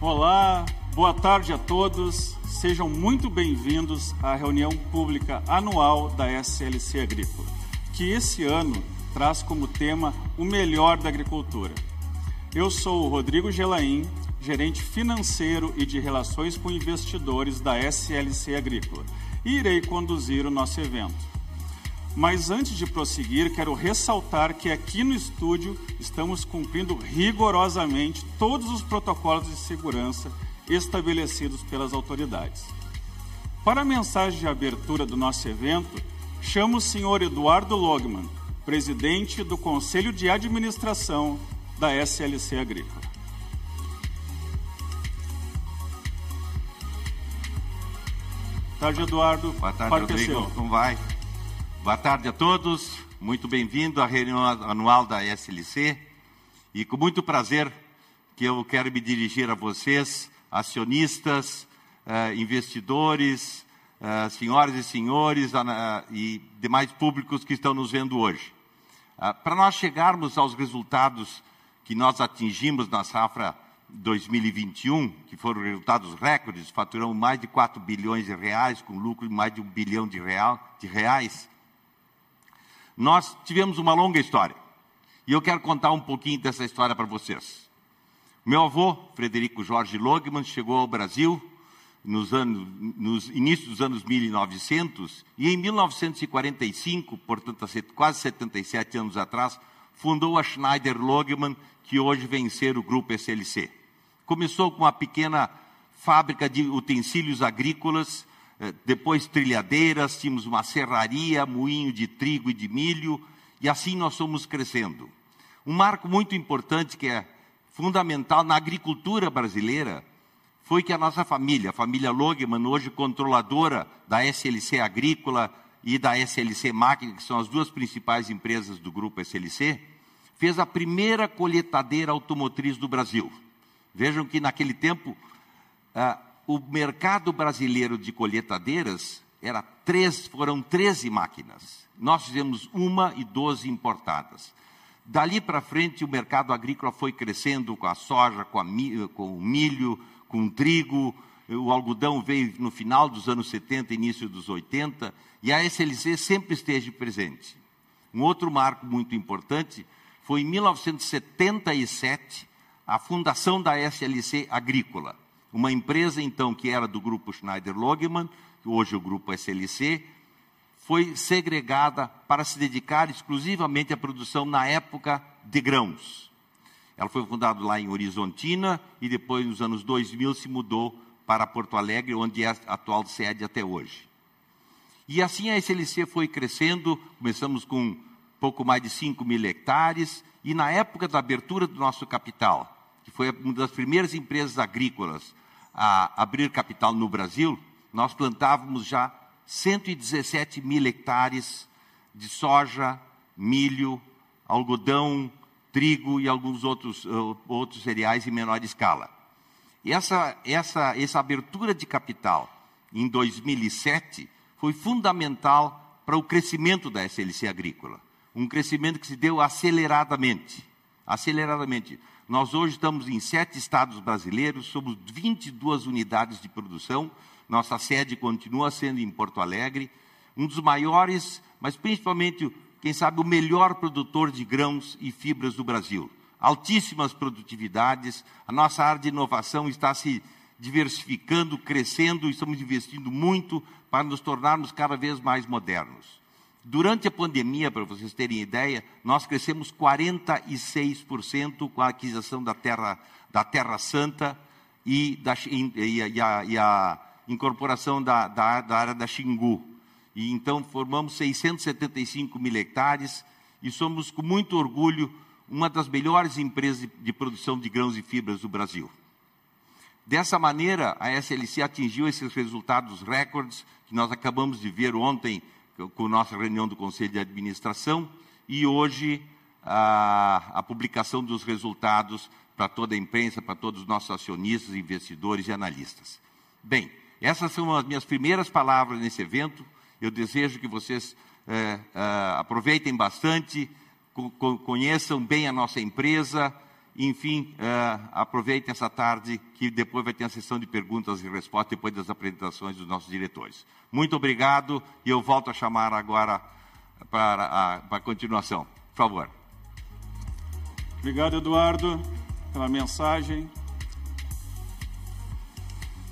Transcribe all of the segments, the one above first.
Olá, boa tarde a todos. Sejam muito bem-vindos à reunião pública anual da SLC Agrícola, que esse ano traz como tema o melhor da agricultura. Eu sou o Rodrigo Gelaim, gerente financeiro e de relações com investidores da SLC Agrícola, e irei conduzir o nosso evento. Mas antes de prosseguir, quero ressaltar que aqui no estúdio estamos cumprindo rigorosamente todos os protocolos de segurança estabelecidos pelas autoridades. Para a mensagem de abertura do nosso evento, chamo o senhor Eduardo Logman, presidente do Conselho de Administração da SLC Agrícola. Tarde, Eduardo. Boa tarde, Rodrigo. Como vai? Boa tarde a todos, muito bem-vindo à reunião anual da SLC e com muito prazer que eu quero me dirigir a vocês, acionistas, uh, investidores, uh, senhoras e senhores e demais públicos que estão nos vendo hoje. Para nós chegarmos aos resultados que nós atingimos na safra 2021, que foram resultados recordes, faturamos mais de 4 bilhões de reais, com lucro de mais de 1 bilhão de, real, de reais, nós tivemos uma longa história. E eu quero contar um pouquinho dessa história para vocês. Meu avô, Frederico Jorge Logman, chegou ao Brasil nos, anos, nos inícios dos anos 1900 e em 1945, portanto, quase 77 anos atrás, fundou a Schneider Logman, que hoje vem ser o grupo SLC. Começou com uma pequena fábrica de utensílios agrícolas depois trilhadeiras, tínhamos uma serraria, moinho de trigo e de milho, e assim nós fomos crescendo. Um marco muito importante que é fundamental na agricultura brasileira foi que a nossa família, a família Logman, hoje controladora da SLC Agrícola e da SLC Máquina, que são as duas principais empresas do grupo SLC, fez a primeira colheitadeira automotriz do Brasil. Vejam que naquele tempo ah, o mercado brasileiro de colheitadeiras era três, foram 13 máquinas. Nós fizemos uma e 12 importadas. Dali para frente, o mercado agrícola foi crescendo com a soja, com, a, com o milho, com o trigo. O algodão veio no final dos anos 70, início dos 80, e a SLC sempre esteve presente. Um outro marco muito importante foi em 1977, a fundação da SLC Agrícola uma empresa, então, que era do grupo Schneider Logman, hoje o grupo SLC, foi segregada para se dedicar exclusivamente à produção, na época, de grãos. Ela foi fundada lá em Horizontina e depois, nos anos 2000, se mudou para Porto Alegre, onde é a atual sede até hoje. E assim a SLC foi crescendo, começamos com pouco mais de 5 mil hectares, e na época da abertura do nosso capital, que foi uma das primeiras empresas agrícolas a abrir capital no Brasil, nós plantávamos já 117 mil hectares de soja, milho, algodão, trigo e alguns outros, uh, outros cereais em menor escala. Essa, essa, essa abertura de capital em 2007 foi fundamental para o crescimento da SLC agrícola. Um crescimento que se deu aceleradamente. Aceleradamente. Nós hoje estamos em sete estados brasileiros, somos 22 unidades de produção. Nossa sede continua sendo em Porto Alegre, um dos maiores, mas principalmente, quem sabe, o melhor produtor de grãos e fibras do Brasil. Altíssimas produtividades, a nossa área de inovação está se diversificando, crescendo, estamos investindo muito para nos tornarmos cada vez mais modernos. Durante a pandemia, para vocês terem ideia, nós crescemos 46% com a aquisição da Terra, da terra Santa e, da, e, a, e, a, e a, incorporação da, da, da, área da Xingu. E então formamos 675 mil hectares e somos, com muito orgulho, uma das melhores empresas de, de produção de grãos e fibras do Brasil. Dessa maneira, a SLC atingiu esses resultados recordes que nós acabamos de ver ontem com a nossa reunião do Conselho de Administração e hoje a, a publicação dos resultados para toda a imprensa, para todos os nossos acionistas, investidores e analistas. Bem, essas são as minhas primeiras palavras nesse evento. Eu desejo que vocês é, é, aproveitem bastante, co conheçam bem a nossa empresa Enfim, uh, aproveitem essa tarde, que depois vai ter a sessão de perguntas e respostas, depois das apresentações dos nossos diretores. Muito obrigado e eu volto a chamar agora para a, para a continuação. Por favor. Obrigado, Eduardo, pela mensagem.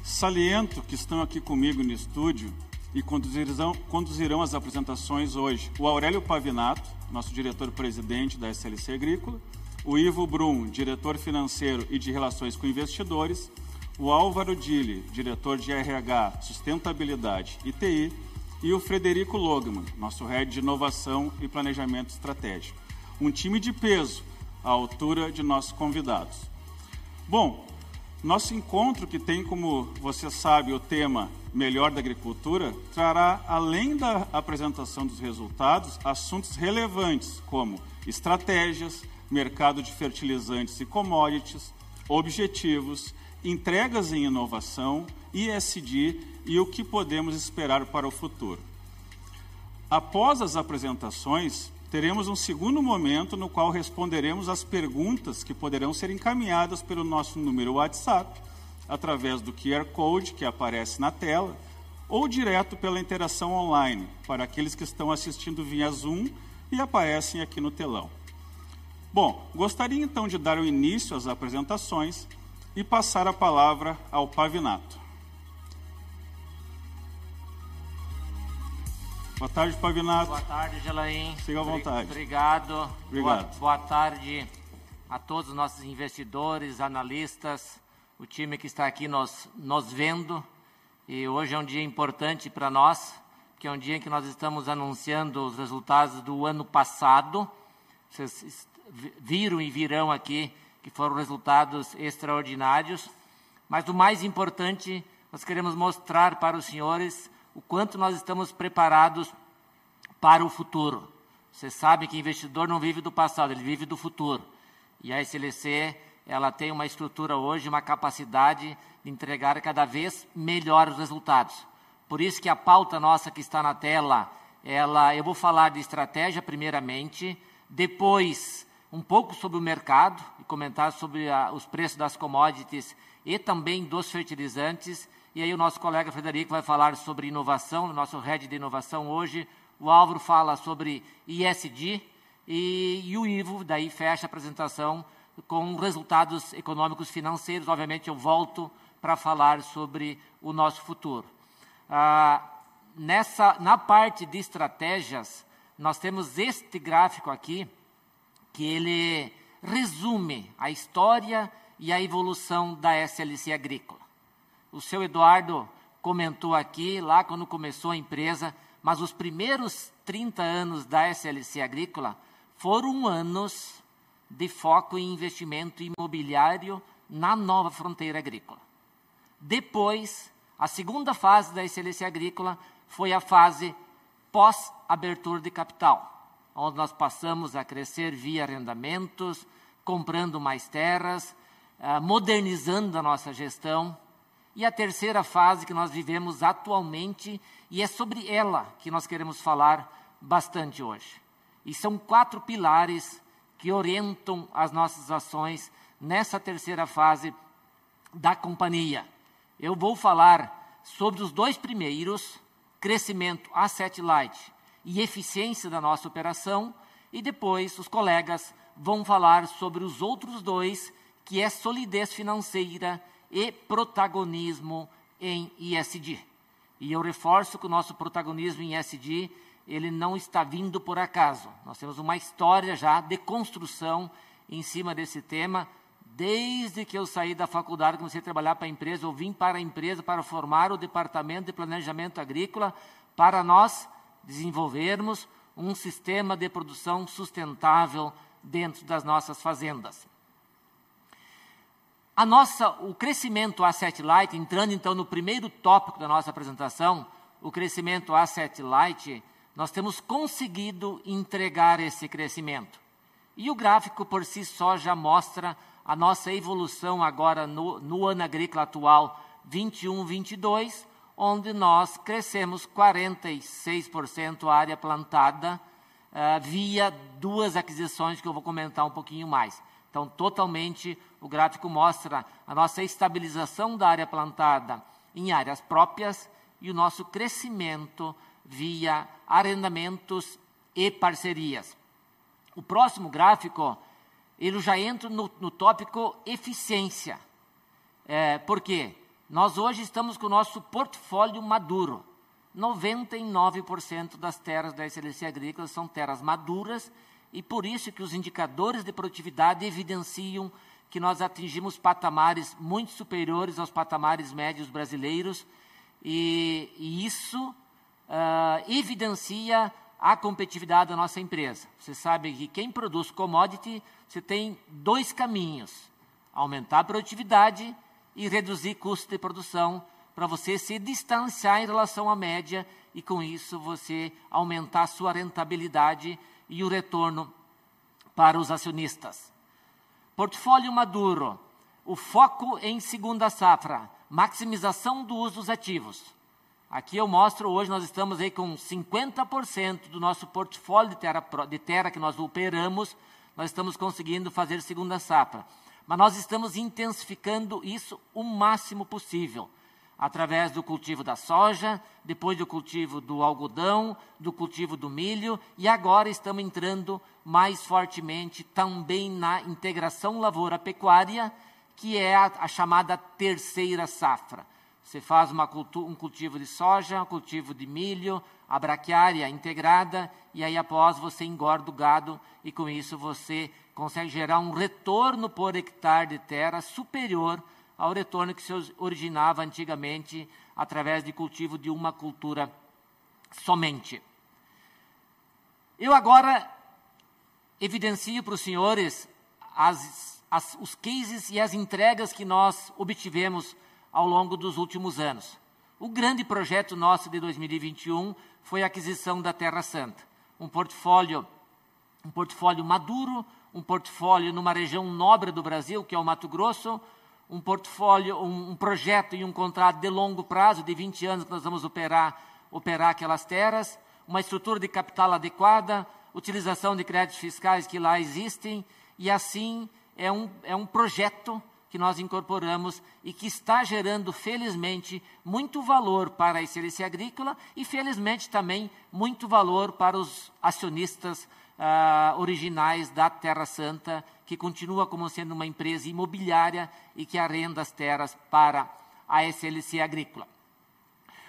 Saliento que estão aqui comigo no estúdio e conduzirão, conduzirão as apresentações hoje o Aurélio Pavinato, nosso diretor-presidente da SLC Agrícola, o Ivo Brum, diretor financeiro e de relações com investidores, o Álvaro Dille, diretor de RH, sustentabilidade e TI, e o Frederico Logman, nosso head de inovação e planejamento estratégico. Um time de peso à altura de nossos convidados. Bom, nosso encontro, que tem como você sabe o tema Melhor da Agricultura, trará, além da apresentação dos resultados, assuntos relevantes como estratégias, mercado de fertilizantes e commodities, objetivos, entregas em inovação, ISD e o que podemos esperar para o futuro. Após as apresentações, teremos um segundo momento no qual responderemos as perguntas que poderão ser encaminhadas pelo nosso número WhatsApp, através do QR Code que aparece na tela, ou direto pela interação online, para aqueles que estão assistindo via Zoom e aparecem aqui no telão. Bom, gostaria então de dar o início às apresentações e passar a palavra ao Pavinato. Boa tarde, Pavinato. Boa tarde, Gelaim. Siga à vontade. Obrigado. Obrigado. Boa, boa tarde a todos os nossos investidores, analistas, o time que está aqui nos, nos vendo. E hoje é um dia importante para nós, que é um dia em que nós estamos anunciando os resultados do ano passado. Vocês viram e virão aqui que foram resultados extraordinários. Mas o mais importante, nós queremos mostrar para os senhores o quanto nós estamos preparados para o futuro. Você sabe que investidor não vive do passado, ele vive do futuro. E a SLC, ela tem uma estrutura hoje, uma capacidade de entregar cada vez melhores resultados. Por isso que a pauta nossa que está na tela, ela, eu vou falar de estratégia primeiramente, depois um pouco sobre o mercado e comentar sobre a, os preços das commodities e também dos fertilizantes. E aí o nosso colega Frederico vai falar sobre inovação, o nosso head de inovação hoje. O Álvaro fala sobre ISD e, e o Ivo daí fecha a apresentação com resultados econômicos financeiros. Obviamente eu volto para falar sobre o nosso futuro. Ah, nessa, na parte de estratégias, nós temos este gráfico aqui, que ele resume a história e a evolução da SLC Agrícola. O seu Eduardo comentou aqui, lá quando começou a empresa, mas os primeiros 30 anos da SLC Agrícola foram anos de foco em investimento imobiliário na nova fronteira agrícola. Depois, a segunda fase da SLC Agrícola foi a fase pós-abertura de capital onde nós passamos a crescer via arrendamentos, comprando mais terras, uh, modernizando a nossa gestão. E a terceira fase que nós vivemos atualmente, e é sobre ela que nós queremos falar bastante hoje. E são quatro pilares que orientam as nossas ações nessa terceira fase da companhia. Eu vou falar sobre os dois primeiros, crescimento asset light e eficiência da nossa operação, e depois os colegas vão falar sobre os outros dois, que é solidez financeira e protagonismo em ISD. E eu reforço que o nosso protagonismo em ISD, ele não está vindo por acaso. Nós temos uma história já de construção em cima desse tema. Desde que eu saí da faculdade, comecei a trabalhar para a empresa, eu vim para a empresa para formar o departamento de planejamento agrícola para nós desenvolvermos um sistema de produção sustentável dentro das nossas fazendas. A nossa, o crescimento asset light, entrando então no primeiro tópico da nossa apresentação, o crescimento asset light, nós temos conseguido entregar esse crescimento. E o gráfico por si só já mostra a nossa evolução agora no, no ano agrícola atual 21-22, onde nós crescemos 46% a área plantada uh, via duas aquisições que eu vou comentar um pouquinho mais. Então, totalmente, o gráfico mostra a nossa estabilização da área plantada em áreas próprias e o nosso crescimento via arrendamentos e parcerias. O próximo gráfico, ele já entra no, no tópico eficiência. É, por quê? Nós hoje estamos com o nosso portfólio maduro. 99% das terras da SLC Agrícola são terras maduras e por isso que os indicadores de produtividade evidenciam que nós atingimos patamares muito superiores aos patamares médios brasileiros e, e isso uh, evidencia a competitividade da nossa empresa. Você sabe que quem produz commodity, você tem dois caminhos: aumentar a produtividade e reduzir custo de produção para você se distanciar em relação à média e com isso você aumentar a sua rentabilidade e o retorno para os acionistas. Portfólio maduro, o foco em segunda safra, maximização do uso dos ativos. Aqui eu mostro, hoje nós estamos aí com 50% do nosso portfólio de terra, de terra que nós operamos, nós estamos conseguindo fazer segunda safra. Mas nós estamos intensificando isso o máximo possível, através do cultivo da soja, depois do cultivo do algodão, do cultivo do milho, e agora estamos entrando mais fortemente também na integração lavoura-pecuária, que é a, a, chamada terceira safra. Você faz uma, um cultivo de soja, um cultivo de milho, a braquiária integrada, e aí após você engorda o gado, e com isso você consegue gerar um retorno por hectare de terra superior ao retorno que se originava antigamente através de cultivo de uma cultura somente. Eu agora evidencio para os senhores as, as, os cases e as entregas que nós obtivemos ao longo dos últimos anos. O grande projeto nosso de 2021 foi a aquisição da Terra Santa, um portfólio, um portfólio maduro, um portfólio numa região nobre do Brasil, que é o Mato Grosso, um portfólio, um, um, projeto e um contrato de longo prazo, de 20 anos que nós vamos operar, operar aquelas terras, uma estrutura de capital adequada, utilização de créditos fiscais que lá existem, e assim é um, é um projeto que nós incorporamos e que está gerando, felizmente, muito valor para a excelência agrícola e, felizmente, também muito valor para os acionistas uh, originais da Terra Santa, que continua como sendo uma empresa imobiliária e que arrenda as terras para a SLC Agrícola.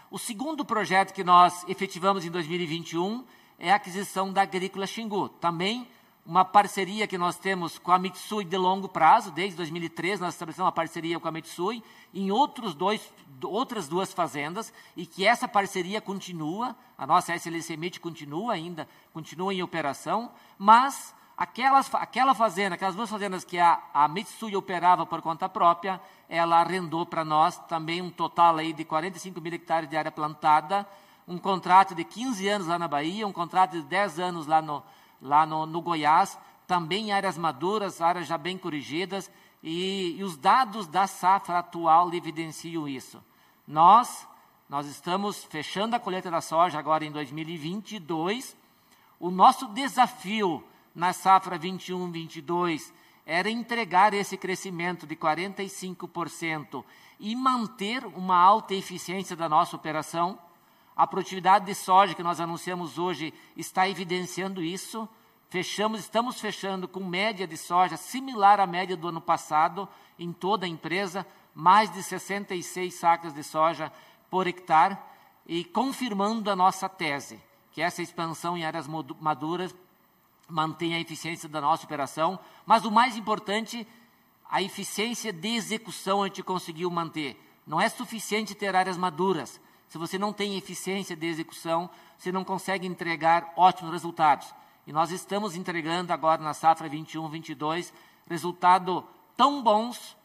O segundo projeto que nós efetivamos em 2021 é a aquisição da Agrícola Xingu, também uma parceria que nós temos com a Mitsui de longo prazo, desde 2013 nós estabelecemos uma parceria com a Mitsui em outros dois, outras duas fazendas e que essa parceria continua, a nossa SLC MIT continua ainda, continua em operação, mas aquelas, aquela fazenda, aquelas duas fazendas que a, a Mitsui operava por conta própria, ela arrendou para nós também um total aí de 45 mil hectares de área plantada, um contrato de 15 anos lá na Bahia, um contrato de 10 anos lá no, lá no, no Goiás, também áreas maduras, áreas já bem corrigidas, e, e os dados da safra atual evidenciam isso. Nós, nós estamos fechando a colheita da soja agora em 2022. O nosso desafio na safra 21-22 era entregar esse crescimento de 45% e manter uma alta eficiência da nossa operação. A produtividade de soja que nós anunciamos hoje está evidenciando isso. Fechamos, estamos fechando com média de soja similar à média do ano passado em toda a empresa, mais de 66 sacas de soja por hectare e confirmando a nossa tese, que essa expansão em áreas maduras mantém a eficiência da nossa operação, mas o mais importante, a eficiência de execução a gente conseguiu manter. Não é suficiente ter áreas maduras, se você não tem eficiência de execução, você não consegue entregar ótimos resultados. E nós estamos entregando agora na safra 21, 22 resultados tão bons,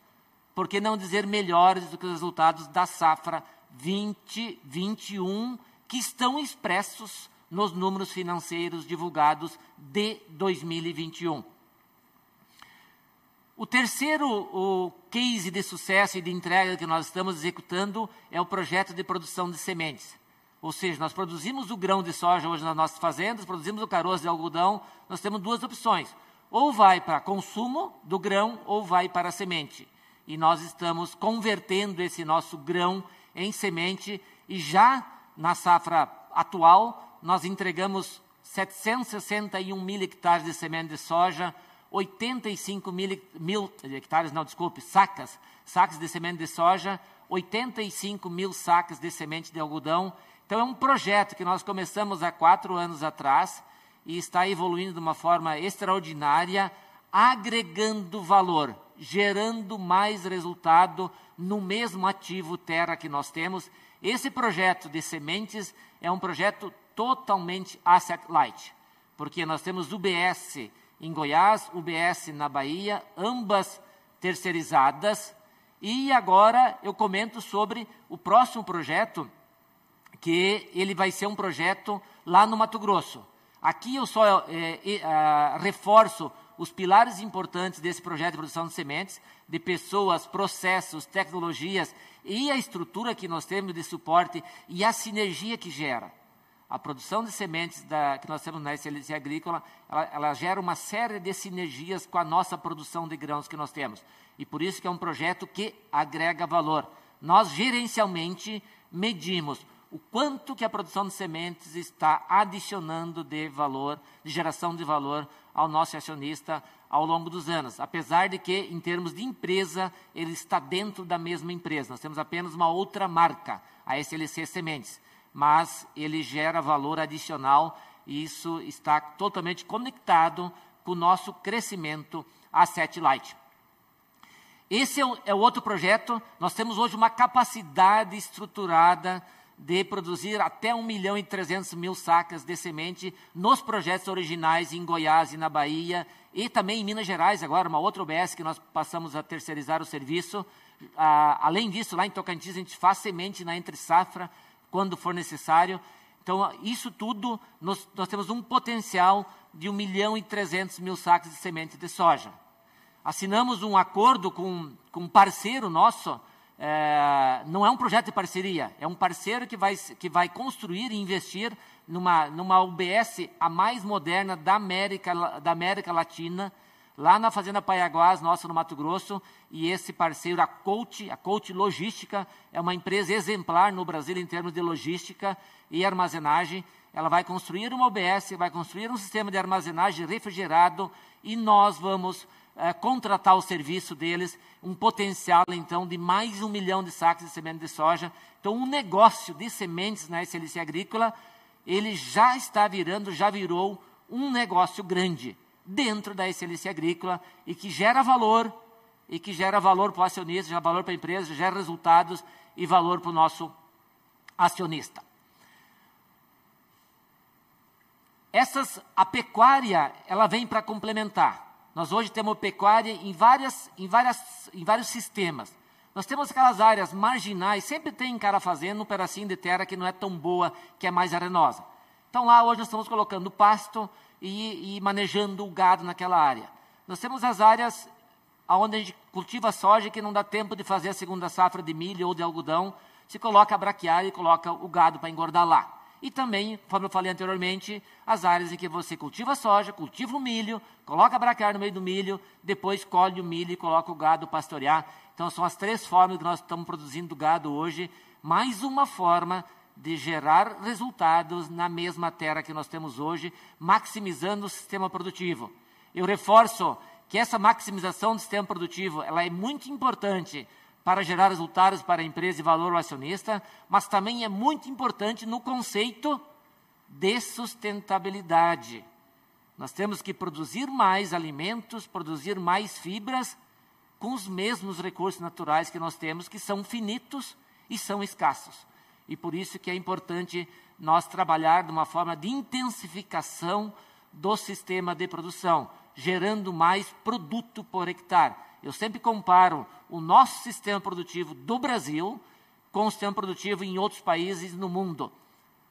por que não dizer melhores do que os resultados da safra 20, 21, que estão expressos nos números financeiros divulgados de 2021. O terceiro o case de sucesso e de entrega que nós estamos executando é o projeto de produção de sementes. Ou seja, nós produzimos o grão de soja hoje nas nossas fazendas, produzimos o caroço de algodão, nós temos duas opções. ou vai para consumo do grão ou vai para a semente. E nós estamos convertendo esse nosso grão em semente e já na safra atual nós entregamos 761 mil hectares de semente de soja, 85 mil, mil hectares, não, desculpe, sacas, sacas de semente de soja, 85 mil sacas de semente de algodão. Então é um projeto que nós começamos há quatro anos atrás e está evoluindo de uma forma extraordinária, agregando valor, gerando mais resultado no mesmo ativo terra que nós temos. Esse projeto de sementes é um projeto totalmente asset light, porque nós temos UBS em Goiás, UBS na Bahia, ambas terceirizadas. E agora eu comento sobre o próximo projeto, que ele vai ser um projeto lá no Mato Grosso. Aqui eu só é, é, reforço os pilares importantes desse projeto de produção de sementes, de pessoas, processos, tecnologias e a estrutura que nós temos de suporte e a sinergia que gera. A produção de sementes da, que nós temos na SLC Agrícola, ela, ela, gera uma série de sinergias com a nossa produção de grãos que nós temos. E por isso que é um projeto que agrega valor. Nós, gerencialmente, medimos o quanto que a produção de sementes está adicionando de valor, de geração de valor ao nosso acionista ao longo dos anos. Apesar de que, em termos de empresa, ele está dentro da mesma empresa. Nós temos apenas uma outra marca, a SLC Sementes mas ele gera valor adicional e isso está totalmente conectado com o nosso crescimento Asset Light. Esse é o, é o outro projeto. Nós temos hoje uma capacidade estruturada de produzir até 1 milhão e 300 mil sacas de semente nos projetos originais em Goiás e na Bahia e também em Minas Gerais, agora uma outra OBS que nós passamos a terceirizar o serviço. Ah, além disso, lá em Tocantins a gente faz semente na entre safra quando for necessário. Então, isso tudo, nós, nós temos um potencial de 1 milhão e 300 mil sacos de semente de soja. Assinamos um acordo com, com um parceiro nosso, é, não é um projeto de parceria, é um parceiro que vai, que vai construir e investir numa, numa UBS a mais moderna da América, da América Latina, lá na Fazenda Paiaguás, nossa no Mato Grosso, e esse parceiro, a Coach, a Coach Logística, é uma empresa exemplar no Brasil em termos de logística e armazenagem. Ela vai construir uma OBS, vai construir um sistema de armazenagem refrigerado e nós vamos é, contratar o serviço deles, um potencial então de mais um milhão de sacos de semente de soja. Então, um negócio de sementes na SLC Agrícola, ele já está virando, já virou um negócio grande dentro da excelência agrícola e que gera valor, e que gera valor para o acionista, gera valor para a empresa, gera resultados e valor para o nosso acionista. Essas, a pecuária, ela vem para complementar. Nós hoje temos pecuária em, várias, em, várias, em vários sistemas. Nós temos aquelas áreas marginais, sempre tem cara fazendo um pedacinho de terra que não é tão boa, que é mais arenosa. Então lá hoje nós estamos colocando pasto, e, e manejando o gado naquela área. Nós temos as áreas onde a gente cultiva soja que não dá tempo de fazer a segunda safra de milho ou de algodão, se coloca a braquiária e coloca o gado para engordar lá. E também, como eu falei anteriormente, as áreas em que você cultiva soja, cultiva o milho, coloca a braquiária no meio do milho, depois colhe o milho e coloca o gado pastorear. Então, são as três formas que nós estamos produzindo gado hoje. Mais uma forma de gerar resultados na mesma terra que nós temos hoje, maximizando o sistema produtivo. Eu reforço que essa maximização do sistema produtivo ela é muito importante para gerar resultados para a empresa e valor ao acionista, mas também é muito importante no conceito de sustentabilidade. Nós temos que produzir mais alimentos, produzir mais fibras com os mesmos recursos naturais que nós temos, que são finitos e são escassos. E por isso que é importante nós trabalhar de uma forma de intensificação do sistema de produção, gerando mais produto por hectare. Eu sempre comparo o nosso sistema produtivo do Brasil com o sistema produtivo em outros países no mundo.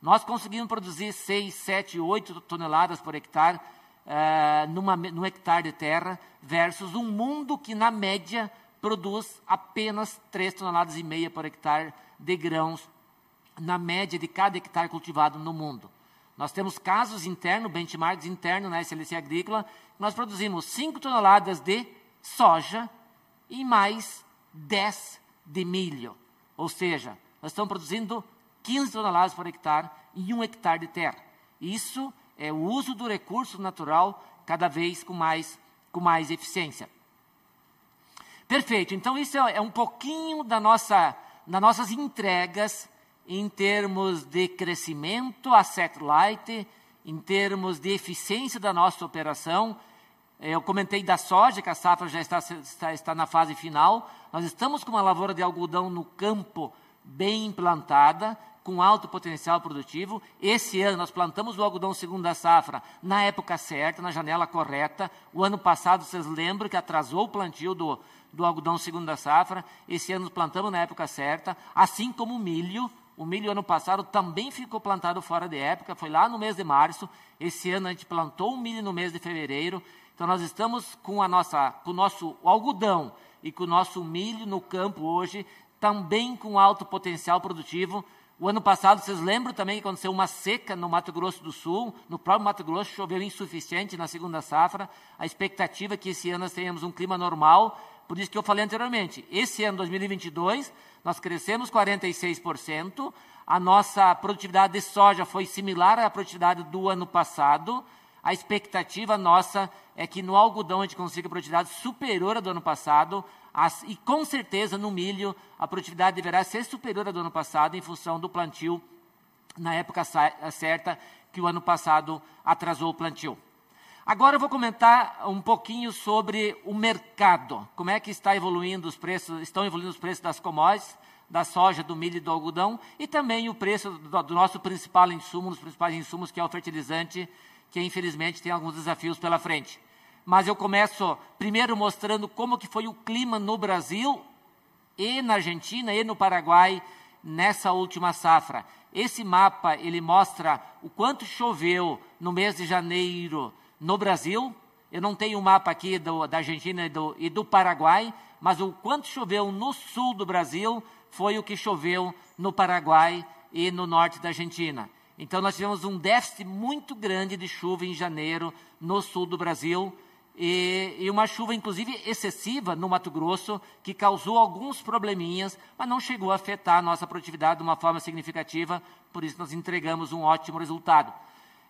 Nós conseguimos produzir 6, 7, 8 toneladas por hectare uh, numa, num hectare de terra, versus um mundo que, na média, produz apenas 3 toneladas e meia por hectare de grãos na média de cada hectare cultivado no mundo. Nós temos casos internos, benchmarks internos na SLC Agrícola, nós produzimos 5 toneladas de soja e mais 10 de milho. Ou seja, nós estamos produzindo 15 toneladas por hectare em um hectare de terra. Isso é o uso do recurso natural cada vez com mais, com mais eficiência. Perfeito. Então, isso é, é um pouquinho da nossa, das nossas entregas em termos de crescimento a satellite, em termos de eficiência da nossa operação. Eu comentei da soja, que a safra já está, está, está na fase final. Nós estamos com uma lavoura de algodão no campo bem implantada, com alto potencial produtivo. Esse ano nós plantamos o algodão segunda safra na época certa, na janela correta. O ano passado, vocês lembram que atrasou o plantio do, do algodão segunda safra. Esse ano plantamos na época certa, assim como o milho. O milho ano passado também ficou plantado fora de época, foi lá no mês de março. Esse ano a gente plantou o milho no mês de fevereiro. Então nós estamos com a nossa, com o nosso algodão e com o nosso milho no campo hoje, também com alto potencial produtivo. O ano passado, vocês lembram também que aconteceu uma seca no Mato Grosso do Sul, no próprio Mato Grosso choveu insuficiente na segunda safra. A expectativa é que esse ano nós tenhamos um clima normal, por isso que eu falei anteriormente, esse ano 2022 nós crescemos 46%, a nossa produtividade de soja foi similar à produtividade do ano passado. A expectativa nossa é que no algodão a gente consiga produtividade superior à do ano passado, as, e com certeza no milho a produtividade deverá ser superior à do ano passado em função do plantio na época certa que o ano passado atrasou o plantio. Agora eu vou comentar um pouquinho sobre o mercado, como é que está evoluindo os preços, estão evoluindo os preços das commodities, da soja, do milho e do algodão, e também o preço do, do nosso principal insumo, um dos principais insumos, que é o fertilizante, que infelizmente tem alguns desafios pela frente. Mas eu começo primeiro mostrando como que foi o clima no Brasil e na Argentina e no Paraguai nessa última safra. Esse mapa ele mostra o quanto choveu no mês de janeiro no Brasil. Eu não tenho o um mapa aqui do, da Argentina e do, e do Paraguai, mas o quanto choveu no sul do Brasil foi o que choveu no Paraguai e no norte da Argentina. Então nós tivemos um déficit muito grande de chuva em janeiro no sul do Brasil. E, e, uma chuva, inclusive, excessiva no Mato Grosso, que causou alguns probleminhas, mas não chegou a afetar a nossa produtividade de uma forma significativa, por isso nós entregamos um ótimo resultado.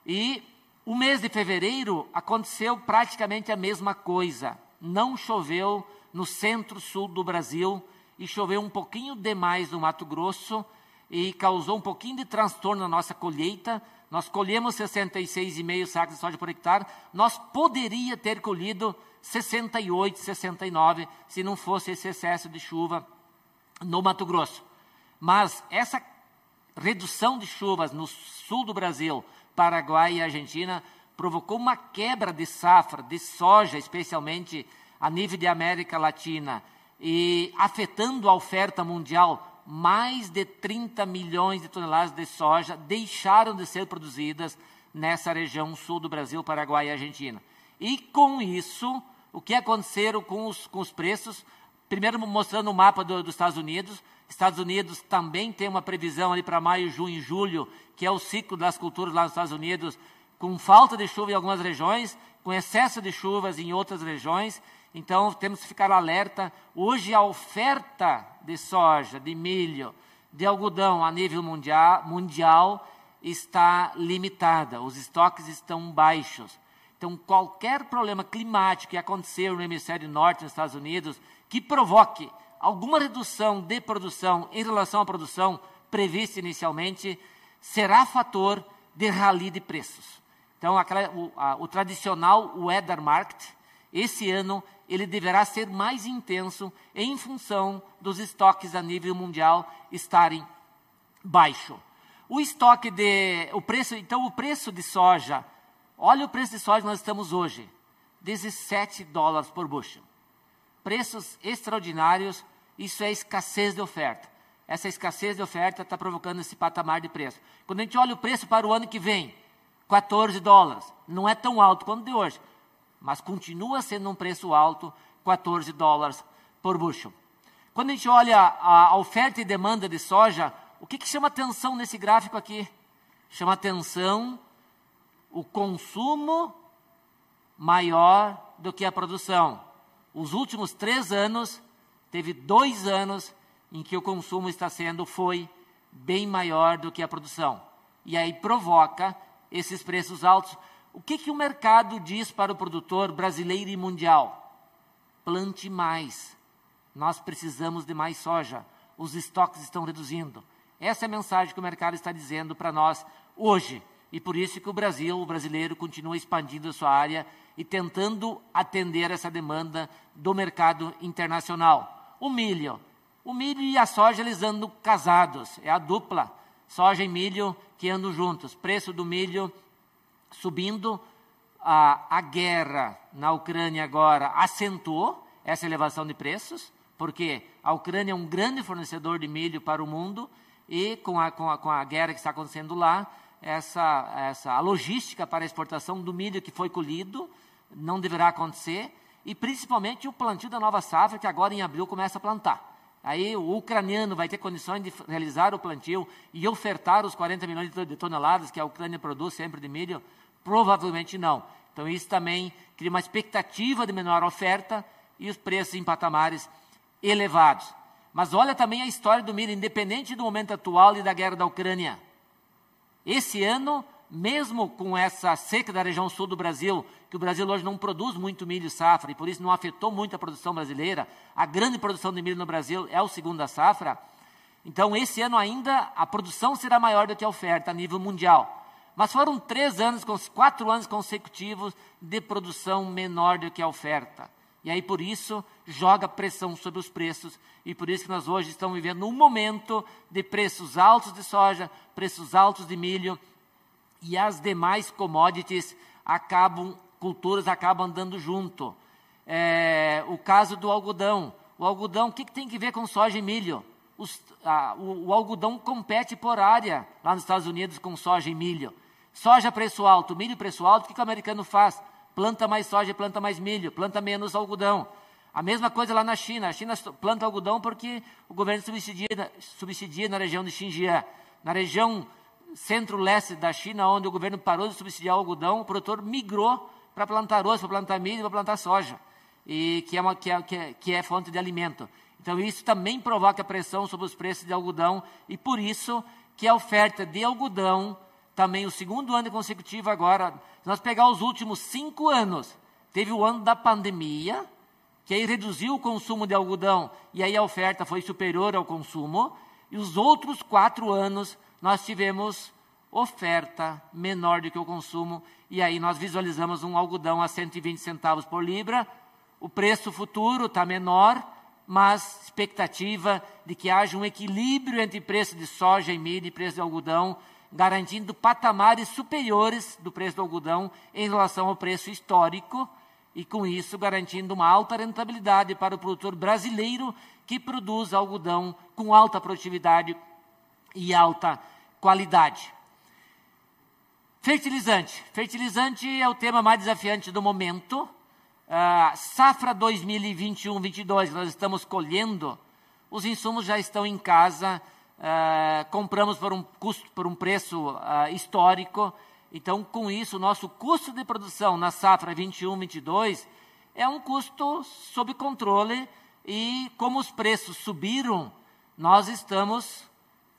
E o mês de fevereiro aconteceu praticamente a mesma coisa. Não choveu no centro-sul do Brasil e choveu um pouquinho demais no Mato Grosso e causou um pouquinho de transtorno na nossa colheita, nós colhemos 66,5 sacos de soja por hectare, nós poderia ter colhido 68, 69, se não fosse esse excesso de chuva no Mato Grosso. Mas essa redução de chuvas no sul do Brasil, Paraguai e Argentina, provocou uma quebra de safra de soja, especialmente a nível de América Latina, e afetando a oferta mundial mais de 30 milhões de toneladas de soja deixaram de ser produzidas nessa região sul do Brasil, Paraguai e Argentina. E com isso, o que aconteceu com os, com os preços? Primeiro, mostrando o mapa do, dos Estados Unidos. Estados Unidos também tem uma previsão ali para maio, junho e julho, que é o ciclo das culturas lá nos Estados Unidos, com falta de chuva em algumas regiões, com excesso de chuvas em outras regiões. Então temos que ficar alerta. Hoje a oferta de soja, de milho, de algodão a nível mundial, mundial está limitada, os estoques estão baixos. Então, qualquer problema climático que acontecer no hemisfério norte, nos Estados Unidos, que provoque alguma redução de produção em relação à produção prevista inicialmente, será fator de rally de preços. Então, aquela, o, a, o tradicional weather market, esse ano ele deverá ser mais intenso em função dos estoques a nível mundial estarem baixo. O estoque de, o preço, então o preço de soja, olha o preço de soja que nós estamos hoje, 17 dólares por bushel. Preços extraordinários, isso é escassez de oferta. Essa escassez de oferta está provocando esse patamar de preço. Quando a gente olha o preço para o ano que vem, 14 dólares, não é tão alto quanto de hoje, mas continua sendo um preço alto, 14 dólares por bushel. Quando a gente olha a oferta e demanda de soja, o que, que chama atenção nesse gráfico aqui? Chama atenção o consumo maior do que a produção. Os últimos três anos, teve dois anos em que o consumo está sendo, foi bem maior do que a produção. E aí provoca esses preços altos. O que, que o mercado diz para o produtor brasileiro e mundial? Plante mais. Nós precisamos de mais soja. Os estoques estão reduzindo. Essa é a mensagem que o mercado está dizendo para nós hoje. E por isso que o Brasil, o brasileiro, continua expandindo a sua área e tentando atender essa demanda do mercado internacional. O milho. O milho e a soja eles andam casados, é a dupla. Soja e milho que andam juntos. Preço do milho subindo. A, a guerra na Ucrânia agora acentuou essa elevação de preços, porque a Ucrânia é um grande fornecedor de milho para o mundo e com a, com a, com a guerra que está acontecendo lá, essa, essa, a logística para a exportação do milho que foi colhido não deverá acontecer, e principalmente o plantio da nova safra, que agora em abril começa a plantar. Aí o ucraniano vai ter condições de realizar o plantio e ofertar os 40 milhões de toneladas que a Ucrânia produz sempre de milho? Provavelmente não. Então isso também cria uma expectativa de menor oferta e os preços em patamares elevados. Mas olha também a história do milho, independente do momento atual e da guerra da Ucrânia. Esse ano, mesmo com essa seca da região sul do Brasil, que o Brasil hoje não produz muito milho safra e por isso não afetou muito a produção brasileira. A grande produção de milho no Brasil é o segundo safra. Então, esse ano ainda a produção será maior do que a oferta a nível mundial. Mas foram três anos, quatro anos consecutivos de produção menor do que a oferta. E aí, por isso, joga pressão sobre os preços. E por isso que nós hoje estamos vivendo um momento de preços altos de soja, preços altos de milho, e as demais commodities acabam culturas acabam andando junto. É, o caso do algodão. O algodão, o que, que tem que ver com soja e milho? Os, a, o, o, algodão compete por área lá nos Estados Unidos com soja e milho. Soja preço alto, milho preço alto, o que, que o americano faz? Planta mais soja planta mais milho, planta menos algodão. A mesma coisa lá na China. A China planta algodão porque o governo subsidia, subsidia na região de Xinjiang. Na região centro-leste da China, onde o governo parou de subsidiar o algodão, o produtor migrou para plantar arroz, para plantar milho, para plantar soja, e que é, uma, é, que, é, que é fonte de alimento. Então, isso também provoca pressão sobre os preços de algodão, e por isso que a oferta de algodão, também o segundo ano consecutivo agora, se nós pegar os últimos cinco anos, teve o ano da pandemia, que aí reduziu o consumo de algodão, e aí a oferta foi superior ao consumo, e os outros quatro anos nós tivemos oferta menor do que o consumo, e aí nós visualizamos um algodão a 120 centavos por libra, o preço futuro está menor, mas expectativa de que haja um equilíbrio entre preço de soja e milho e preço de algodão, garantindo patamares superiores do preço do algodão em relação ao preço histórico, e com isso garantindo uma alta rentabilidade para o produtor brasileiro que produz algodão com alta produtividade e alta qualidade. Fertilizante. Fertilizante é o tema mais desafiante do momento. Uh, safra 2021-22, nós estamos colhendo, os insumos já estão em casa, uh, compramos por um custo, por um preço uh, histórico. Então, com isso, o nosso custo de produção na safra 21-22 é um custo sob controle e como os preços subiram, nós estamos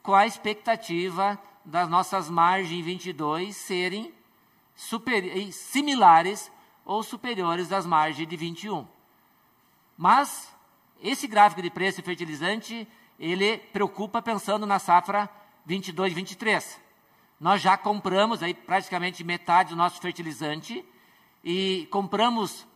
com a expectativa das nossas margens 22 serem super, similares ou superiores das margens de 21. Mas esse gráfico de preço de fertilizante, ele preocupa pensando na safra 22, 23. Nós já compramos aí praticamente metade do nosso fertilizante e compramos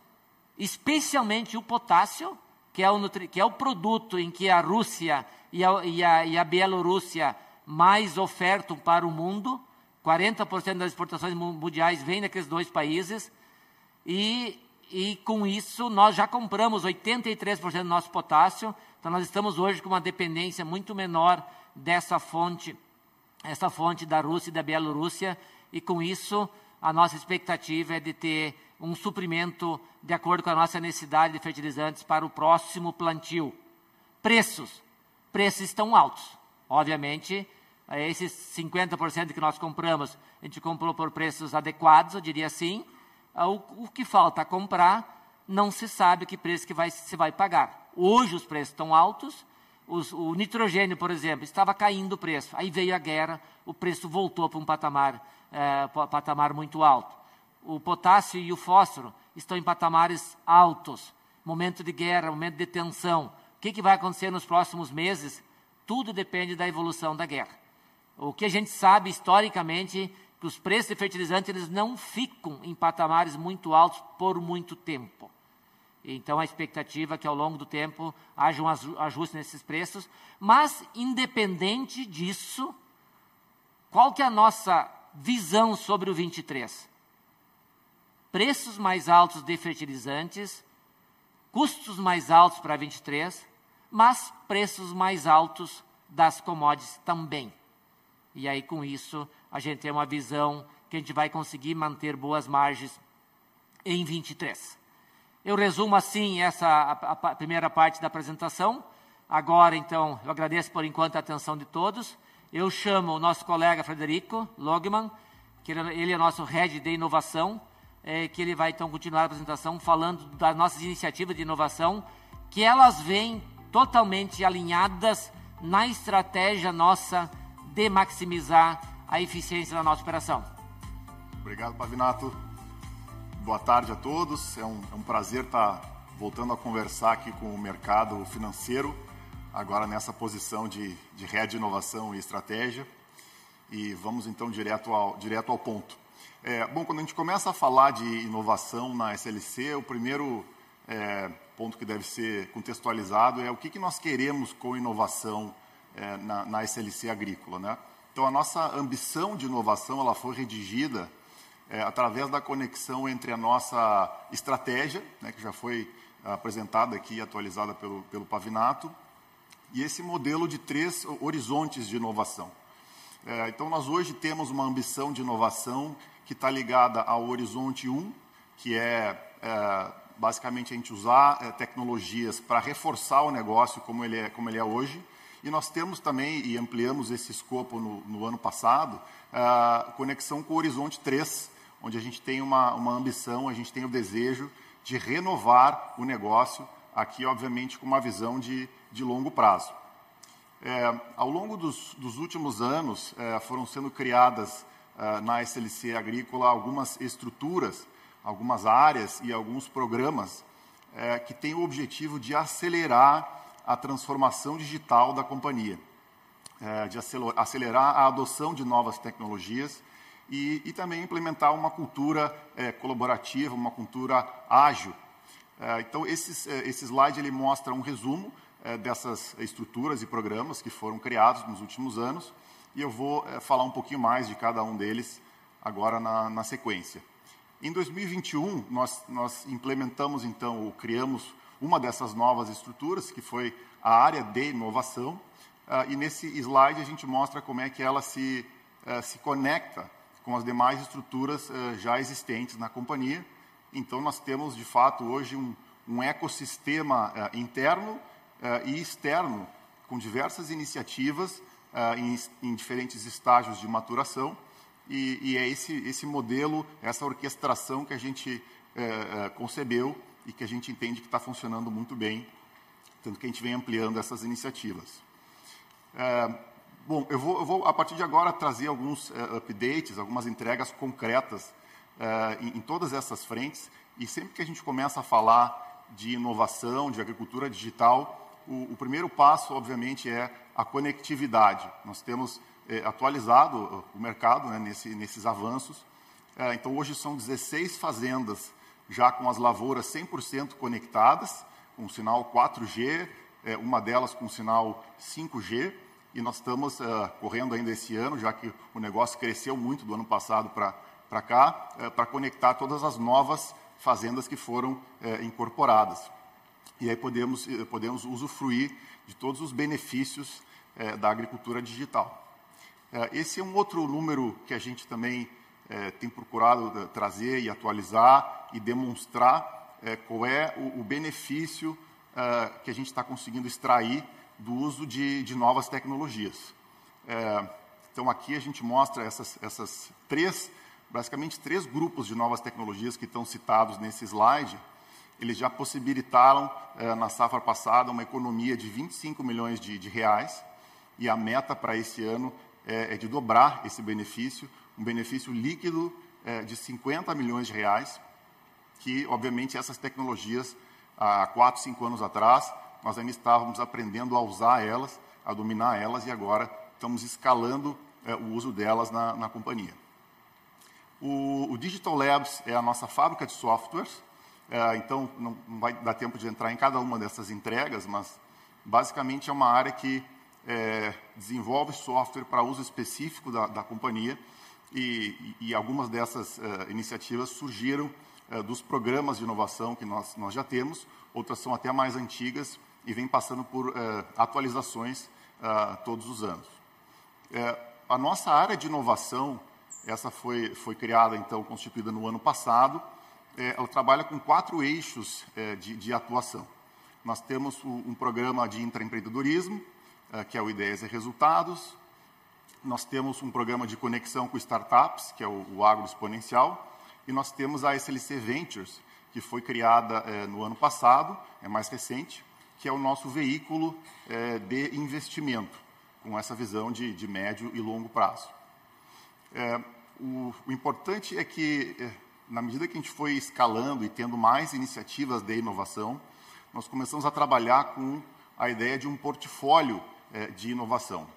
especialmente o potássio, que é o, que é o produto em que a Rússia e a, e a, e a Bielorrússia mais ofertam para o mundo. 40% das exportações mundiais vêm daqueles dois países. E, e com isso, nós já compramos 83% do nosso potássio. Então, nós estamos hoje com uma dependência muito menor dessa fonte, essa fonte da Rússia e da Bielorrússia. E com isso, a nossa expectativa é de ter um suprimento de acordo com a nossa necessidade de fertilizantes para o próximo plantio. Preços. Preços estão altos. Obviamente, esses 50% que nós compramos, a gente comprou por preços adequados, eu diria assim. O, o que falta comprar, não se sabe que preço que vai, se vai pagar. Hoje os preços estão altos, os, o nitrogênio, por exemplo, estava caindo o preço. Aí veio a guerra, o preço voltou para um patamar, é, patamar muito alto. O potássio e o fósforo estão em patamares altos. Momento de guerra, momento de tensão. O que, que vai acontecer nos próximos meses? Tudo depende da evolução da guerra. O que a gente sabe historicamente que os preços de fertilizantes eles não ficam em patamares muito altos por muito tempo. Então, a expectativa é que ao longo do tempo haja um ajuste nesses preços, mas, independente disso, qual que é a nossa visão sobre o 23? Preços mais altos de fertilizantes, custos mais altos para 23, mas preços mais altos das commodities também. E aí, com isso, a gente tem uma visão que a gente vai conseguir manter boas margens em 23. Eu resumo assim essa a, a primeira parte da apresentação. Agora, então, eu agradeço por enquanto a atenção de todos. Eu chamo o nosso colega Frederico Logman, que ele é nosso head de inovação, é, que ele vai então continuar a apresentação falando das nossas iniciativas de inovação, que elas vêm totalmente alinhadas na estratégia nossa de maximizar a eficiência da nossa operação. Obrigado, Pavinato. Boa tarde a todos. É um, é um, prazer estar voltando a conversar aqui com o mercado financeiro, agora nessa posição de, de de inovação e estratégia. E vamos então direto ao, direto ao ponto. É, bom, quando a gente começa a falar de inovação na SLC, o primeiro é, ponto que deve ser contextualizado é o que, que nós queremos com inovação é, na, na SLC agrícola. Né? Então, a nossa ambição de inovação ela foi redigida é, através da conexão entre a nossa estratégia, né, que já foi apresentada aqui e atualizada pelo, pelo Pavinato, e esse modelo de três horizontes de inovação. É, então, nós hoje temos uma ambição de inovação que está ligada ao horizonte 1, que é, é basicamente a gente usar é, tecnologias para reforçar o negócio como ele é, como ele é hoje. E nós temos também, e ampliamos esse escopo no, no ano passado, a conexão com o horizonte 3, onde a gente tem uma, uma ambição, a gente tem o desejo de renovar o negócio, aqui, obviamente, com uma visão de, de longo prazo. É, ao longo dos, dos últimos anos, é, foram sendo criadas na SLC Agrícola algumas estruturas, algumas áreas e alguns programas é, que têm o objetivo de acelerar a transformação digital da companhia, é, de acelerar a adoção de novas tecnologias e, e também implementar uma cultura é, colaborativa, uma cultura ágil. Então, esses, esse slide ele mostra um resumo dessas estruturas e programas que foram criados nos últimos anos, e eu vou é, falar um pouquinho mais de cada um deles agora na, na sequência. Em 2021, nós, nós implementamos, então, ou criamos uma dessas novas estruturas, que foi a área de inovação, uh, e nesse slide a gente mostra como é que ela se, uh, se conecta com as demais estruturas uh, já existentes na companhia. Então, nós temos, de fato, hoje um, um ecossistema interno e externo, com diversas iniciativas em, em, diferentes estágios de maturação. E, e, é esse, esse modelo, essa orquestração que a gente concebeu e que a gente entende que está funcionando muito bem, tanto que a gente vem ampliando essas iniciativas. Bom, eu vou, eu vou, a partir de agora trazer alguns uh, updates, algumas entregas concretas uh, em, em, todas essas frentes. E sempre que a gente começa a falar de inovação, de agricultura digital, o, o primeiro passo, obviamente, é a conectividade. Nós temos uh, atualizado o mercado né, nesse, nesses avanços. então, hoje são 16 fazendas já com as lavouras 100% conectadas, com sinal 4G, uma delas com sinal 5G e nós estamos uh, correndo ainda esse ano, já que o negócio cresceu muito do ano passado para cá, uh, para conectar todas as novas fazendas que foram uh, incorporadas. E aí podemos, podemos usufruir de todos os benefícios da agricultura digital. esse é um outro número que a gente também tem procurado trazer e atualizar e demonstrar qual é o, o benefício que a gente está conseguindo extrair do uso de, de novas tecnologias. Então, aqui a gente mostra essas, essas três, basicamente três grupos de novas tecnologias que estão citados nesse slide. Eles já possibilitaram, eh, na safra passada, uma economia de 25 milhões de, de reais, e a meta para esse ano é, é, de dobrar esse benefício, um benefício líquido é, de 50 milhões de reais, que, obviamente, essas tecnologias, há 4, 5 anos atrás, nós ainda estávamos aprendendo a usar elas, a dominar elas, e agora estamos escalando é, o uso delas na, na companhia. O, o, Digital Labs é a nossa fábrica de softwares, então não, vai dar tempo de entrar em cada uma dessas entregas, mas basicamente é uma área que é, desenvolve software para uso específico da, da companhia e, e, e, algumas dessas é, iniciativas surgiram é, dos programas de inovação que nós, nós já temos, outras são até mais antigas e vêm passando por é, atualizações é, todos os anos. a nossa área de inovação, essa foi, foi criada, então, constituída no ano passado, ela trabalha com quatro eixos de, de atuação. Nós temos um programa de intraempreendedorismo, eh, que é o Ideias e Resultados. Nós temos um programa de conexão com startups, que é o, o Agro Exponencial. E nós temos a SLC Ventures, que foi criada eh, no ano passado, é mais recente, que é o nosso veículo eh, de investimento, com essa visão de, de médio e longo prazo. O, o, importante é que, na medida que a gente foi escalando e tendo mais iniciativas de inovação, nós começamos a trabalhar com a ideia de um portfólio é, de inovação.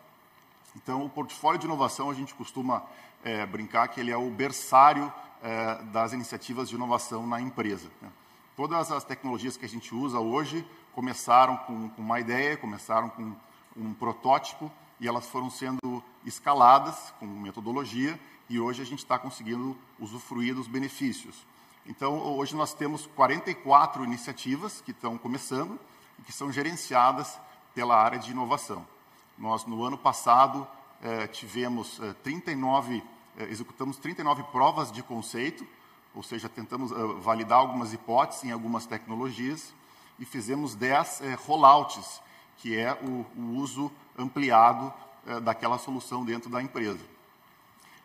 Então, o portfólio de inovação, a gente costuma é, brincar que ele é o berçário é, das iniciativas de inovação na empresa. Né? Todas as tecnologias que a gente usa hoje começaram com, com uma ideia, começaram com um protótipo e elas foram sendo escaladas com metodologia e hoje a gente está conseguindo usufruir dos benefícios. Então, hoje nós temos 44 iniciativas que estão começando e que são gerenciadas pela área de inovação. Nós, no ano passado, eh, tivemos eh, 39, eh, executamos 39 provas de conceito, ou seja, tentamos eh, validar algumas hipóteses em algumas tecnologias, e fizemos 10 eh, rollouts, que é o, o uso ampliado eh, daquela solução dentro da empresa.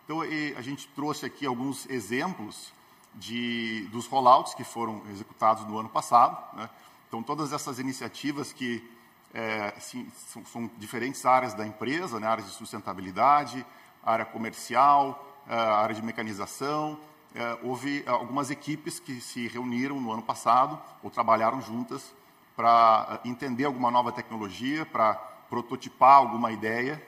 Então, a gente trouxe aqui alguns exemplos de, dos rollouts que foram executados no ano passado. Né? Então, todas essas iniciativas que é, sim, são, são, diferentes áreas da empresa, né, áreas de sustentabilidade, área comercial, é, área de mecanização. É, houve algumas equipes que se reuniram no ano passado ou trabalharam juntas para é, entender alguma nova tecnologia, para prototipar alguma ideia,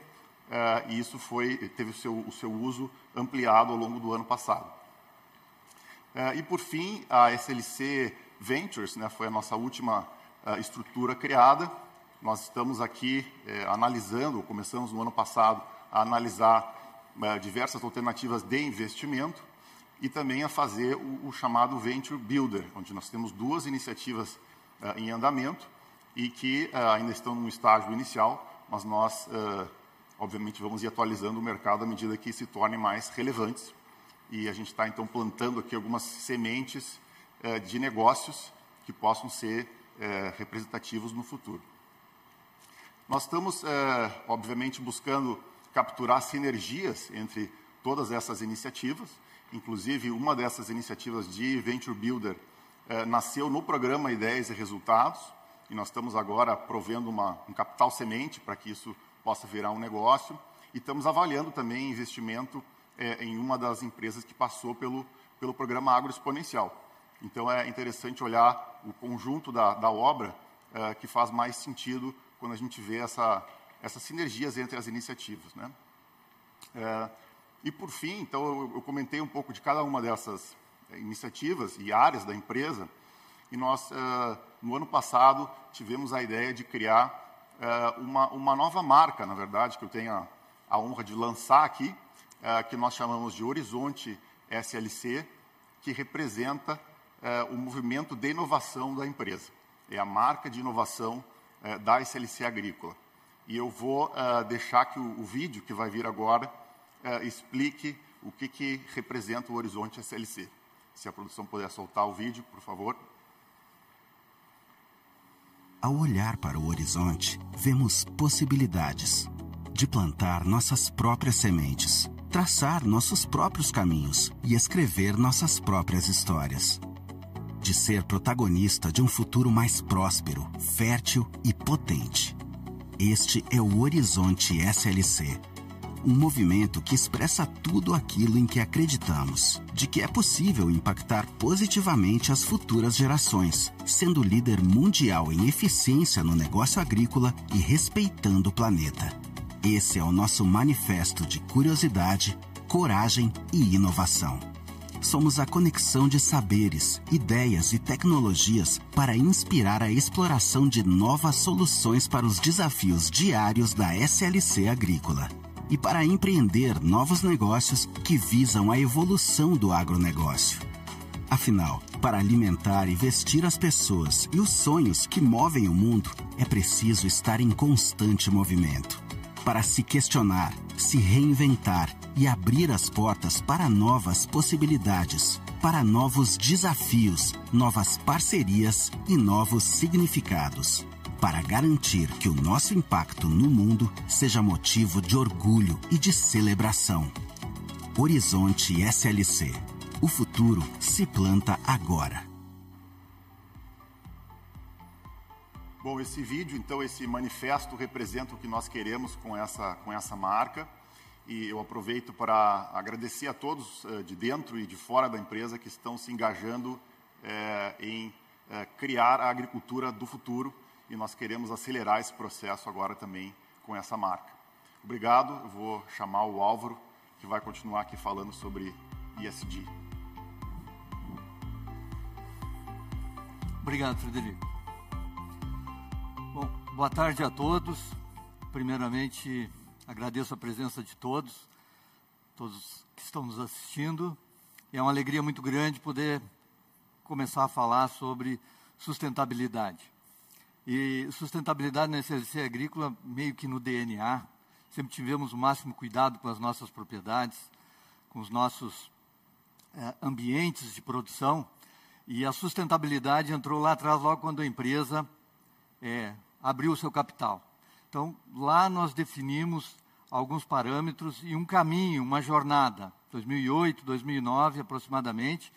é, e isso foi, teve o seu, o seu uso ampliado ao longo do ano passado. É, e, por fim, a SLC Ventures né, foi a nossa última estrutura criada, nós estamos aqui é, analisando, começamos no ano passado a analisar diversas alternativas de investimento e também a fazer o, o, chamado Venture Builder, onde nós temos duas iniciativas em andamento e que ainda estão no estágio inicial, mas nós, obviamente, vamos ir atualizando o mercado à medida que se tornem mais relevantes. E a gente está, então, plantando aqui algumas sementes de negócios que possam ser representativos no futuro. Nós estamos, é, obviamente, buscando capturar sinergias entre todas essas iniciativas. Inclusive, uma dessas iniciativas de Venture Builder é, nasceu no programa Ideias e Resultados, e nós estamos agora provendo uma, um capital semente para que isso possa virar um negócio. E estamos avaliando também investimento é, em uma das empresas que passou pelo, pelo programa Agro Exponencial. Então, é interessante olhar o conjunto da, da obra é, que faz mais sentido quando a gente vê essa, essas sinergias entre as iniciativas. Né? É, e, por fim, então, eu, eu, comentei um pouco de cada uma dessas é, iniciativas e áreas da empresa, e nós, é, no ano passado, tivemos a ideia de criar uma, uma nova marca, na verdade, que eu tenho a, a honra de lançar aqui, é, que nós chamamos de Horizonte SLC, que representa é, o movimento de inovação da empresa. É a marca de inovação é, da SLC Agrícola. E eu vou deixar que o, o, vídeo que vai vir agora explique o que, que representa o Horizonte SLC. Se a produção puder soltar o vídeo, por favor. Ao olhar para o horizonte, vemos possibilidades de plantar nossas próprias sementes, traçar nossos próprios caminhos e escrever nossas próprias histórias. De ser protagonista de um futuro mais próspero, fértil e potente. Este é o Horizonte SLC um movimento que expressa tudo aquilo em que acreditamos, de que é possível impactar positivamente as futuras gerações, sendo líder mundial em eficiência no negócio agrícola e respeitando o planeta. Esse é o nosso manifesto de curiosidade, coragem e inovação. Somos a conexão de saberes, ideias e tecnologias para inspirar a exploração de novas soluções para os desafios diários da SLC Agrícola e para empreender novos negócios que visam a evolução do agronegócio. Afinal, para alimentar e vestir as pessoas e os sonhos que movem o mundo, é preciso estar em constante movimento. Para se questionar, se reinventar e abrir as portas para novas possibilidades, para novos desafios, novas parcerias e novos significados para garantir que o nosso impacto no mundo seja motivo de orgulho e de celebração. Horizonte SLC. O futuro se planta agora. Bom, esse vídeo, então, esse manifesto representa o que nós queremos com essa, com essa marca. E eu aproveito para agradecer a todos uh, de dentro e de fora da empresa que estão se engajando uh, em uh, criar a agricultura do futuro e nós queremos acelerar esse processo agora também com essa marca. Obrigado, eu vou chamar o Álvaro, que vai continuar aqui falando sobre ISD. Obrigado, Frederico. Bom, boa tarde a todos. Primeiramente, agradeço a presença de todos, todos que estão nos assistindo. É uma alegria muito grande poder começar a falar sobre sustentabilidade. E sustentabilidade na SLC agrícola, meio que no DNA, sempre tivemos o máximo cuidado com as nossas propriedades, com os nossos é, ambientes de produção. E a sustentabilidade entrou lá atrás, logo quando a empresa é, abriu o seu capital. Então, lá nós definimos alguns parâmetros e um caminho, uma jornada, 2008, 2009 aproximadamente,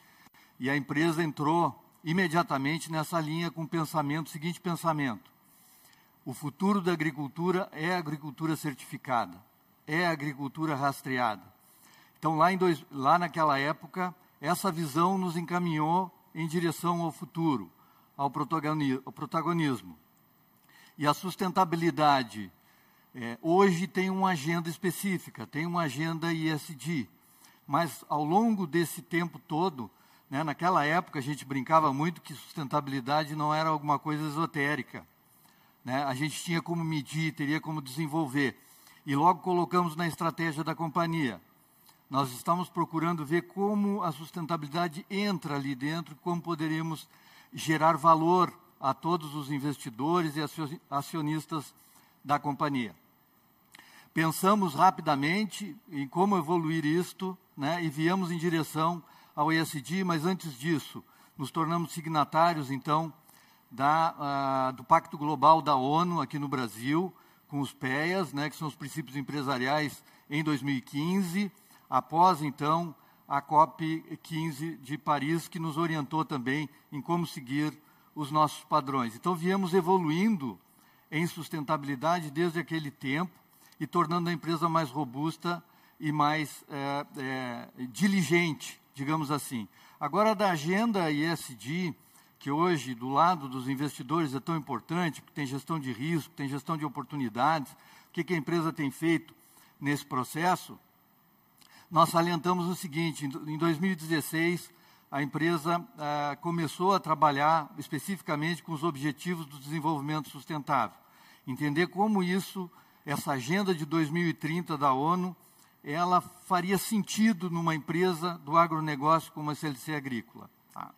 e a empresa entrou imediatamente nessa linha com o pensamento, o seguinte pensamento: o futuro da agricultura é a agricultura certificada, é a agricultura rastreada. Então, lá, dois, lá naquela época, essa visão nos encaminhou em direção ao futuro, ao protagonismo. E a sustentabilidade é, hoje tem uma agenda específica, tem uma agenda ISD, mas ao longo desse tempo todo, né? Naquela época, a gente brincava muito que sustentabilidade não era alguma coisa esotérica. Né? A gente tinha como medir, teria como desenvolver. E logo colocamos na estratégia da companhia. Nós estamos procurando ver como a sustentabilidade entra ali dentro, como poderíamos gerar valor a todos os investidores e acionistas da companhia. Pensamos rapidamente em como evoluir isto né, e viemos em direção ao ESG, mas antes disso, nos tornamos signatários, então, da, uh, do Pacto Global da ONU aqui no Brasil, com os PEAs, né, que são os princípios empresariais, em 2015, após, então, a COP15 de Paris, que nos orientou também em como seguir os nossos padrões. Então, viemos evoluindo em sustentabilidade desde aquele tempo e tornando a empresa mais robusta e mais é, é, diligente digamos assim. Agora, da agenda ESG, que hoje, do lado dos investidores, é tão importante, porque tem gestão de risco, tem gestão de oportunidades, o que, que a empresa tem feito nesse processo, nós salientamos o seguinte: em 2016, a empresa ah, começou a trabalhar especificamente com os objetivos do desenvolvimento sustentável. Entender como isso, essa agenda de 2030 da ONU, ela faria sentido numa empresa do agronegócio como a CLC Agrícola. Tá?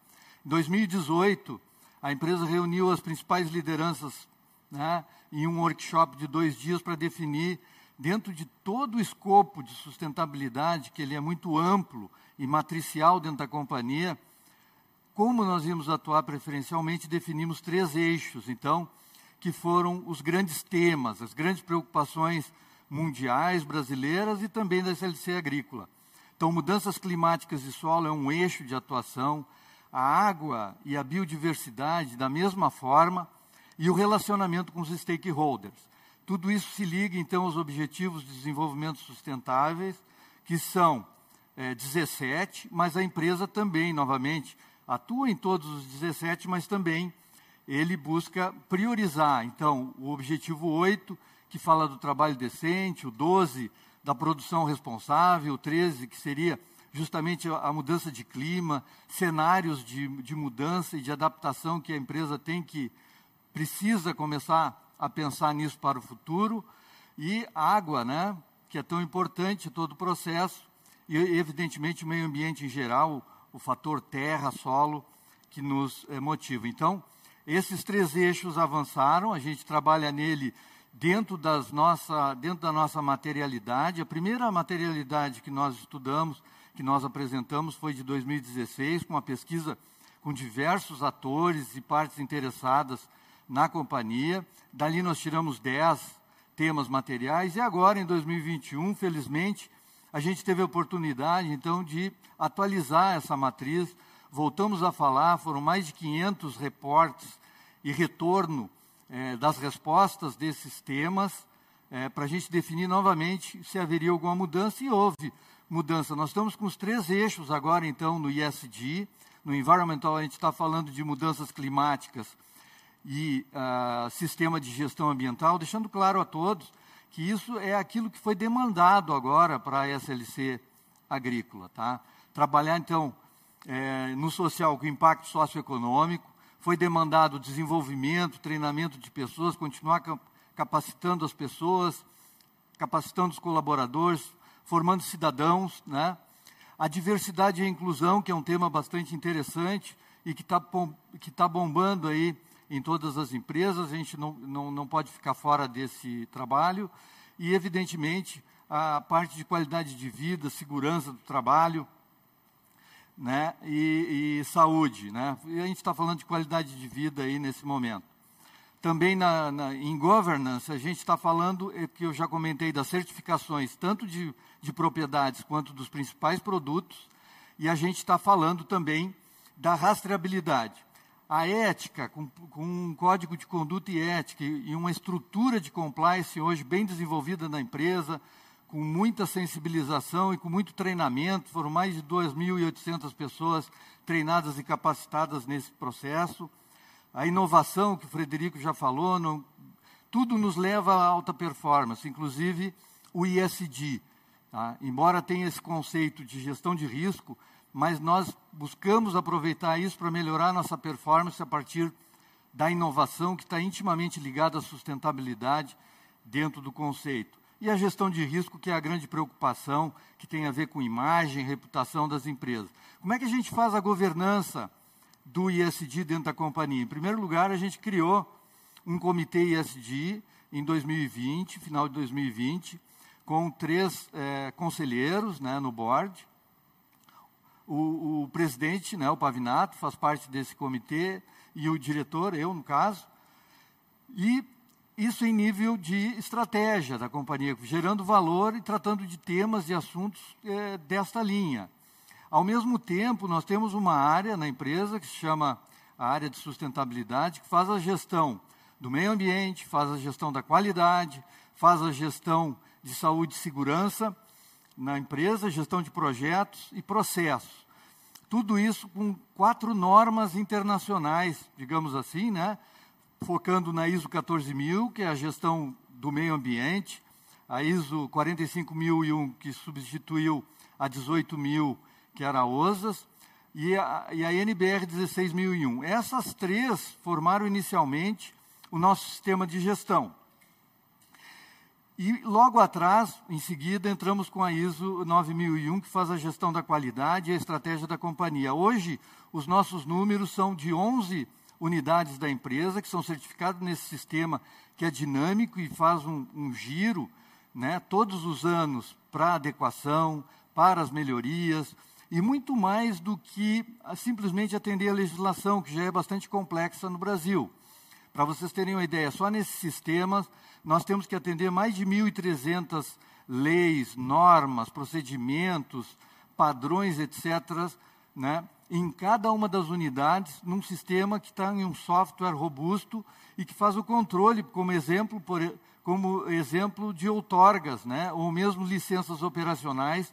Em 2018, a empresa reuniu as principais lideranças né, em um workshop de dois dias para definir, dentro de todo o escopo de sustentabilidade, que ele é muito amplo e matricial dentro da companhia, como nós íamos atuar preferencialmente, definimos três eixos, então, que foram os grandes temas, as grandes preocupações mundiais, brasileiras e também da SLC Agrícola. Então, mudanças climáticas de solo é um eixo de atuação, a água e a biodiversidade da mesma forma e o relacionamento com os stakeholders. Tudo isso se liga, então, aos Objetivos de Desenvolvimento Sustentáveis, que são é, 17, mas a empresa também, novamente, atua em todos os 17, mas também ele busca priorizar. Então, o objetivo 8, que fala do trabalho decente, o 12, da produção responsável, o 13, que seria justamente a mudança de clima, cenários de, de mudança e de adaptação que a empresa tem que precisa começar a pensar nisso para o futuro, e água, né, que é tão importante todo o processo, e evidentemente o meio ambiente em geral, o fator terra, solo, que nos é, motiva. Então, esses três eixos avançaram, a gente trabalha nele dentro, das nossa, dentro da nossa materialidade. A primeira materialidade que nós estudamos, que nós apresentamos, foi de 2016, com uma pesquisa com diversos atores e partes interessadas na companhia. Dali nós tiramos 10 temas materiais e agora, em 2021, felizmente, a gente teve a oportunidade, então, de atualizar essa matriz voltamos a falar, foram mais de 500 reportes e retorno é, das respostas desses temas, é, para a gente definir novamente se haveria alguma mudança, e houve mudança. Nós estamos com os três eixos agora, então, no ISD. No Environmental, a gente está falando de mudanças climáticas e uh, sistema de gestão ambiental, deixando claro a todos que isso é aquilo que foi demandado agora para a SLC agrícola. Tá? Trabalhar, então, é, no social com impacto socioeconômico, foi demandado desenvolvimento, treinamento de pessoas, continuar capacitando as pessoas, capacitando os colaboradores, formando cidadãos, né? A diversidade e a inclusão, que é um tema bastante interessante e que está que tá bombando aí em todas as empresas, a gente não, não, não pode ficar fora desse trabalho. E, evidentemente, a parte de qualidade de vida, segurança do trabalho, né, e, e saúde. Né? E a gente está falando de qualidade de vida aí nesse momento. Também na, na, em governance, a gente está falando, é, que eu já comentei, das certificações, tanto de, de propriedades quanto dos principais produtos, e a gente está falando também da rastreabilidade. A ética, com, com, um código de conduta e ética e uma estrutura de compliance hoje bem desenvolvida na empresa, com muita sensibilização e com muito treinamento. Foram mais de 2.800 pessoas treinadas e capacitadas nesse processo. A inovação, que o Frederico já falou, tudo nos leva à alta performance, inclusive o ISD. Tá? Embora tenha esse conceito de gestão de risco, mas nós buscamos aproveitar isso para melhorar nossa performance a partir da inovação, que está intimamente ligada à sustentabilidade dentro do conceito e a gestão de risco, que é a grande preocupação, que tem a ver com imagem, reputação das empresas. Como é que a gente faz a governança do ISD dentro da companhia? Em primeiro lugar, a gente criou um comitê ISD em 2020, final de 2020, com três é, conselheiros né, no board. O, o, presidente, né, o Pavinato, faz parte desse comitê, e o diretor, eu no caso. E isso em nível de estratégia da companhia, gerando valor e tratando de temas e assuntos é, desta linha. Ao mesmo tempo, nós temos uma área na empresa que se chama a área de sustentabilidade, que faz a gestão do meio ambiente, faz a gestão da qualidade, faz a gestão de saúde e segurança na empresa, gestão de projetos e processos. Tudo isso com quatro normas internacionais, digamos assim, né? Focando na ISO 14000, que é a gestão do meio ambiente, a ISO 45001, que substituiu a 18000, que era a OSAS, e a, e a NBR 16001. Essas três formaram inicialmente o nosso sistema de gestão. E logo atrás, em seguida, entramos com a ISO 9001, que faz a gestão da qualidade e a estratégia da companhia. Hoje, os nossos números são de 11 unidades da empresa que são certificadas nesse sistema que é dinâmico e faz um, um giro né, todos os anos para adequação, para as melhorias e muito mais do que simplesmente atender a legislação, que já é bastante complexa no Brasil. Para vocês terem uma ideia, só nesses sistemas nós temos que atender mais de 1.300 leis, normas, procedimentos, padrões, etc., né, em cada uma das unidades, num sistema que está em um software robusto e que faz o controle, como exemplo, por, como exemplo de outorgas, né, ou mesmo licenças operacionais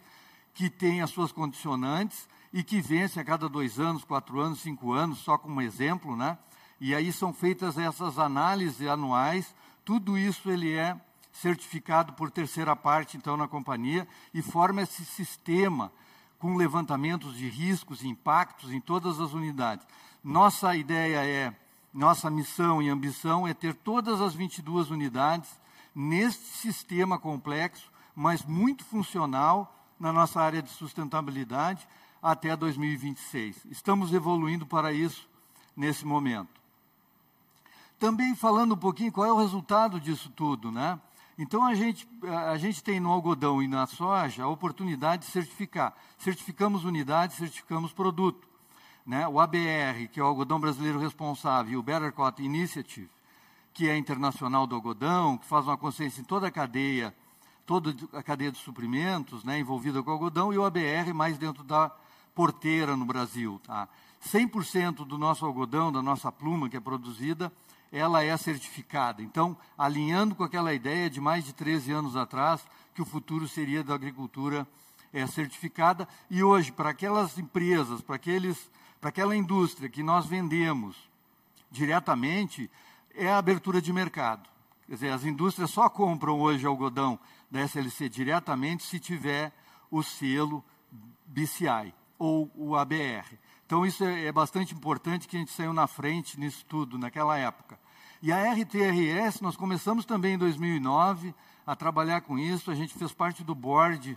que têm as suas condicionantes e que vencem a cada dois anos, quatro anos, cinco anos, só como exemplo, né? E aí são feitas essas análises anuais. Tudo isso ele é certificado por terceira parte, então, na companhia e forma esse sistema com levantamentos de riscos e impactos em todas as unidades. Nossa ideia é, nossa missão e ambição é ter todas as 22 unidades neste sistema complexo, mas muito funcional na nossa área de sustentabilidade até 2026. Estamos evoluindo para isso nesse momento. Também falando um pouquinho qual é o resultado disso tudo, né? Então a gente, a gente tem no algodão e na soja a oportunidade de certificar. Certificamos unidades, certificamos produto. Né? O ABR, que é o Algodão Brasileiro Responsável, e o Better Cotton Initiative, que é internacional do algodão, que faz uma consciência em toda a cadeia, toda a cadeia de suprimentos né, envolvida com o algodão, e o ABR mais dentro da porteira no Brasil. Tá? 100% do nosso algodão, da nossa pluma que é produzida, ela é certificada. Então, alinhando com aquela ideia de mais de 13 anos atrás, que o futuro seria da agricultura é, certificada. E hoje, para aquelas empresas, para, aqueles, para aquela indústria que nós vendemos diretamente, é a abertura de mercado. Quer dizer, as indústrias só compram hoje algodão da SLC diretamente se tiver o selo BCI ou o ABR. Então, isso é, é, bastante importante que a gente saiu na frente nisso tudo, naquela época. E a RTRS, nós começamos também em 2009 a trabalhar com isso, a gente fez parte do board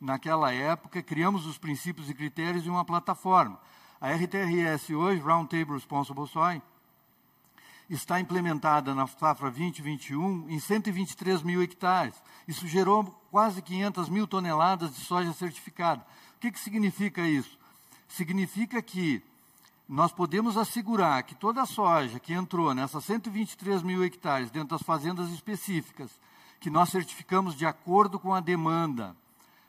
naquela época, criamos os princípios e critérios de uma plataforma. A RTRS hoje, Roundtable Responsible Soil, está implementada na safra 2021 em 123 mil hectares. Isso gerou quase 500 mil toneladas de soja certificada. O que, que significa isso? significa que nós podemos assegurar que toda a soja que entrou nessas 123 mil hectares dentro das fazendas específicas, que nós certificamos de acordo com a demanda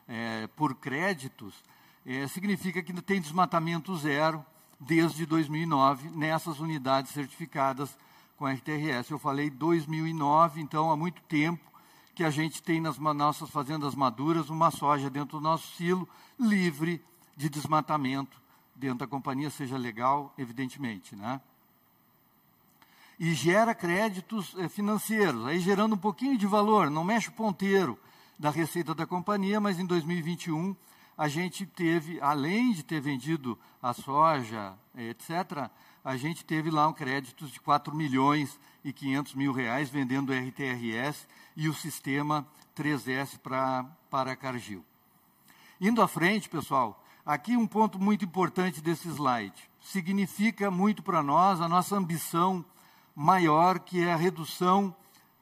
é, por créditos, é, significa que tem desmatamento zero desde 2009 nessas unidades certificadas com a RTRS. Eu falei 2009, então há muito tempo que a gente tem nas nossas fazendas maduras uma soja dentro do nosso silo livre de desmatamento dentro da companhia, seja legal, evidentemente. Né? E gera créditos eh, financeiros, aí gerando um pouquinho de valor, não mexe o ponteiro da receita da companhia, mas em 2021 a gente teve, além de ter vendido a soja, etc., a gente teve lá um crédito de 4 milhões e 500 mil reais vendendo o RTRS e o sistema 3S pra, para Cargill. Indo à frente, pessoal, Aqui um ponto muito importante desse slide. Significa muito para nós a nossa ambição maior, que é a redução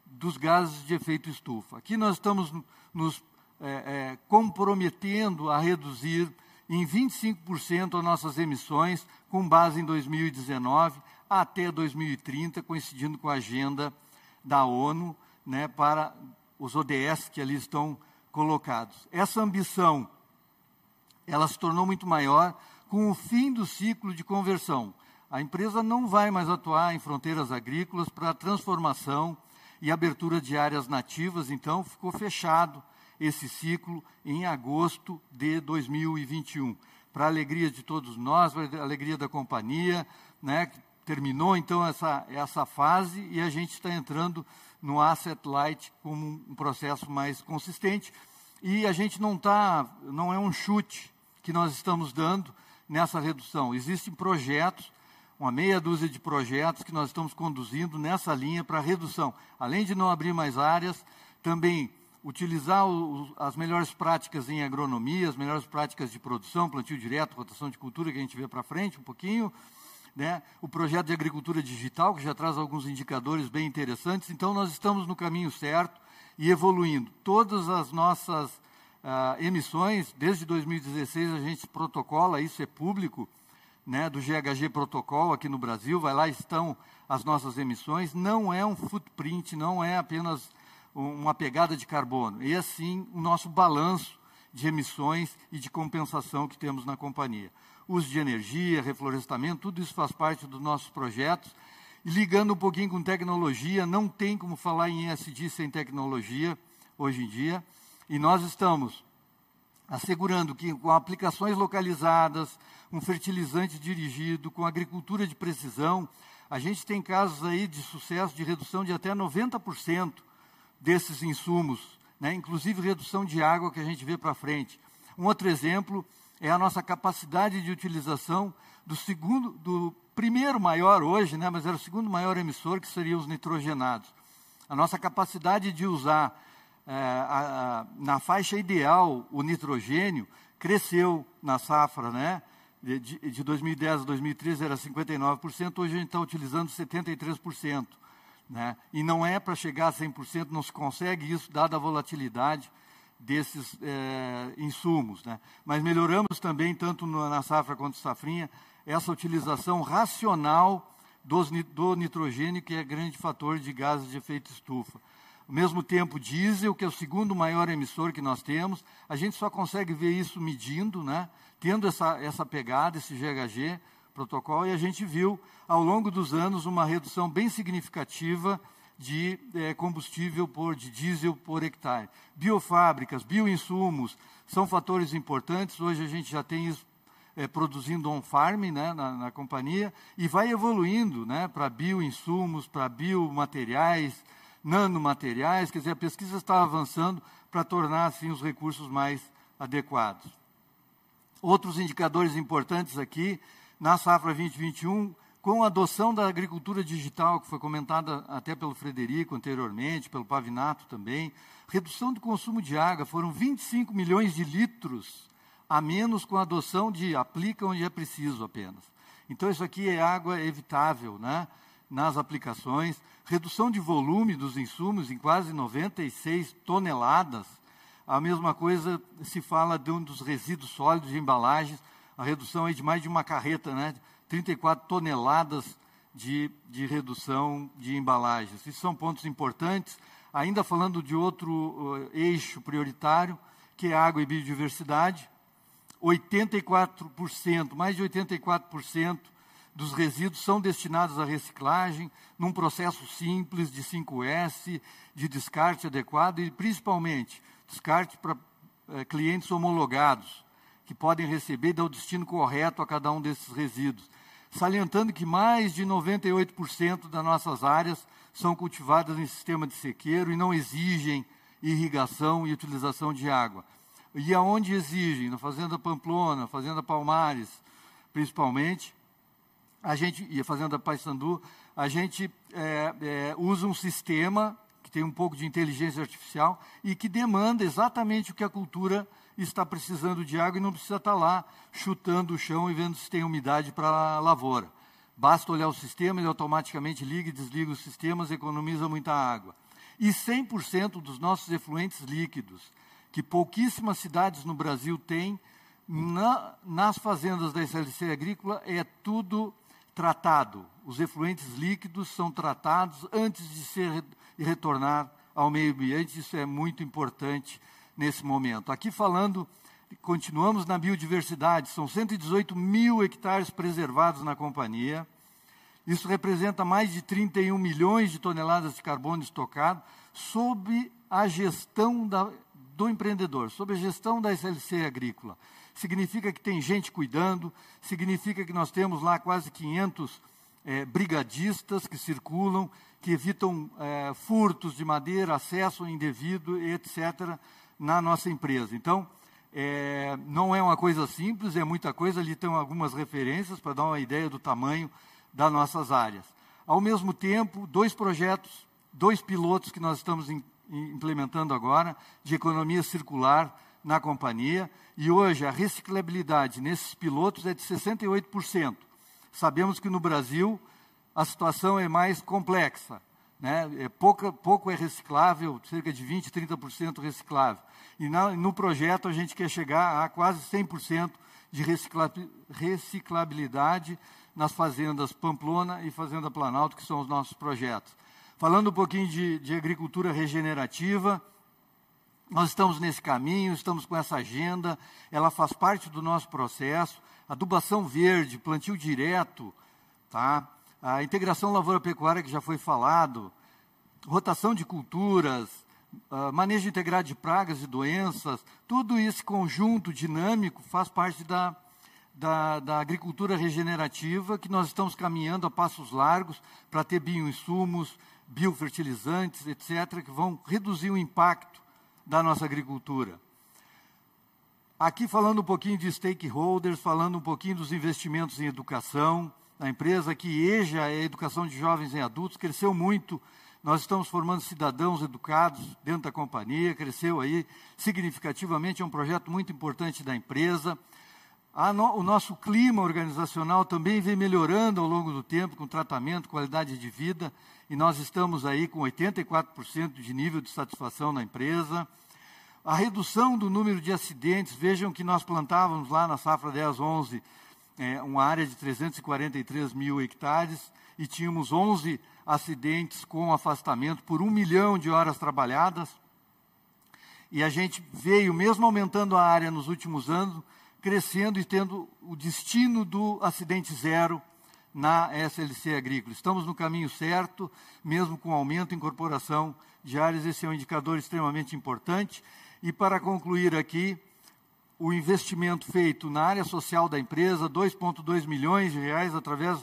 dos gases de efeito estufa. Aqui nós estamos nos é, é, comprometendo a reduzir em 25% as nossas emissões, com base em 2019 até 2030, coincidindo com a agenda da ONU né, para os ODS que ali estão colocados. Essa ambição ela se tornou muito maior com o fim do ciclo de conversão. A empresa não vai mais atuar em fronteiras agrícolas para transformação e abertura de áreas nativas, então ficou fechado esse ciclo em agosto de 2021. Para a alegria de todos nós, para a alegria da companhia, né, terminou então essa, essa fase e a gente está entrando no Asset Light como um processo mais consistente. E a gente não está, não é um chute, que nós estamos dando nessa redução. Existem projetos, uma meia dúzia de projetos que nós estamos conduzindo nessa linha para redução. Além de não abrir mais áreas, também utilizar o, as melhores práticas em agronomia, as melhores práticas de produção, plantio direto, rotação de cultura, que a gente vê para frente um pouquinho. Né? O projeto de agricultura digital, que já traz alguns indicadores bem interessantes. Então, nós estamos no caminho certo e evoluindo. Todas as nossas uh, emissões, desde 2016 a gente protocola, isso é público, né, do GHG Protocol aqui no Brasil, vai lá estão as nossas emissões, não é um footprint, não é apenas uma pegada de carbono, e assim o nosso balanço de emissões e de compensação que temos na companhia. Uso de energia, reflorestamento, tudo isso faz parte dos nossos projetos. E ligando um pouquinho com tecnologia, não tem como falar em ESG sem tecnologia hoje em dia. E nós estamos assegurando que com aplicações localizadas, um fertilizante dirigido, com agricultura de precisão, a gente tem casos aí de sucesso de redução de até 90% desses insumos, né? inclusive redução de água que a gente vê para frente. Um outro exemplo é a nossa capacidade de utilização do segundo, do primeiro maior hoje, né? mas era o segundo maior emissor, que seriam os nitrogenados. A nossa capacidade de usar é, a, a, na faixa ideal o nitrogênio cresceu na safra, né? De, de 2010 a 2013 era 59%, hoje a gente está utilizando 73%. Né? E não é para chegar a 100%, não se consegue isso, dada a volatilidade desses é, insumos. Né? Mas melhoramos também, tanto na safra quanto na safrinha, essa utilização racional dos, do nitrogênio, que é grande fator de gases de efeito estufa. Ao mesmo tempo, diesel, que é o segundo maior emissor que nós temos, a gente só consegue ver isso medindo, né? tendo essa, essa pegada, esse GHG, protocolo, e a gente viu, ao longo dos anos, uma redução bem significativa de é, combustível por, de diesel por hectare. Biofábricas, bioinsumos, são fatores importantes. Hoje a gente já tem isso é, produzindo on-farm né, na, na, companhia e vai evoluindo né, para bioinsumos, para biomateriais, nanomateriais. Quer dizer, a pesquisa está avançando para tornar assim os recursos mais adequados. Outros indicadores importantes aqui na safra 2021, com a adoção da agricultura digital, que foi comentada até pelo Frederico anteriormente, pelo Pavinato também, redução do consumo de água, foram 25 milhões de litros a menos com a adoção de aplica onde é preciso apenas. Então, isso aqui é água evitável né, nas aplicações, redução de volume dos insumos em quase 96 toneladas. A mesma coisa se fala de um dos resíduos sólidos de embalagens, a redução é de mais de uma carreta, né? 34 toneladas de, de redução de embalagens. Isso são pontos importantes. Ainda falando de outro uh, eixo prioritário, que é água e biodiversidade, 84%, mais de 84% dos resíduos são destinados à reciclagem, num processo simples de 5S, de descarte adequado e, principalmente, descarte para eh, clientes homologados que podem receber e dar o destino correto a cada um desses resíduos. Salientando que mais de 98% das nossas áreas são cultivadas em sistema de sequeiro e não exigem irrigação e utilização de água. E aonde exigem, na Fazenda Pamplona, Fazenda Palmares, principalmente, a gente, e a Fazenda Paissandu, a gente é, é, usa um sistema que tem um pouco de inteligência artificial e que demanda exatamente o que a cultura está precisando de água e não precisa estar lá chutando o chão e vendo se tem umidade para a lavoura. Basta olhar o sistema, ele automaticamente liga e desliga os sistemas, economiza muita água. E 100% dos nossos efluentes líquidos, que pouquíssimas cidades no Brasil têm, na, nas fazendas da SLC Agrícola é tudo tratado. Os efluentes líquidos são tratados antes de ser e retornar ao meio ambiente. Isso é muito importante nesse momento. Aqui falando, continuamos na biodiversidade, são 118 mil hectares preservados na companhia. Isso representa mais de 31 milhões de toneladas de carbono estocado sob a gestão da, do empreendedor, sob a gestão da SLC agrícola. Significa que tem gente cuidando, significa que nós temos lá quase 500 é, brigadistas que circulam, que evitam é, furtos de madeira, acesso indevido, etc na nossa empresa. Então, é, não é uma coisa simples, é muita coisa, ali tem algumas referências para dar uma ideia do tamanho das nossas áreas. Ao mesmo tempo, dois projetos, dois pilotos que nós estamos implementando agora, de economia circular na companhia, e hoje a reciclabilidade nesses pilotos é de 68%. Sabemos que no Brasil a situação é mais complexa né? é pouca, pouco é reciclável, cerca de 20%, 30% reciclável. E na, no projeto a gente quer chegar a quase 100% de reciclabilidade nas fazendas Pamplona e Fazenda Planalto, que são os nossos projetos. Falando um pouquinho de, de agricultura regenerativa, nós estamos nesse caminho, estamos com essa agenda, ela faz parte do nosso processo. Adubação verde, plantio direto, tá? a integração lavoura-pecuária que já foi falado, rotação de culturas, uh, manejo integrado de pragas e doenças, tudo esse conjunto dinâmico faz parte da, da, da, agricultura regenerativa que nós estamos caminhando a passos largos para ter bioinsumos, biofertilizantes, etc., que vão reduzir o impacto da nossa agricultura. Aqui falando um pouquinho de stakeholders, falando um pouquinho dos investimentos em educação, a empresa que EJA é a educação de jovens e adultos, cresceu muito. Nós estamos formando cidadãos educados dentro da companhia, cresceu aí significativamente, é um projeto muito importante da empresa. No, o nosso clima organizacional também vem melhorando ao longo do tempo, com tratamento, qualidade de vida, e nós estamos aí com 84% de nível de satisfação na empresa. A redução do número de acidentes, vejam que nós plantávamos lá na safra 10, 11, é, uma área de 343 mil hectares e tínhamos 11 acidentes com afastamento por um milhão de horas trabalhadas. E a gente veio, mesmo aumentando a área nos últimos anos, crescendo e tendo o destino do acidente zero na SLC Agrícola. Estamos no caminho certo, mesmo com aumento e incorporação de áreas, esse é um indicador extremamente importante. E para concluir aqui, o investimento feito na área social da empresa, 2,2 milhões de reais, através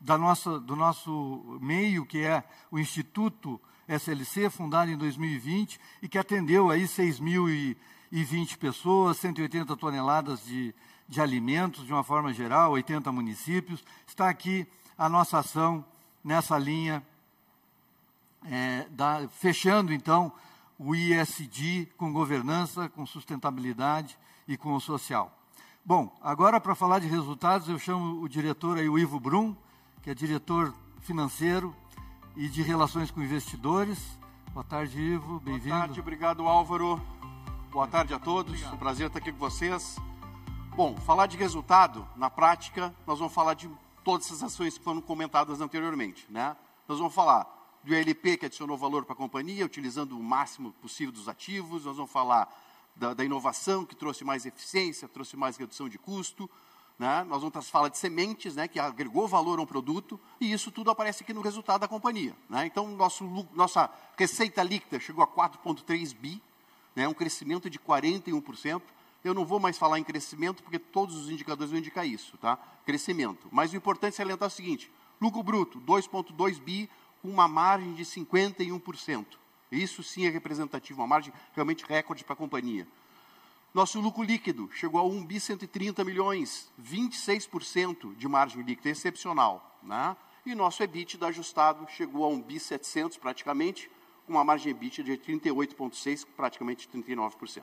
da nossa, do nosso meio, que é o Instituto SLC, fundado em 2020, e que atendeu aí 6.020 pessoas, 180 toneladas de, de alimentos, de uma forma geral, 80 municípios. Está aqui a nossa ação nessa linha, é, da, fechando, então, o ISD com governança, com sustentabilidade e com o social. Bom, agora para falar de resultados, eu chamo o diretor aí, o Ivo Brum, que é diretor financeiro e de relações com investidores. Boa tarde, Ivo, bem-vindo. Boa tarde, obrigado, Álvaro. Boa tarde a todos, obrigado. um prazer estar aqui com vocês. Bom, falar de resultado, na prática, nós vamos falar de todas essas ações que foram comentadas anteriormente. Né? Nós vamos falar do ELP, que adicionou valor para a companhia, utilizando o máximo possível dos ativos, nós vamos falar da, da, inovação, que trouxe mais eficiência, trouxe mais redução de custo. Né? Nós vamos falar de sementes, né, que agregou valor a um produto, e isso tudo aparece aqui no resultado da companhia. Né? Então, nosso, nossa receita líquida chegou a 4,3 bi, né, um crescimento de 41%. Eu não vou mais falar em crescimento, porque todos os indicadores vão indicar isso, tá? Crescimento. Mas o importante é salientar o seguinte: lucro bruto, 2,2 bi, uma margem de 51%. Isso sim é representativo, uma margem realmente recorde para a companhia. Nosso lucro líquido chegou a 1 bi 130 milhões, 26% de margem líquida, excepcional. Né? E nosso EBITDA ajustado chegou a 1 bi 700 praticamente, com uma margem EBITDA de 38,6%, praticamente 39%.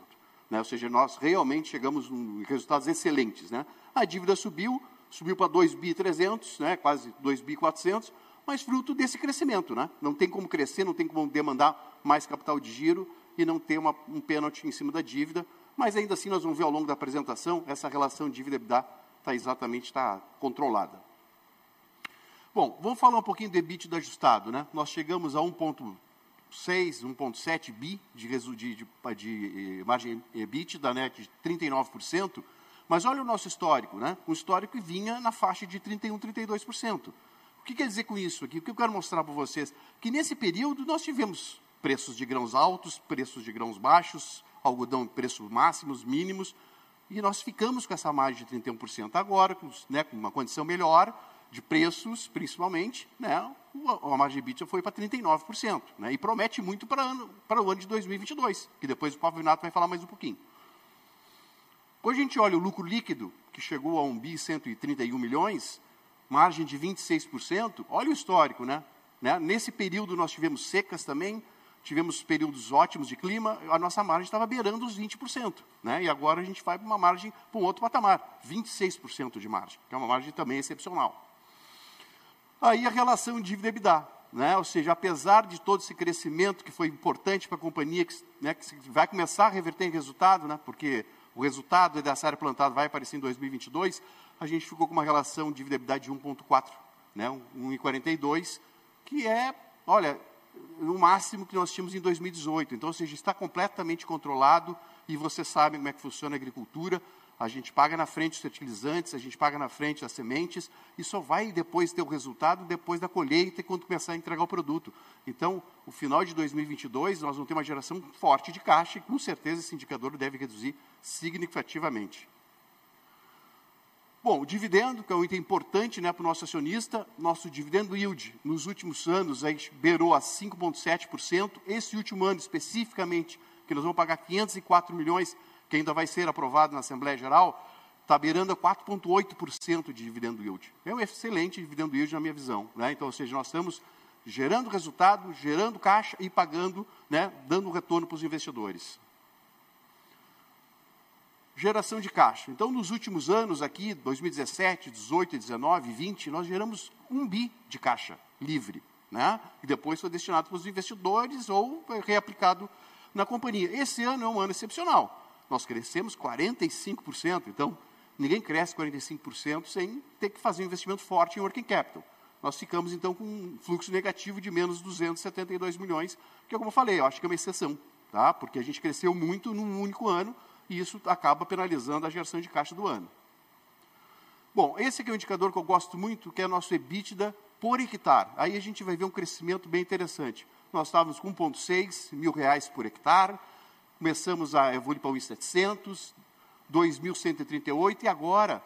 Né? Ou seja, nós realmente chegamos em resultados excelentes. Né? A dívida subiu, subiu para 2 bi 300, né? quase 2 bi 400, mas fruto desse crescimento. Né? Não tem como crescer, não tem como demandar mais capital de giro e não ter uma, um pênalti em cima da dívida. Mas ainda assim, nós vamos ver ao longo da apresentação, essa relação dívida-EBITDA está exatamente está controlada. Bom, vamos falar um pouquinho do EBITDA ajustado. Né? Nós chegamos a 1,6, 1,7 bi de, de, de, de, margem EBITDA, né, de 39%. Mas olha o nosso histórico, né? O histórico vinha na faixa de 31, 32% que quer dizer com isso aqui? O que eu quero mostrar para vocês? Que nesse período nós tivemos preços de grãos altos, preços de grãos baixos, algodão preços máximos, mínimos, e nós ficamos com essa margem de 31%. Agora, com, né, com uma condição melhor, de preços, principalmente, né, a margem de EBITDA foi para 39%, né, e promete muito para, ano, para o ano de 2022, que depois o Paulo Vinato vai falar mais um pouquinho. Quando a gente olha o lucro líquido, que chegou a 1 bi 131 milhões, margem de 26%, olha o histórico, né? né? Nesse período nós tivemos secas também, tivemos períodos ótimos de clima, a nossa margem estava beirando os 20%, né? E agora a gente vai para uma margem para um outro patamar, 26% de margem, que é uma margem também excepcional. Aí a relação dívida-EBITDA, né? Ou seja, apesar de todo esse crescimento que foi importante para a companhia, que, né, que vai começar a reverter em resultado, né? Porque o resultado dessa área plantada vai aparecer em 2022, a gente ficou com uma relação de dívida de 1,4, né, 1,42, que é, olha, no máximo que nós tínhamos em 2018. Então, ou seja, está completamente controlado e você sabe como é que funciona a agricultura. A gente paga na frente os fertilizantes, a gente paga na frente as sementes e só vai depois ter o resultado depois da colheita e quando começar a entregar o produto. Então, o final de 2022, nós vamos ter uma geração forte de caixa e com certeza esse indicador deve reduzir significativamente. Bom, o dividendo, que é um item importante né, para o nosso acionista, nosso dividendo yield nos últimos anos aí, beirou a 5,7%. Esse último ano, especificamente, que nós vamos pagar 504 milhões, que ainda vai ser aprovado na Assembleia Geral, está beirando a 4,8% de dividendo yield. É um excelente dividendo yield na minha visão. Né? Então, ou seja, nós estamos gerando resultado, gerando caixa e pagando, né, dando retorno para os investidores. Geração de caixa. Então, nos últimos anos aqui, 2017, 18, 19, 20, nós geramos um bi de caixa livre, né? E depois foi destinado para os investidores ou reaplicado na companhia. Esse ano é um ano excepcional nós crescemos 45%. Então, ninguém cresce 45% sem ter que fazer um investimento forte em working capital. Nós ficamos, então, com um fluxo negativo de menos 272 milhões, que, como eu falei, eu acho que é uma exceção, tá? porque a gente cresceu muito num único ano e isso acaba penalizando a geração de caixa do ano. Bom, esse aqui é um indicador que eu gosto muito, que é nosso EBITDA por hectare. Aí a gente vai ver um crescimento bem interessante. Nós estávamos com 1,6 mil reais por hectare, começamos a evoluir para o 1.700, 2.138 e agora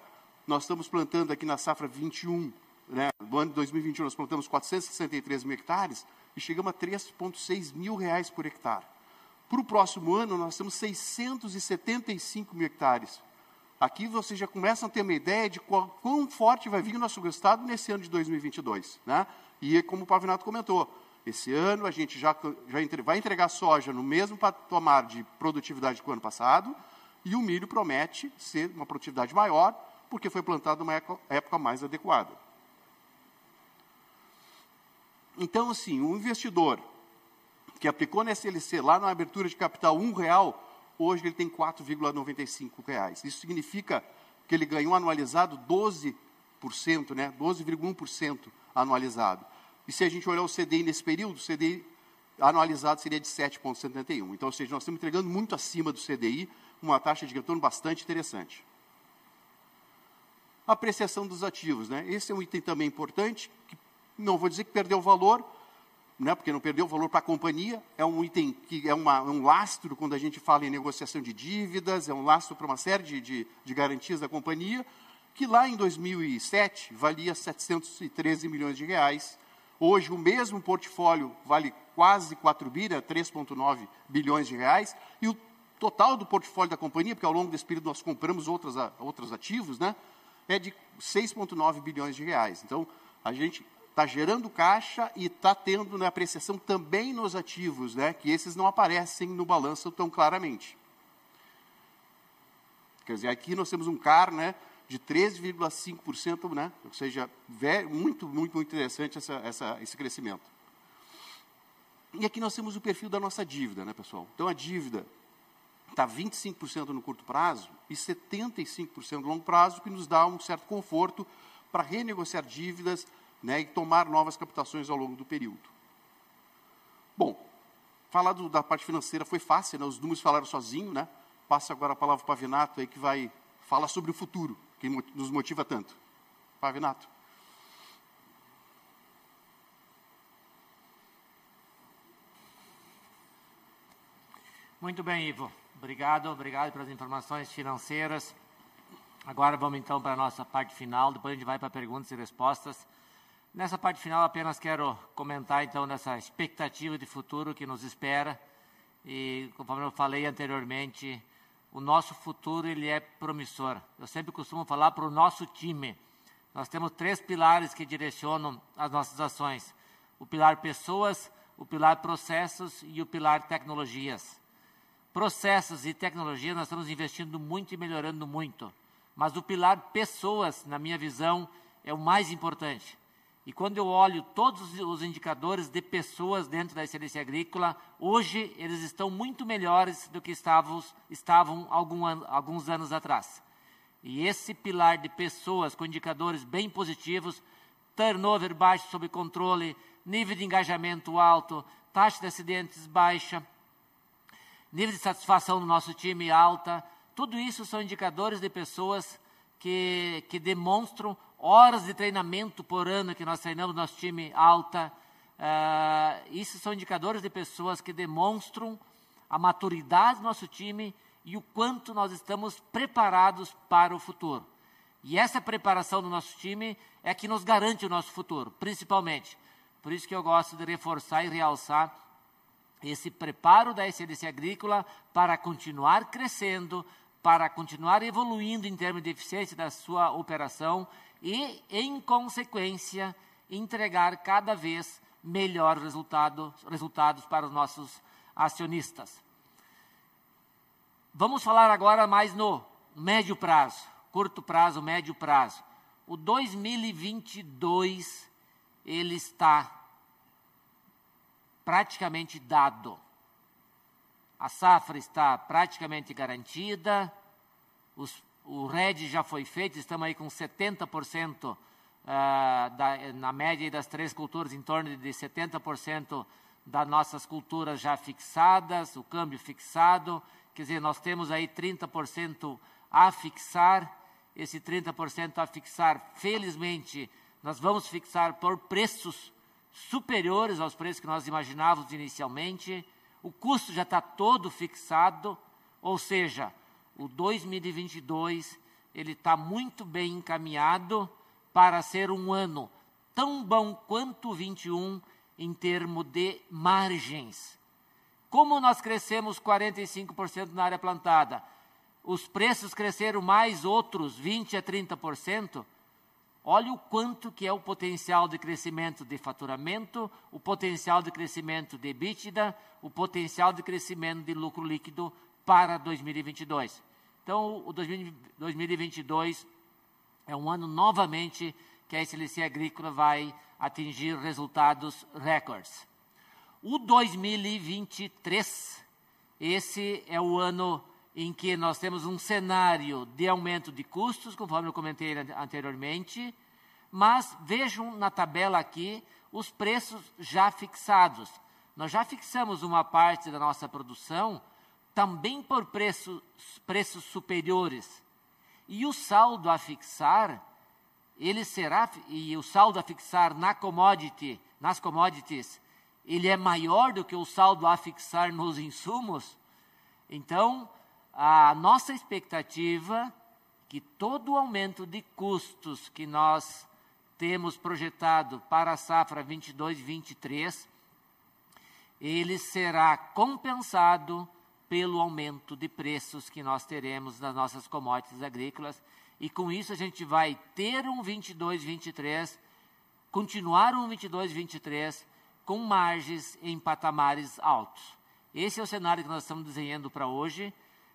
nós estamos plantando aqui na safra 21, né, no ano de 2021 nós plantamos 463 mil hectares e chegamos a 3,6 mil reais por hectare. Para o próximo ano nós temos 675 mil hectares. Aqui vocês já começam a ter uma ideia de quão, quão forte vai vir o nosso estado nesse ano de 2022. Né? E como o Pavinato comentou, esse ano a gente já, já entre, vai entregar soja no mesmo patamar de produtividade que o ano passado, e o milho promete ser uma produtividade maior, porque foi plantado numa época mais adequada. Então, assim, um investidor que aplicou na SLC lá na abertura de capital um real, hoje ele tem 4,95 reais. Isso significa que ele ganhou anualizado 12%, né? 12,1% anualizado. E se a gente olhar o CDI nesse período, o CDI anualizado seria de 7,71. Então, ou seja, nós estamos entregando muito acima do CDI, uma taxa de retorno bastante interessante. Apreciação dos ativos. Né? Esse é um item também importante, que não vou dizer que perdeu valor, né, porque não perdeu valor para a companhia, é um item que é uma, um lastro quando a gente fala em negociação de dívidas, é um lastro para uma série de, de, de garantias da companhia, que lá em 2007 valia 713 milhões de reais, Hoje, o mesmo portfólio vale quase 4 bilhões, 3,9 bilhões de reais, e o total do portfólio da companhia, porque ao longo desse período nós compramos outros, outros ativos, né, é de 6,9 bilhões de reais. Então, a gente está gerando caixa e está tendo né, apreciação também nos ativos, né, que esses não aparecem no balanço tão claramente. Quer dizer, aqui nós temos um CAR né, de 13,5%, né? ou seja, muito, muito, muito interessante essa, essa, esse crescimento. E aqui nós temos o perfil da nossa dívida, né, pessoal? Então, a dívida está 25% no curto prazo e 75% no longo prazo, que nos dá um certo conforto para renegociar dívidas né, e tomar novas captações ao longo do período. Bom, falar do, da parte financeira foi fácil, né? os números falaram sozinho, né? Passa agora a palavra para o Pavinato aí, que vai falar sobre o futuro que nos motiva tanto. Pavinato. Muito bem, Ivo. Obrigado, obrigado pelas informações financeiras. Agora vamos então para a nossa parte final, depois a gente vai para perguntas e respostas. Nessa parte final apenas quero comentar então dessa expectativa de futuro que nos espera. E conforme eu falei anteriormente, o nosso futuro ele é promissor. Eu sempre costumo falar para o nosso time. Nós temos três pilares que direcionam as nossas ações: o pilar pessoas, o pilar processos e o pilar tecnologias. Processos e tecnologia nós estamos investindo muito e melhorando muito, mas o pilar pessoas, na minha visão, é o mais importante. E quando eu olho todos os indicadores de pessoas dentro da excelência agrícola, hoje eles estão muito melhores do que estavam, estavam algum alguns anos atrás. E esse pilar de pessoas com indicadores bem positivos, turnover baixo sob controle, nível de engajamento alto, taxa de acidentes baixa, nível de satisfação do nosso time alta, tudo isso são indicadores de pessoas que, que demonstram horas de treinamento por ano que nós treinamos nosso time alta. Uh, isso são indicadores de pessoas que demonstram a maturidade do nosso time e o quanto nós estamos preparados para o futuro. E essa preparação do nosso time é que nos garante o nosso futuro, principalmente. Por isso que eu gosto de reforçar e realçar esse preparo da excelência agrícola para continuar crescendo, para continuar evoluindo em termos de eficiência da sua operação e, em consequência, entregar cada vez melhores resultado, resultados para os nossos acionistas. Vamos falar agora mais no médio prazo, curto prazo, médio prazo. O 2022 ele está praticamente dado. A safra está praticamente garantida, os o RED já foi feito, estamos aí com 70%, uh, ah, da, na média das três culturas, em torno de 70% das nossas culturas já fixadas, o câmbio fixado, quer dizer, nós temos aí 30% a fixar, esse 30% a fixar, felizmente, nós vamos fixar por preços superiores aos preços que nós imaginávamos inicialmente, o custo já está todo fixado, ou seja, o 2022 ele está muito bem encaminhado para ser um ano tão bom quanto o 21 em termos de margens. Como nós crescemos 45% na área plantada, os preços cresceram mais outros 20 a 30%, olha o quanto que é o potencial de crescimento de faturamento, o potencial de crescimento de EBITDA, o potencial de crescimento de lucro líquido para 2022. Então, o 2022 é um ano novamente que a excelência agrícola vai atingir resultados recordes. O 2023, esse é o ano em que nós temos um cenário de aumento de custos, conforme eu comentei anteriormente, mas vejam na tabela aqui os preços já fixados. Nós já fixamos uma parte da nossa produção também por preços, preços superiores. E o saldo a fixar, ele será, e o saldo a fixar na commodity, nas commodities, ele é maior do que o saldo a fixar nos insumos. Então, a nossa expectativa que todo o aumento de custos que nós temos projetado para a safra 22-23, ele será compensado pelo aumento de preços que nós teremos nas nossas commodities agrícolas. E com isso a gente vai ter um 22, 23, continuar um 22, 23 com margens em patamares altos. Esse é o cenário que nós estamos desenhando para hoje.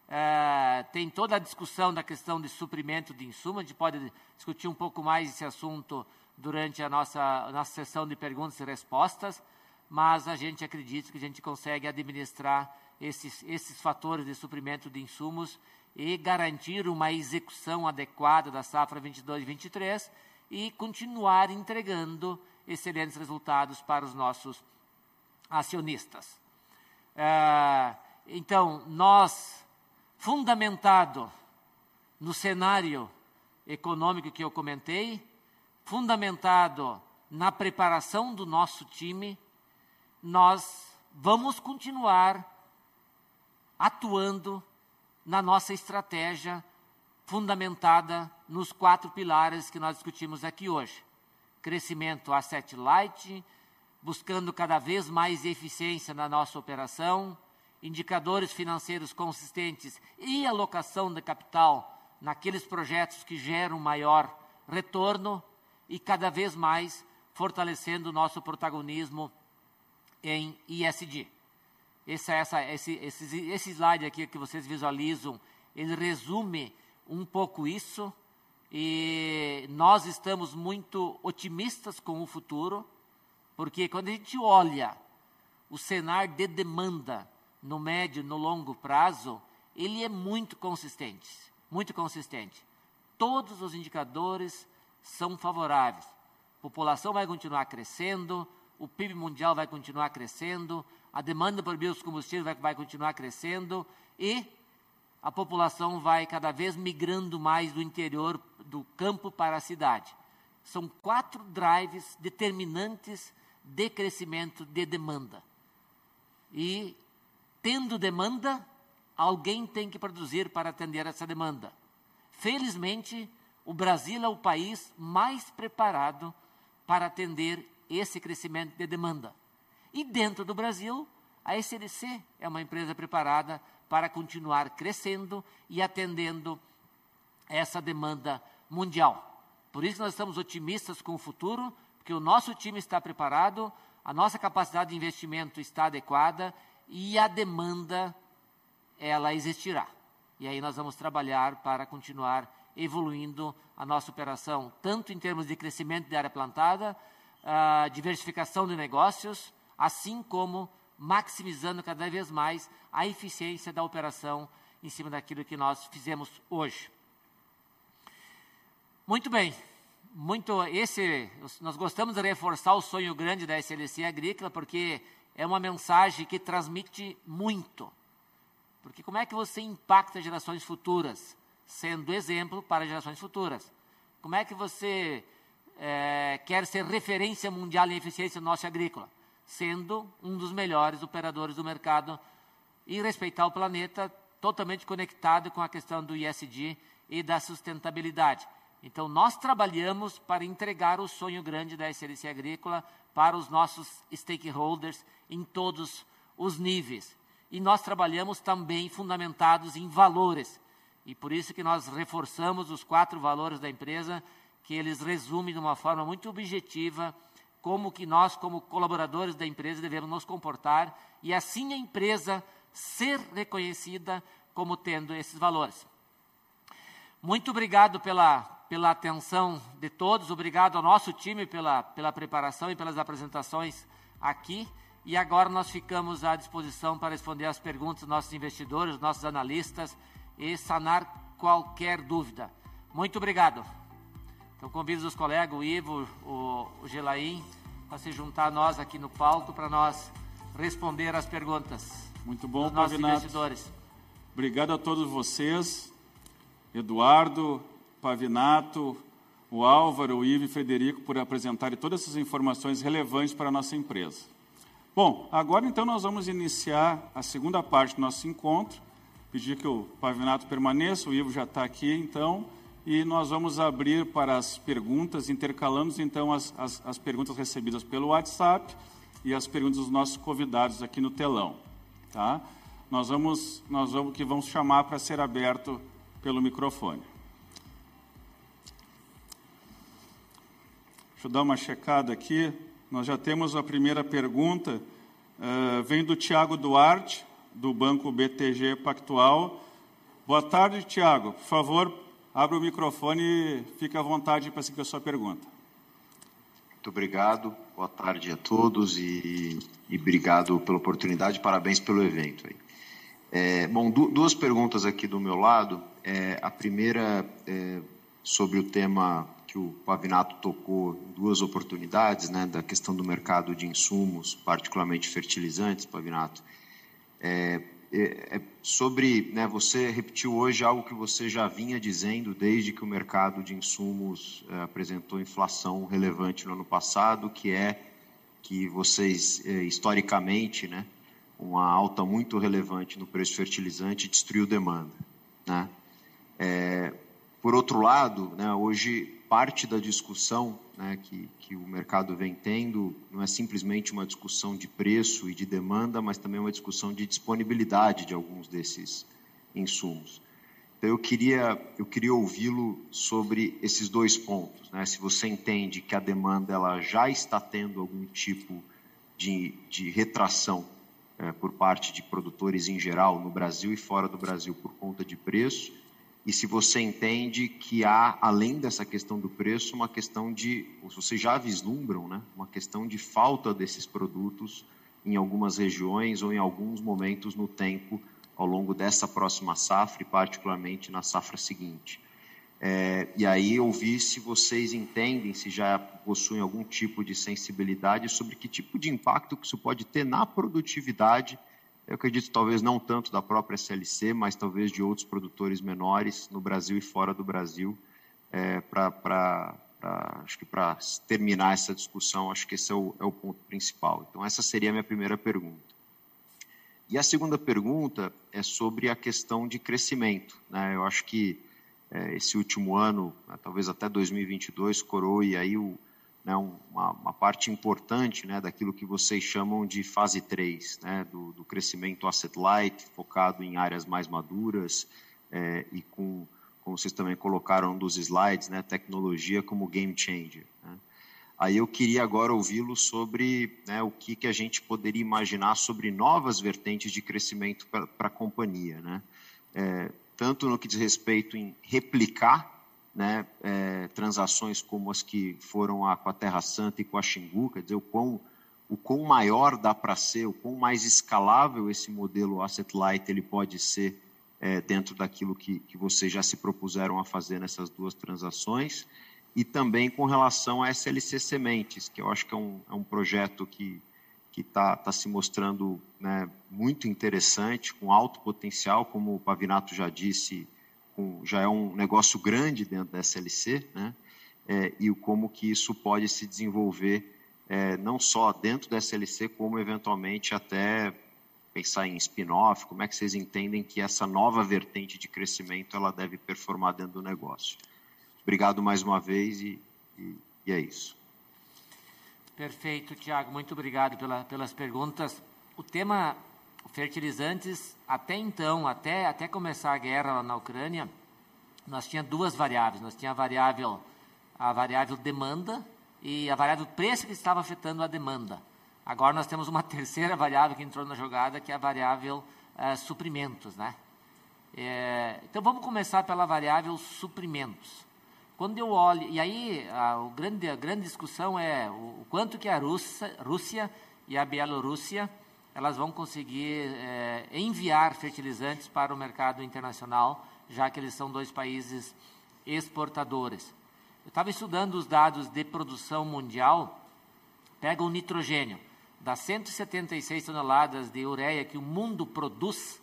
É, tem toda a discussão da questão de suprimento de insumos, a gente pode discutir um pouco mais esse assunto durante a nossa, a nossa sessão de perguntas e respostas, mas a gente acredita que a gente consegue administrar esses, esses fatores de suprimento de insumos e garantir uma execução adequada da safra 22-23 e continuar entregando excelentes resultados para os nossos acionistas. É, então, nós, fundamentado no cenário econômico que eu comentei, fundamentado na preparação do nosso time, nós vamos continuar atuando na nossa estratégia fundamentada nos quatro pilares que nós discutimos aqui hoje. Crescimento asset light, buscando cada vez mais eficiência na nossa operação, indicadores financeiros consistentes e alocação de capital naqueles projetos que geram maior retorno e cada vez mais fortalecendo o nosso protagonismo em ISD. Essa, essa, esse, esse, esse slide aqui que vocês visualizam, ele resume um pouco isso. e nós estamos muito otimistas com o futuro, porque quando a gente olha o cenário de demanda no médio, no longo prazo, ele é muito consistente, muito consistente. Todos os indicadores são favoráveis. A população vai continuar crescendo, o PIB mundial vai continuar crescendo, a demanda por biocombustíveis vai, vai continuar crescendo e a população vai cada vez migrando mais do interior do campo para a cidade. São quatro drives determinantes de crescimento de demanda. E, tendo demanda, alguém tem que produzir para atender essa demanda. Felizmente, o Brasil é o país mais preparado para atender esse crescimento de demanda. E dentro do Brasil, a SLC é uma empresa preparada para continuar crescendo e atendendo essa demanda mundial. Por isso nós estamos otimistas com o futuro, porque o nosso time está preparado, a nossa capacidade de investimento está adequada e a demanda ela existirá. E aí nós vamos trabalhar para continuar evoluindo a nossa operação, tanto em termos de crescimento de área plantada, uh, diversificação de negócios, assim como maximizando cada vez mais a eficiência da operação em cima daquilo que nós fizemos hoje. Muito bem, muito esse nós gostamos de reforçar o sonho grande da SLC Agrícola porque é uma mensagem que transmite muito. Porque como é que você impacta gerações futuras, sendo exemplo para gerações futuras? Como é que você é, quer ser referência mundial em eficiência no nosso agrícola? Sendo um dos melhores operadores do mercado e respeitar o planeta totalmente conectado com a questão do ISD e da sustentabilidade. Então, nós trabalhamos para entregar o sonho grande da SLC Agrícola para os nossos stakeholders em todos os níveis. E nós trabalhamos também fundamentados em valores. E por isso que nós reforçamos os quatro valores da empresa, que eles resumem de uma forma muito objetiva como que nós, como colaboradores da empresa, devemos nos comportar e assim a empresa ser reconhecida como tendo esses valores. Muito obrigado pela, pela atenção de todos, obrigado ao nosso time pela, pela preparação e pelas apresentações aqui. E agora nós ficamos à disposição para responder as perguntas dos nossos investidores, dos nossos analistas e sanar qualquer dúvida. Muito obrigado. Então convido os colegas, o Ivo, o, o Gelaim, a se juntar a nós aqui no palco para nós responder as perguntas. Muito bom, Pavinato. investidores. Obrigado a todos vocês, Eduardo, Pavinato, o Álvaro, o Ivo e o Frederico, por apresentarem todas essas informações relevantes para a nossa empresa. Bom, agora então nós vamos iniciar a segunda parte do nosso encontro. Pedir que o Pavinato permaneça, o Ivo já está aqui, então e nós vamos abrir para as perguntas, intercalando então as, as, as, perguntas recebidas pelo WhatsApp e as perguntas dos nossos convidados aqui no telão. Tá? Nós vamos, nós vamos que vamos chamar para ser aberto pelo microfone. Deixa eu dar uma checada aqui. Nós já temos a primeira pergunta. Uh, vem do Tiago Duarte, do Banco BTG Pactual. Boa tarde, Tiago. Por favor, Abra o microfone e fique à vontade para seguir a sua pergunta. Muito obrigado, boa tarde a todos e, e obrigado pela oportunidade, parabéns pelo evento. É, bom, du duas perguntas aqui do meu lado. É, a primeira é sobre o tema que o Pavinato tocou em duas oportunidades, né, da questão do mercado de insumos, particularmente fertilizantes, Pavinato. É, é, é sobre, né, você repetiu hoje algo que você já vinha dizendo desde que o mercado de insumos é, apresentou inflação relevante no ano passado, que é que vocês, é, historicamente, né, uma alta muito relevante no preço fertilizante destruiu demanda. Né? É, por outro lado, né, hoje parte da discussão né, que, que o mercado vem tendo não é simplesmente uma discussão de preço e de demanda, mas também uma discussão de disponibilidade de alguns desses insumos. Então, eu queria, eu queria ouvi-lo sobre esses dois pontos. Né? Se você entende que a demanda ela já está tendo algum tipo de, de retração é, por parte de produtores em geral, no Brasil e fora do Brasil, por conta de preço, e se você entende que há, além dessa questão do preço, uma questão de, vocês já vislumbram, né, uma questão de falta desses produtos em algumas regiões ou em alguns momentos no tempo ao longo dessa próxima safra e particularmente na safra seguinte. É, e aí ouvir se vocês entendem, se já possuem algum tipo de sensibilidade sobre que tipo de impacto que isso pode ter na produtividade eu acredito talvez não tanto da própria SLC, mas talvez de outros produtores menores no Brasil e fora do Brasil, é, para terminar essa discussão, acho que esse é o, é o ponto principal. Então essa seria a minha primeira pergunta. E a segunda pergunta é sobre a questão de crescimento. Né? Eu acho que é, esse último ano, talvez até 2022, coroe aí o, né, uma, uma, parte importante né, daquilo que vocês chamam de fase 3, né, do, do, crescimento asset light, focado em áreas mais maduras é, e com, como vocês também colocaram dos slides, né, tecnologia como game changer. Né. Aí eu queria agora ouvi-lo sobre né, o que, que a gente poderia imaginar sobre novas vertentes de crescimento para a companhia. É, tanto no que diz respeito em replicar né, é, transações como as que foram a, com a Terra Santa e com a Xingu, quer dizer, o quão, o quão maior dá para ser, o quão mais escalável esse modelo asset light ele pode ser é, dentro daquilo que, que vocês já se propuseram a fazer nessas duas transações, e também com relação a SLC Sementes, que eu acho que é um, é um projeto que que está tá se mostrando né, muito interessante, com alto potencial, como o Pavinato já disse, com, já é um negócio grande dentro da SLC, né? É, e como que isso pode se desenvolver é, não só dentro da SLC, como eventualmente até pensar em spin-off, como é que vocês entendem que essa nova vertente de crescimento ela deve performar dentro do negócio. Obrigado mais uma vez e, e, e é isso. Perfeito, Tiago, muito obrigado pela, pelas perguntas. O tema fertilizantes, até então, até, até começar a guerra na Ucrânia, nós tínhamos duas variáveis. Nós tínhamos a variável, a variável demanda e a variável preço que estava afetando a demanda. Agora nós temos uma terceira variável que entrou na jogada, que é a variável é, suprimentos. Né? É, então vamos começar pela variável suprimentos. Quando eu olho, e aí a, grande, a grande discussão é o, o quanto que a Rússia, Rússia e a Bielorrússia elas vão conseguir é, enviar fertilizantes para o mercado internacional, já que eles são dois países exportadores. Eu estava estudando os dados de produção mundial, pega o nitrogênio, das 176 toneladas de ureia que o mundo produz,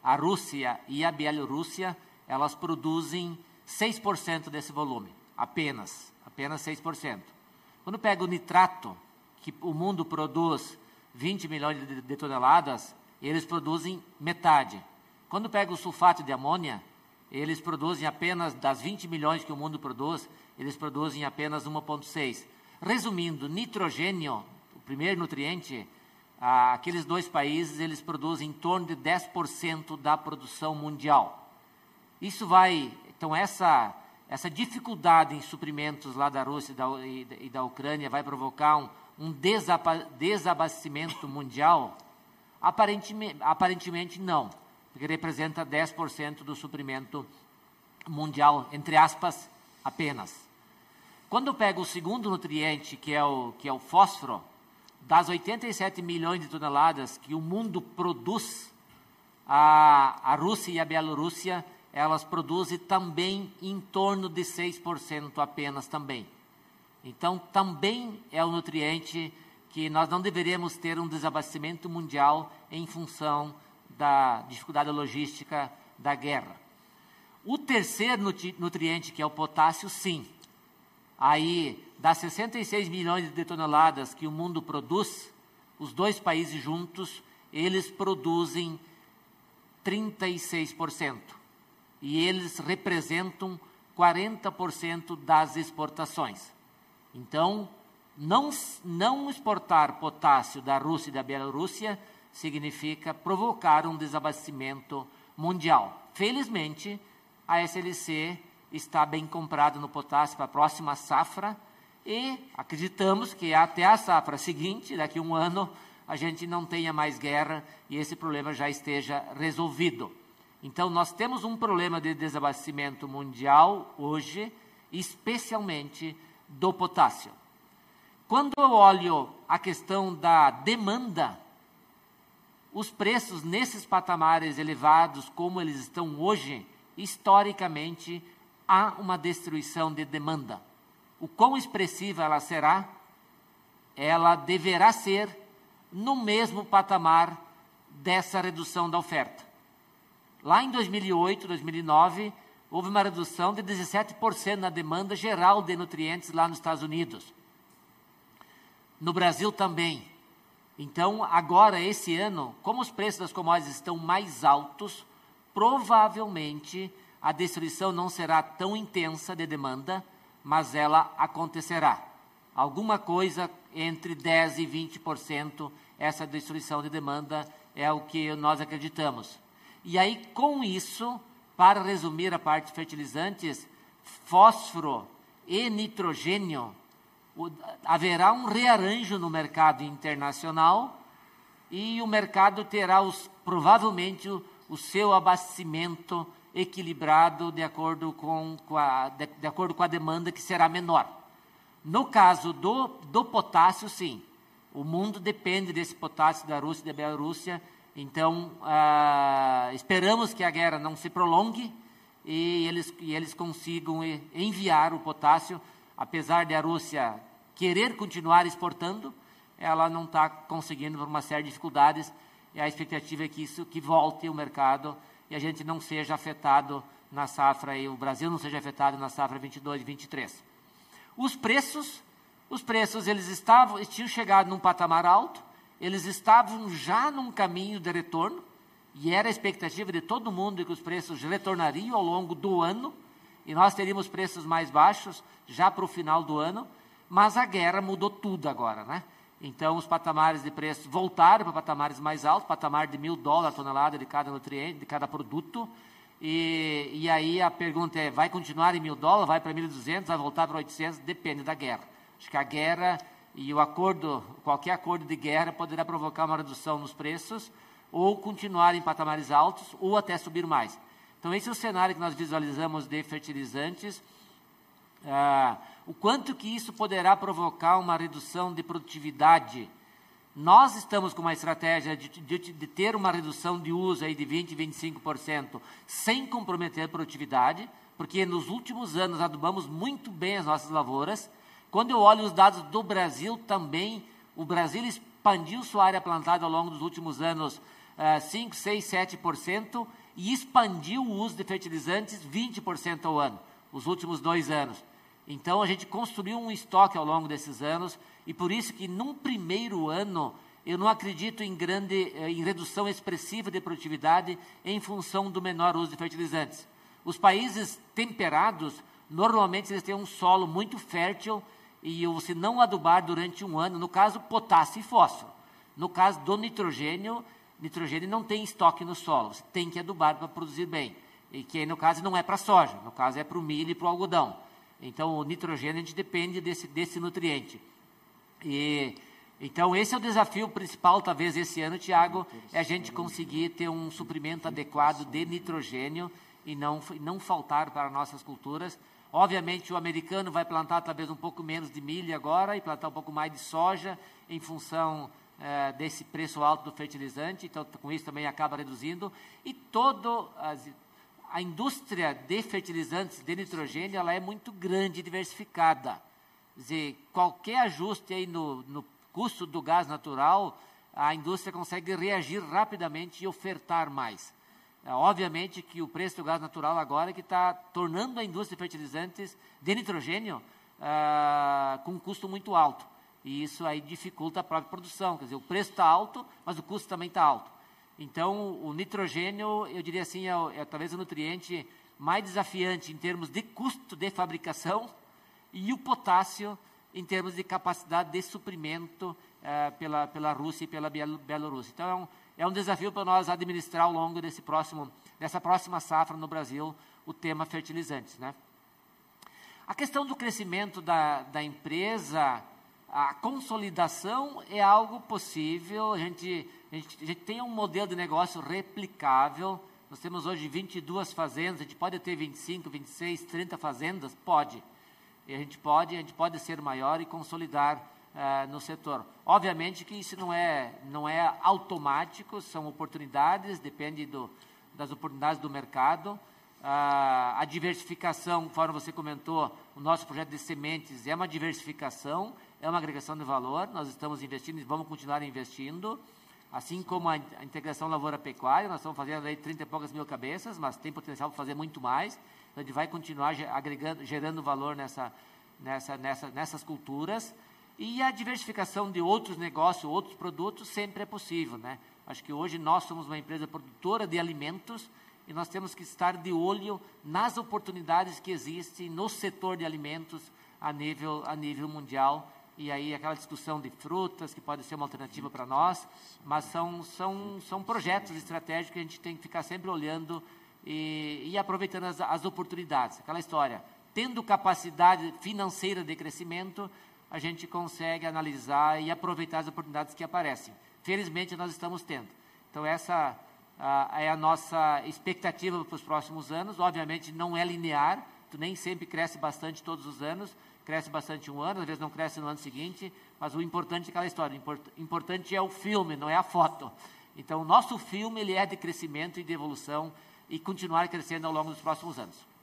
a Rússia e a Bielorrússia, elas produzem 6% desse volume, apenas, apenas 6%. Quando pega o nitrato, que o mundo produz 20 milhões de, toneladas, eles produzem metade. Quando pega o sulfato de amônia, eles produzem apenas, das 20 milhões que o mundo produz, eles produzem apenas 1,6. Resumindo, nitrogênio, o primeiro nutriente, aqueles dois países, eles produzem em torno de 10% da produção mundial. Isso vai, então essa, essa dificuldade em suprimentos lá da Rússia e da, e, e da Ucrânia vai provocar um, um desabastecimento mundial? Aparentemente, aparentemente não, porque representa 10% do suprimento mundial, entre aspas, apenas. Quando eu pego o segundo nutriente, que é o, que é o fósforo, das 87 milhões de toneladas que o mundo produz, a, a Rússia e a Bielorrússia, elas produzem também em torno de 6% apenas também. Então, também é um nutriente que nós não deveríamos ter um desabastecimento mundial em função da dificuldade logística da guerra. O terceiro nutriente, que é o potássio, sim. Aí, das 66 milhões de toneladas que o mundo produz, os dois países juntos, eles produzem 36%. E eles representam 40% das exportações. Então, não, não exportar potássio da Rússia e da Bielorrússia significa provocar um desabastecimento mundial. Felizmente, a SLC está bem comprada no potássio para a próxima safra e acreditamos que até a safra seguinte, daqui a um ano, a gente não tenha mais guerra e esse problema já esteja resolvido. Então, nós temos um problema de desabastecimento mundial hoje, especialmente do potássio. Quando eu olho a questão da demanda, os preços nesses patamares elevados, como eles estão hoje, historicamente, há uma destruição de demanda. O quão expressiva ela será, ela deverá ser no mesmo patamar dessa redução da oferta. Lá em 2008, 2009, houve uma redução de 17% na demanda geral de nutrientes lá nos Estados Unidos. No Brasil também. Então, agora, esse ano, como os preços das commodities estão mais altos, provavelmente a destruição não será tão intensa de demanda, mas ela acontecerá. Alguma coisa entre 10% e 20% essa destruição de demanda é o que nós acreditamos. E aí, com isso, para resumir a parte de fertilizantes, fósforo e nitrogênio, o, haverá um rearranjo no mercado internacional e o mercado terá os, provavelmente o, o seu abastecimento equilibrado de acordo com, com a, de, de, acordo com a demanda que será menor. No caso do, do potássio, sim. O mundo depende desse potássio da Rússia e da Bielorrússia então, ah, esperamos que a guerra não se prolongue e eles, e eles consigam enviar o potássio, apesar de a Rússia querer continuar exportando, ela não está conseguindo por uma série de dificuldades. E a expectativa é que isso que volte o mercado e a gente não seja afetado na safra e o Brasil não seja afetado na safra 22 e 23. Os preços, os preços eles estavam, tinham chegado num patamar alto, eles estavam já num caminho de retorno, e era a expectativa de todo mundo que os preços retornariam ao longo do ano, e nós teríamos preços mais baixos já para o final do ano, mas a guerra mudou tudo agora, né? Então, os patamares de preço voltaram para patamares mais altos, patamar de mil dólares a tonelada de cada nutriente, de cada produto. E, e aí a pergunta é, vai continuar em mil dólares, vai para 1.200, vai voltar para 800? Depende da guerra. Acho que a guerra e o acordo, qualquer acordo de guerra poderá provocar uma redução nos preços, ou continuar em patamares altos, ou até subir mais. Então, esse é o cenário que nós visualizamos de fertilizantes. Ah, o quanto que isso poderá provocar uma redução de produtividade. Nós estamos com uma estratégia de, de, de ter uma redução de uso aí de 20%, 25%, sem comprometer a produtividade, porque nos últimos anos adubamos muito bem as nossas lavouras, quando eu olho os dados do Brasil também, o Brasil expandiu sua área plantada ao longo dos últimos anos uh, 5, 6, 7% e expandiu o uso de fertilizantes 20% ao ano, os últimos dois anos. Então a gente construiu um estoque ao longo desses anos e por isso que num primeiro ano eu não acredito em grande eh, em redução expressiva de produtividade em função do menor uso de fertilizantes. Os países temperados normalmente eles têm um solo muito fértil e você não adubar durante um ano, no caso, potássio e fósforo. No caso do nitrogênio, nitrogênio não tem estoque no solo, você tem que adubar para produzir bem. E que no caso não é para soja, no caso é para o milho e para o algodão. Então o nitrogênio a gente depende desse, desse nutriente. E, então esse é o desafio principal, talvez esse ano, Tiago, é a gente conseguir ter um suprimento adequado de nitrogênio e não, não faltar para nossas culturas Obviamente, o americano vai plantar talvez um pouco menos de milho agora e plantar um pouco mais de soja em função eh, desse preço alto do fertilizante, então com isso também acaba reduzindo. E toda a indústria de fertilizantes de nitrogênio ela é muito grande e diversificada. Quer dizer, qualquer ajuste aí no, no custo do gás natural, a indústria consegue reagir rapidamente e ofertar mais. É, obviamente que o preço do gás natural agora é que está tornando a indústria de fertilizantes de nitrogênio ah, com um custo muito alto. E isso aí dificulta a própria produção. Quer dizer, o preço está alto, mas o custo também está alto. Então, o nitrogênio, eu diria assim, é, é, talvez o nutriente mais desafiante em termos de custo de fabricação e o potássio em termos de capacidade de suprimento ah, pela, pela Rússia e pela Bielorrússia. Então, é um, é um desafio para nós administrar ao longo desse próximo, dessa próxima safra no Brasil o tema fertilizantes. Né? A questão do crescimento da, da empresa, a consolidação é algo possível, a gente, a gente, a gente tem um modelo de negócio replicável, Nós temos hoje 22 fazendas, a gente pode ter 25, 26, 30 fazendas? Pode. E a gente pode, a gente pode ser maior e consolidar uh, no setor. Obviamente que isso não é, não é automático, são oportunidades, depende do, das oportunidades do mercado. Uh, a diversificação, conforme você comentou, o nosso projeto de sementes é uma diversificação, é uma agregação de valor, nós estamos investindo e vamos continuar investindo. Assim como a, a integração lavoura-pecuária, nós estamos fazendo aí 30 e poucas mil cabeças, mas tem potencial para fazer muito mais. Então, a gente vai continuar agregando, gerando valor nessa, nessa, nessa, nessas culturas. E a diversificação de outros negócios, outros produtos, sempre é possível. Né? Acho que hoje nós somos uma empresa produtora de alimentos e nós temos que estar de olho nas oportunidades que existem no setor de alimentos a nível, a nível mundial e aí aquela discussão de frutas, que pode ser uma alternativa para nós, mas são, são, são projetos estratégicos que a gente tem que ficar sempre olhando e, e aproveitando as, as oportunidades. Aquela história, tendo capacidade financeira de crescimento, a gente consegue analisar e aproveitar as oportunidades que aparecem. Felizmente, nós estamos tendo. Então, essa é a nossa expectativa para os próximos anos. Obviamente, não é linear, tu nem sempre cresce bastante todos os anos, cresce bastante um ano, às vezes não cresce no ano seguinte, mas o importante é aquela história, o importante é o filme, não é a foto. Então, o nosso filme ele é de crescimento e de evolução e continuar crescendo ao longo dos próximos anos.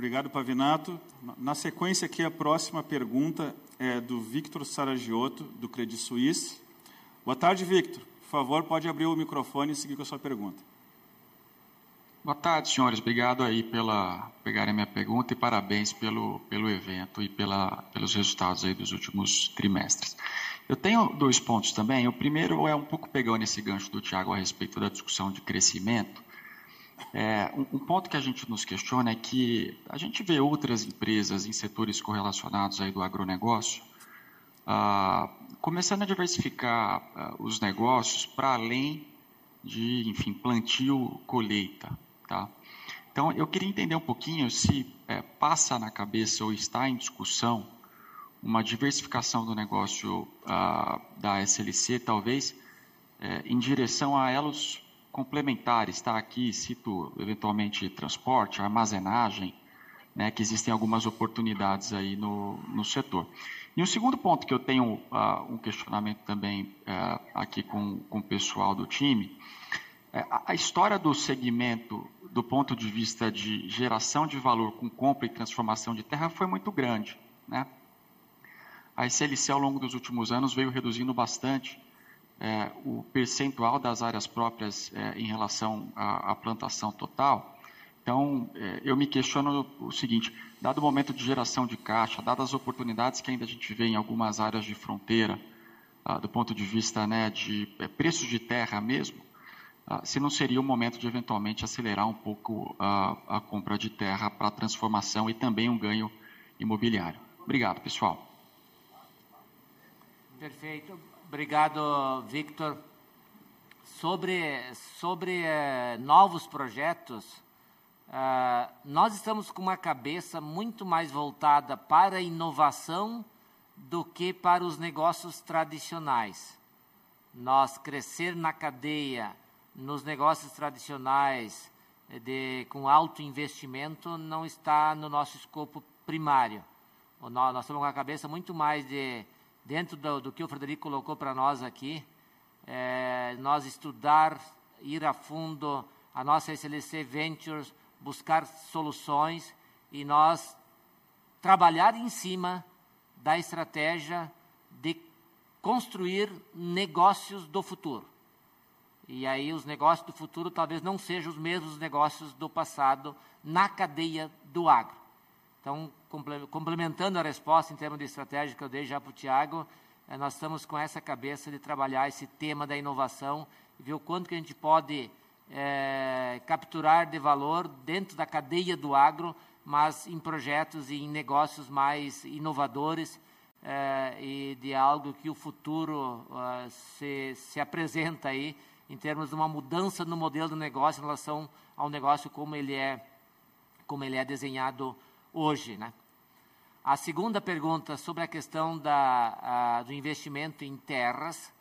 Obrigado, Pavinato. Na sequência aqui, a próxima pergunta é do Victor Saragiotto, do Credit Suisse. Boa tarde, Victor. Por favor, pode abrir o microfone e seguir com a sua pergunta. Boa tarde, senhores. Obrigado aí pela pegarem minha pergunta e parabéns pelo, pelo evento e pela, pelos resultados aí dos últimos trimestres. Eu tenho dois pontos também. O primeiro é um pouco pegando esse gancho do Tiago a respeito da discussão de crescimento. É, um, ponto que a gente nos questiona é que a gente vê outras empresas em setores correlacionados aí do agronegócio ah, começando a diversificar ah, os negócios para além de, enfim, plantio, colheita. Tá? Então, eu queria entender um pouquinho se é, passa na cabeça ou está em discussão uma diversificação do negócio ah, da SLC, talvez, é, em direção a elos complementares. Tá? Aqui cito, eventualmente, transporte, armazenagem, né, que existem algumas oportunidades aí no, no setor. E um segundo ponto que eu tenho uh, um questionamento também uh, aqui com, com o pessoal do time, é a história do segmento do ponto de vista de geração de valor com compra e transformação de terra foi muito grande. Né? A SLC, ao longo dos últimos anos, veio reduzindo bastante é, o percentual das áreas próprias é, em relação à, à, plantação total. Então, é, eu me questiono o seguinte: dado o momento de geração de caixa, dadas as oportunidades que ainda a gente vê em algumas áreas de fronteira, ah, do ponto de vista né, de é, preços de terra mesmo, ah, se não seria o momento de eventualmente acelerar um pouco a, a compra de terra para transformação e também um ganho imobiliário. Obrigado, pessoal. Perfeito. Obrigado, Victor. Sobre, sobre eh, novos projetos, uh, nós estamos com uma cabeça muito mais voltada para a inovação do que para os negócios tradicionais. Nós crescer na cadeia nos negócios tradicionais eh, de, com alto investimento não está no nosso escopo primário. Nós, nós estamos com a cabeça muito mais de, dentro do, do que o Frederico colocou para nós aqui, é, nós estudar, ir a fundo, a nossa SLC Ventures, buscar soluções e nós trabalhar em cima da estratégia de construir negócios do futuro. E aí os negócios do futuro talvez não sejam os mesmos negócios do passado na cadeia do agro. Então, complementando a resposta em termos de estratégia que eu dei já para o Tiago, eh, nós estamos com essa cabeça de trabalhar esse tema da inovação e ver o quanto que a gente pode é, capturar de valor dentro da cadeia do agro, mas em projetos e em negócios mais inovadores é, e de algo que o futuro se, se apresenta aí em termos de uma mudança no modelo do negócio em relação ao negócio como ele é, como ele é desenhado hoje. Né? A segunda pergunta sobre a questão da, a, do investimento em terras.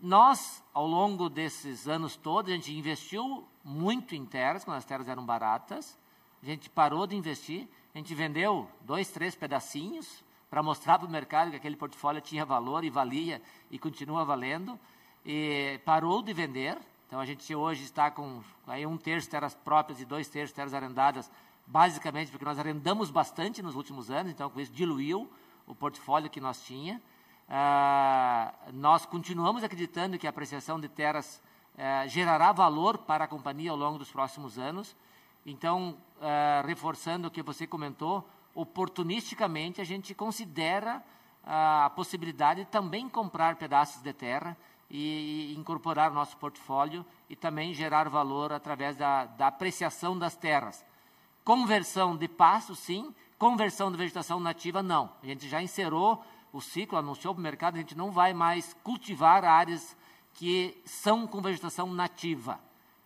Nós, ao longo desses anos todos, a gente investiu muito em terras, quando as terras eram baratas, a gente parou de investir, a gente vendeu dois, três pedacinhos para mostrar para o mercado que aquele portfólio tinha valor e valia e continua valendo, e parou de vender, então a gente hoje está com aí um terço de terras próprias e dois terços de terras arrendadas, basicamente porque nós arrendamos bastante nos últimos anos, então com isso diluiu o portfólio que nós tinha. Ah, nós continuamos acreditando que a apreciação de terras eh, gerará valor para a companhia ao longo dos próximos anos. Então, eh, reforçando o que você comentou, oportunisticamente a gente considera ah, a possibilidade de também comprar pedaços de terra e, e incorporar no nosso portfólio e também gerar valor através da, da apreciação das terras. Conversão de pasto, sim. Conversão de vegetação nativa, não. A gente já encerrou o ciclo, anunciou para o mercado, a gente não vai mais cultivar áreas que são com vegetação nativa.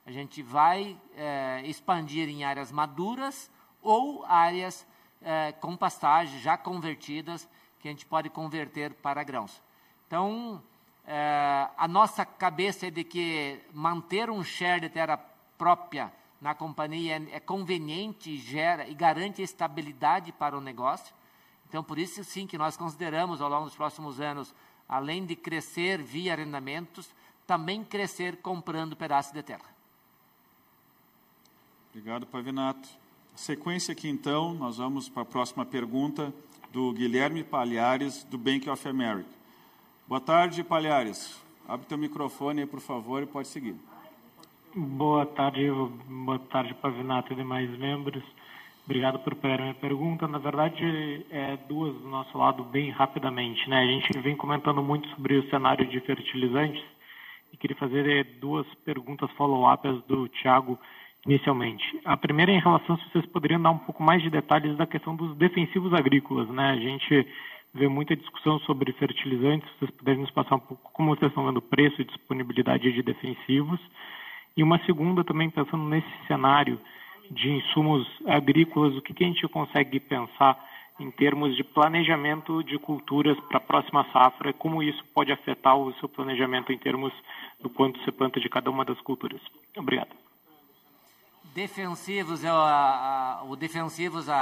A gente vai é, expandir em áreas maduras ou áreas é, com pastagem já convertidas, que a gente pode converter para grãos. Então, é, a nossa cabeça é de que manter um share de terra própria na companhia é, conveniente gera, e garante estabilidade para o negócio. Então, por isso, sim, que nós consideramos, ao longo dos próximos anos, além de crescer via arrendamentos, também crescer comprando pedaços de terra. Obrigado, Pavinato. Sequência aqui, então, nós vamos para a próxima pergunta do Guilherme Palhares, do Bank of America. Boa tarde, Palhares. Abre teu microfone aí, por favor, e pode seguir. Boa tarde, boa tarde, Pavinato e demais membros. Obrigado por pegar minha pergunta. Na verdade, é duas do nosso lado bem rapidamente. Né? A gente vem comentando muito sobre o cenário de fertilizantes e queria fazer duas perguntas follow-ups do Tiago inicialmente. A primeira é em relação se vocês poderiam dar um pouco mais de detalhes da questão dos defensivos agrícolas. Né? A gente vê muita discussão sobre fertilizantes, vocês puderem nos passar um pouco como vocês estão vendo preço e disponibilidade de defensivos. E uma segunda também pensando nesse cenário de insumos agrícolas, o que, que a gente consegue pensar em termos de planejamento de culturas para a próxima safra, como isso pode afetar o seu planejamento em termos do quanto você planta de cada uma das culturas. Obrigado. Defensivos, a, a, o defensivos, a,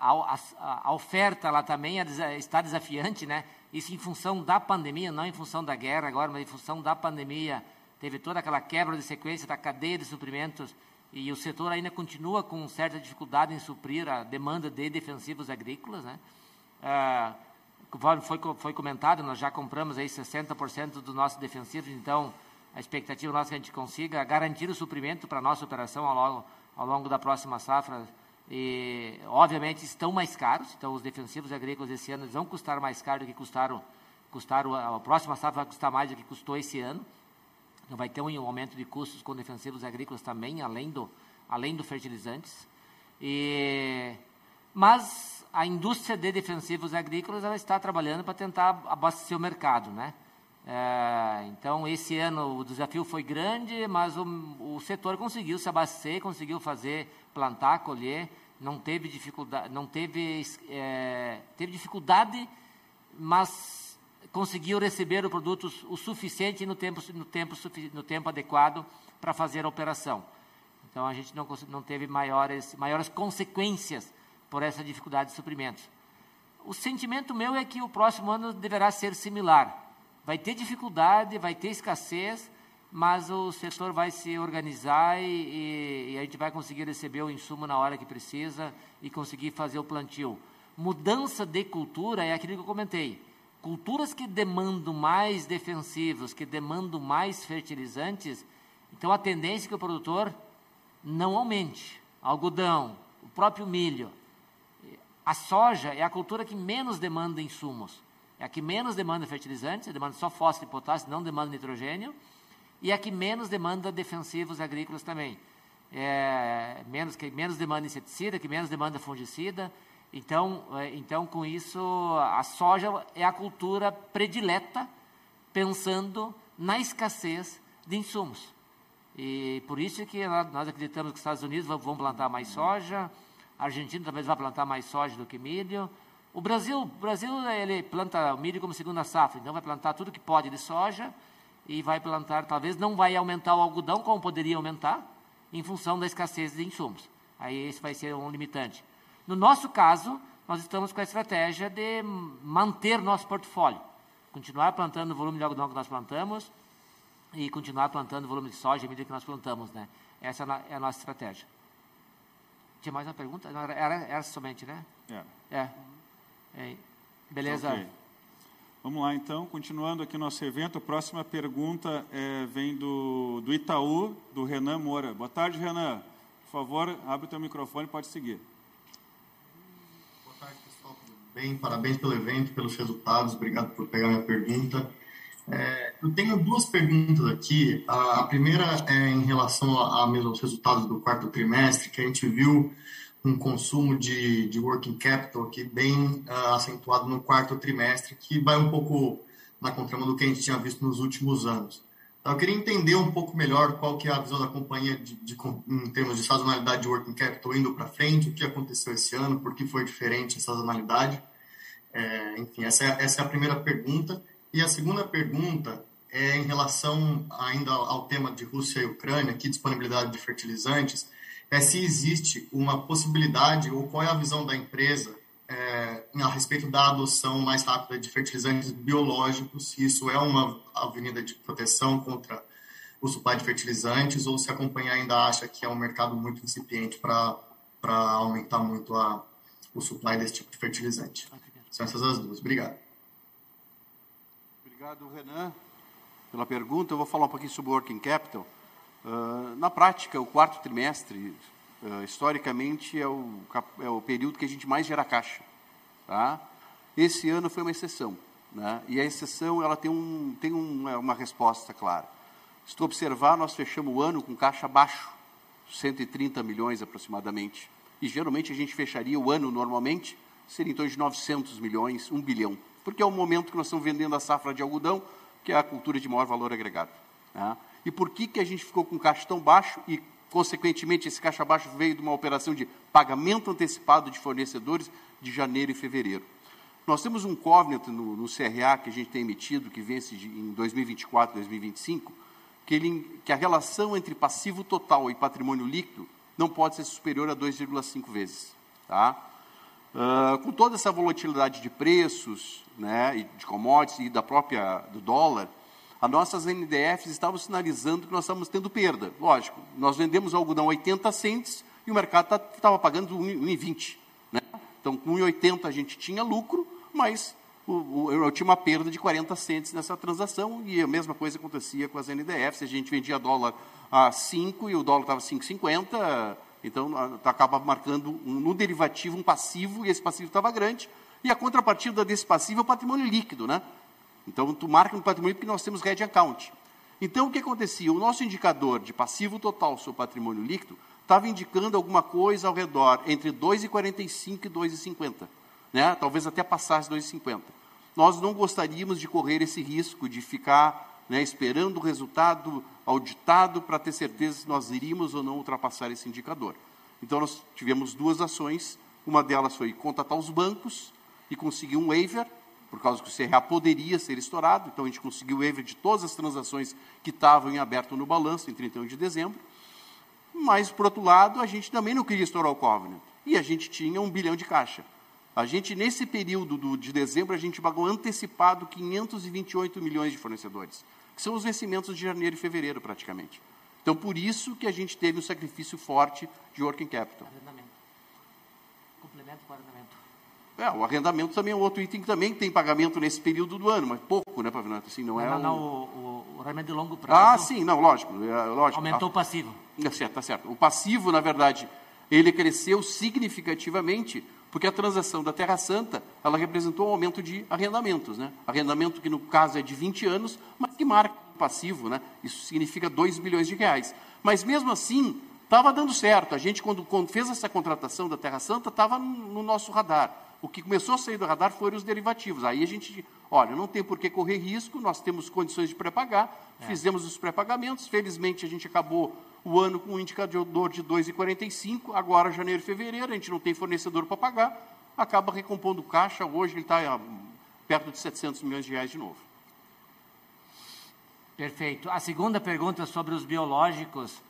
a, oferta lá também é, está desafiante, né? Isso em função da pandemia, não em função da guerra agora, mas em função da pandemia. Teve toda aquela quebra de sequência da cadeia de suprimentos e o setor ainda continua com certa dificuldade em suprir a demanda de defensivos agrícolas, né? Ah, foi, foi comentado, nós já compramos aí 60% dos nossos defensivos, então a expectativa nossa é que a gente consiga garantir o suprimento para a nossa operação ao longo, ao longo da próxima safra. E, obviamente, estão mais caros, então os defensivos agrícolas esse ano vão custar mais caro do que custaram, custaram a próxima safra vai custar mais do que custou esse ano. Vai ter um aumento de custos com defensivos agrícolas também, além do, além do fertilizantes. E, mas a indústria de defensivos agrícolas ela está trabalhando para tentar abastecer o mercado, né? É, então, esse ano o desafio foi grande, mas o, o setor conseguiu se abastecer, conseguiu fazer, plantar, colher, não teve dificuldade, não teve, é, teve dificuldade, mas conseguiu receber o produto o suficiente no tempo, no tempo, no tempo adequado para fazer a operação. Então, a gente não, não teve maiores, maiores consequências por essa dificuldade de suprimentos. O sentimento meu é que o próximo ano deverá ser similar vai ter dificuldade, vai ter escassez, mas o setor vai se organizar e, e, a gente vai conseguir receber o insumo na hora que precisa e conseguir fazer o plantio. Mudança de cultura é aquilo que eu comentei. Culturas que demandam mais defensivos, que demandam mais fertilizantes, então a tendência é que o produtor não aumente. Algodão, o próprio milho. A soja é a cultura que menos demanda insumos. É a que menos demanda fertilizantes, demanda só fósforo e potássio, não demanda nitrogênio, e a que menos demanda defensivos agrícolas também. É, menos, que menos demanda inseticida, que menos demanda fungicida. Então, é, então, com isso, a soja é a cultura predileta, pensando na escassez de insumos. E por isso que nós acreditamos que os Estados Unidos vão plantar mais soja, a Argentina talvez vá plantar mais soja do que milho, o Brasil, o Brasil ele planta milho como segunda safra, então vai plantar tudo que pode de soja e vai plantar, talvez não vai aumentar o algodão como poderia aumentar, em função da escassez de insumos. Aí esse vai ser um limitante. No nosso caso, nós estamos com a estratégia de manter nosso portfólio, continuar plantando o volume de algodão que nós plantamos e continuar plantando o volume de soja à medida que nós plantamos, né? Essa é a nossa estratégia. Tinha mais uma pergunta? Não, era, era somente, né? É. É. é. Beleza. Okay. Vamos lá, então, continuando aqui nosso evento. A próxima pergunta é, vem do, do Itaú, do Renan Moura. Boa tarde, Renan. Por favor, abre o teu microfone e pode seguir. Boa tarde, pessoal. Tudo bem? Parabéns pelo evento, pelos resultados. Obrigado por pegar minha pergunta. É, eu tenho duas perguntas aqui. A, a primeira é em relação a, aos resultados do quarto trimestre, que a gente viu um consumo de, de working capital aqui bem uh, acentuado no quarto trimestre, que vai um pouco na contramão do que a gente tinha visto nos últimos anos. Eu queria entender um pouco melhor qual que é a visão da companhia de, de, em termos de sazonalidade de working capital indo para frente, o que aconteceu esse ano, por que foi diferente a sazonalidade. É, enfim, essa é, essa é a primeira pergunta. E a segunda pergunta é em relação ainda ao tema de Rússia e Ucrânia, que disponibilidade de fertilizantes é se existe uma possibilidade ou qual é a visão da empresa é, a respeito da adoção mais rápida de fertilizantes biológicos, se isso é uma avenida de proteção contra o supply de fertilizantes ou se a companhia ainda acha que é um mercado muito incipiente para aumentar muito a, o supply desse tipo de fertilizante. São essas as duas. Obrigado. Obrigado, Renan, pela pergunta. Eu vou falar um pouquinho sobre o working capital. Uh, na prática, o quarto trimestre, uh, historicamente, é o, é o período que a gente mais gera caixa. Tá? Esse ano foi uma exceção. Né? E a exceção ela tem, um, tem um, é uma resposta clara. Se tu observar, nós fechamos o ano com caixa baixo, 130 milhões aproximadamente. E geralmente a gente fecharia o ano normalmente, seria em torno de 900 milhões, 1 bilhão. Porque é o momento que nós estamos vendendo a safra de algodão, que é a cultura de maior valor agregado. Né? E por que, que a gente ficou com caixa tão baixo e, consequentemente, esse caixa baixo veio de uma operação de pagamento antecipado de fornecedores de janeiro e fevereiro? Nós temos um covenant no, no CRA que a gente tem emitido, que vence de, em 2024, 2025, que, ele, que a relação entre passivo total e patrimônio líquido não pode ser superior a 2,5 vezes. Tá? Uh, com toda essa volatilidade de preços, né, de commodities e da própria do dólar, as nossas NDFs estavam sinalizando que nós estávamos tendo perda. Lógico, nós vendemos algodão a 80 centes e o mercado estava tá, pagando 1,20. Né? Então, com 1,80 a gente tinha lucro, mas o, o, eu tinha uma perda de 40 centes nessa transação e a mesma coisa acontecia com as NDFs. A gente vendia dólar a 5 e o dólar estava 5,50, então acaba marcando um, no derivativo um passivo e esse passivo estava grande. E a contrapartida desse passivo é o patrimônio líquido, né? Então, tu marca no patrimônio porque nós temos red account. Então, o que acontecia? O nosso indicador de passivo total sobre patrimônio líquido estava indicando alguma coisa ao redor entre 2,45 e 2,50. Né? Talvez até passasse 2,50. Nós não gostaríamos de correr esse risco de ficar né, esperando o resultado auditado para ter certeza se nós iríamos ou não ultrapassar esse indicador. Então, nós tivemos duas ações. Uma delas foi contatar os bancos e conseguir um waiver por causa que o CRA poderia ser estourado, então a gente conseguiu o waiver de todas as transações que estavam em aberto no balanço em 31 de dezembro. Mas, por outro lado, a gente também não queria estourar o Covenant. E a gente tinha um bilhão de caixa. A gente, nesse período do, de dezembro, a gente pagou antecipado 528 milhões de fornecedores, que são os vencimentos de janeiro e fevereiro, praticamente. Então, por isso que a gente teve um sacrifício forte de working capital. Arrendamento. Complemento com arrendamento. É, o arrendamento também é um outro item que também tem pagamento nesse período do ano, mas pouco, né, Pavinato? Assim, não, é não, um... não, o, o arrendamento de longo prazo. Ah, sim, não, lógico. É, lógico aumentou ah, o passivo. Tá certo, tá certo. O passivo, na verdade, ele cresceu significativamente porque a transação da Terra Santa, ela representou um aumento de arrendamentos, né? Arrendamento que no caso é de 20 anos, mas que marca passivo, né? Isso significa 2 bilhões de reais. Mas mesmo assim, estava dando certo. A gente, quando, quando, fez essa contratação da Terra Santa, estava no nosso radar o que começou a sair do radar foram os derivativos. Aí a gente, olha, não tem por que correr risco, nós temos condições de pré-pagar, é. fizemos os pré-pagamentos, felizmente a gente acabou o ano com um indicador de 2,45, agora janeiro e fevereiro, a gente não tem fornecedor para pagar, acaba recompondo caixa, hoje ele está perto de 700 milhões de reais de novo. Perfeito. A segunda pergunta sobre os biológicos.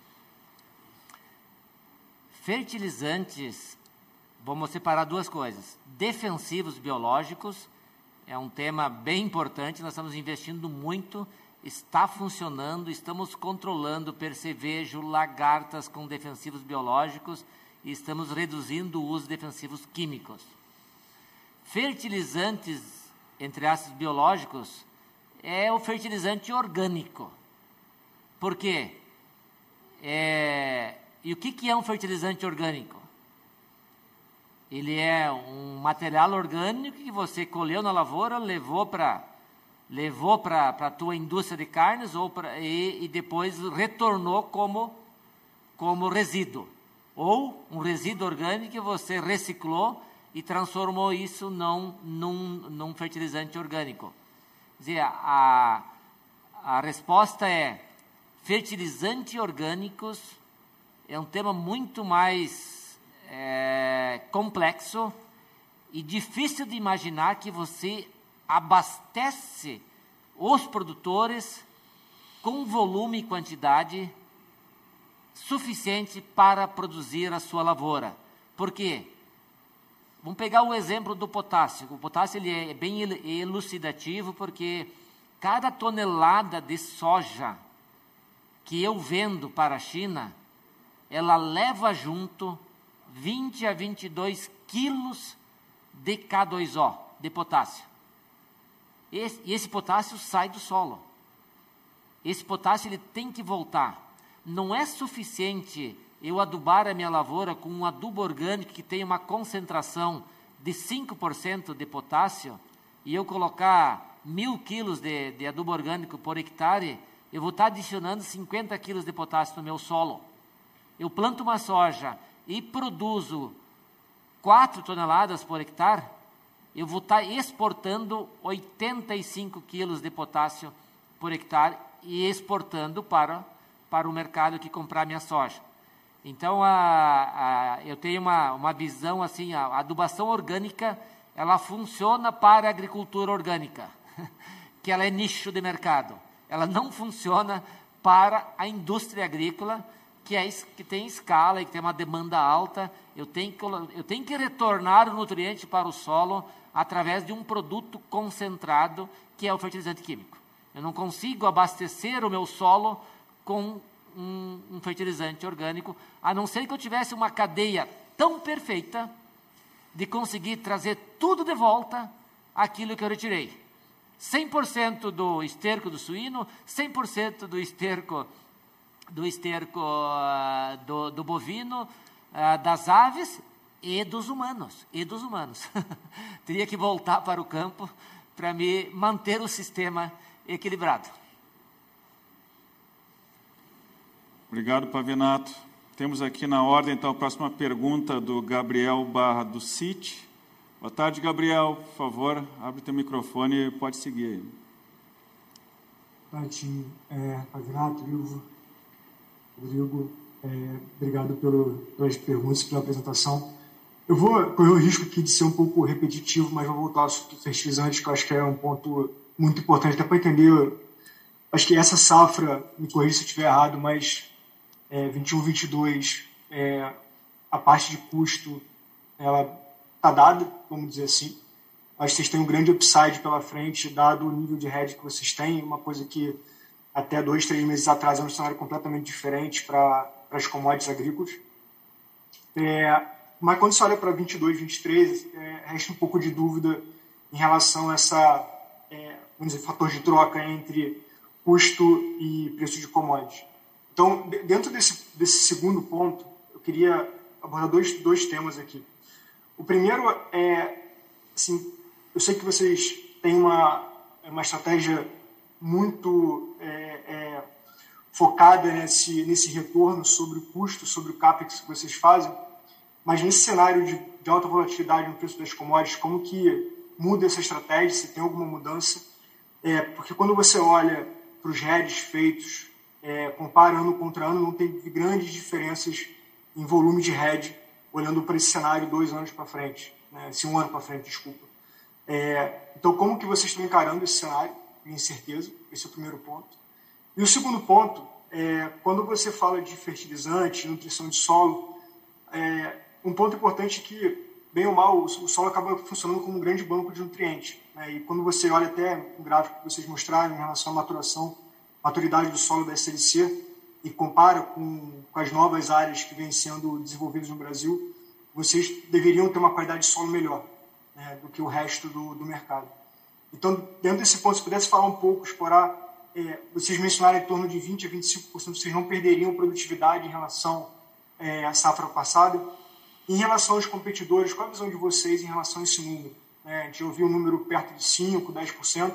Fertilizantes, vamos separar duas coisas. Defensivos biológicos é um tema bem importante, nós estamos investindo muito, está funcionando, estamos controlando percevejo, lagartas com defensivos biológicos e estamos reduzindo o uso de defensivos químicos. Fertilizantes, entre aspas, biológicos, é o fertilizante orgânico. Por quê? É, e o que, que é um fertilizante orgânico? Ele é um material orgânico que você colheu na lavoura, levou para levou para a tua indústria de carnes ou pra, e, e depois retornou como, como resíduo. Ou um resíduo orgânico que você reciclou e transformou isso num, num, num fertilizante orgânico. Quer dizer, a, a resposta é fertilizantes orgânicos é um tema muito mais é, complexo e difícil de imaginar que você abastece os produtores com volume e quantidade suficiente para produzir a sua lavoura. Por quê? Vamos pegar o exemplo do potássio. O potássio ele é bem elucidativo porque cada tonelada de soja que eu vendo para a China, ela leva junto 20 a 22 quilos de K2O, de potássio. E esse potássio sai do solo. Esse potássio ele tem que voltar. Não é suficiente eu adubar a minha lavoura com um adubo orgânico que tem uma concentração de 5% de potássio e eu colocar mil quilos de, de adubo orgânico por hectare, eu vou estar adicionando 50 quilos de potássio no meu solo. Eu planto uma soja e produzo 4 toneladas por hectare, eu vou estar exportando 85 quilos de potássio por hectare e exportando para, para o mercado que comprar minha soja. Então, a, a, eu tenho uma, uma visão assim, a, adubação orgânica, ela funciona para a agricultura orgânica, que ela é nicho de mercado. Ela não funciona para a indústria agrícola, que, é, que tem escala e que tem uma demanda alta. Eu tenho, que, eu tenho que retornar o nutriente para o solo através de um produto concentrado, que é o fertilizante químico. Eu não consigo abastecer o meu solo com um, um fertilizante orgânico, a não ser que eu tivesse uma cadeia tão perfeita de conseguir trazer tudo de volta aquilo que eu retirei. 100% do esterco do suíno, 100% do esterco do esterco uh, do, do, bovino, uh, das aves e dos humanos, e dos humanos. Teria que voltar para o campo para me manter o sistema equilibrado. Obrigado, Pavinato. Temos aqui na ordem, então, a próxima pergunta do Gabriel Barra do CIT. Boa tarde, Gabriel. Por favor, abre teu microfone e pode seguir aí. Boa tarde, é, Pavinato, Ivo, Rodrigo. É, obrigado pelo, pelas perguntas pela apresentação. Eu vou correr o risco aqui de ser um pouco repetitivo, mas vou voltar ao assunto fertilizante, que eu acho que é um ponto muito importante, até para entender. Acho que essa safra, me corrija se eu estiver errado, mas é, 21, 22, é, a parte de custo, ela está dada, vamos dizer assim. Acho que vocês têm um grande upside pela frente, dado o nível de hedge que vocês têm, uma coisa que até dois, três meses atrás era um cenário completamente diferente para as commodities agrícolas. É, mas quando você olha para 22, 23, é, resta um pouco de dúvida em relação a essa, é, vamos dizer, fator de troca entre custo e preço de commodities. Então, dentro desse, desse segundo ponto, eu queria abordar dois, dois temas aqui. O primeiro é, assim, eu sei que vocês têm uma, uma estratégia muito é, é, focada nesse, nesse retorno sobre o custo, sobre o CAPEX que vocês fazem, mas nesse cenário de, de alta volatilidade no preço das commodities, como que muda essa estratégia, se tem alguma mudança? É, porque quando você olha para os hedges feitos, é, compara ano contra ano, não tem grandes diferenças em volume de hedge, olhando para esse cenário dois anos para frente, né, esse um ano para frente, desculpa. É, então, como que vocês estão encarando esse cenário de incerteza? Esse é o primeiro ponto. E o segundo ponto, é, quando você fala de fertilizante, nutrição de solo, é, um ponto importante é que, bem ou mal, o solo acaba funcionando como um grande banco de nutrientes. Né? E quando você olha até o gráfico que vocês mostraram em relação à maturação, maturidade do solo da SLC, e compara com, com as novas áreas que vêm sendo desenvolvidas no Brasil, vocês deveriam ter uma qualidade de solo melhor né, do que o resto do, do mercado. Então, dentro desse ponto, se pudesse falar um pouco, explorar, é, vocês mencionaram em torno de 20% a 25%, vocês não perderiam produtividade em relação é, à safra passada. Em relação aos competidores, qual a visão de vocês em relação a esse número? É, a gente ouviu um número perto de 5%, 10%,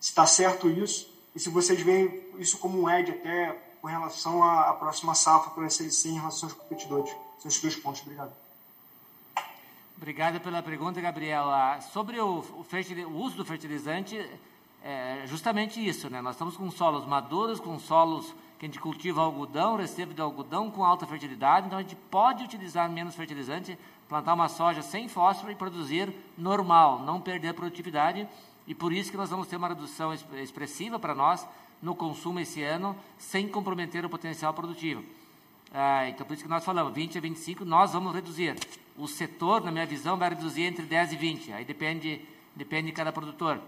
se está certo isso, e se vocês veem isso como um edge até com relação à, à próxima safra para o SLC em relação aos competidores. São esses dois pontos. Obrigado. Obrigado pela pergunta, Gabriel. Ah, sobre o, o, o, uso do fertilizante, é justamente isso, né? Nós estamos com solos maduros, com solos que a gente cultiva algodão, recebe de algodão com alta fertilidade, então a gente pode utilizar menos fertilizante, plantar uma soja sem fósforo e produzir normal, não perder produtividade, e por isso que nós vamos ter uma redução expressiva para nós no consumo esse ano, sem comprometer o potencial produtivo. Ah, então, por isso que nós falamos, 20 a 25, nós vamos reduzir. O setor, na minha visão, vai reduzir entre 10 e 20. Aí depende, depende de cada produtor.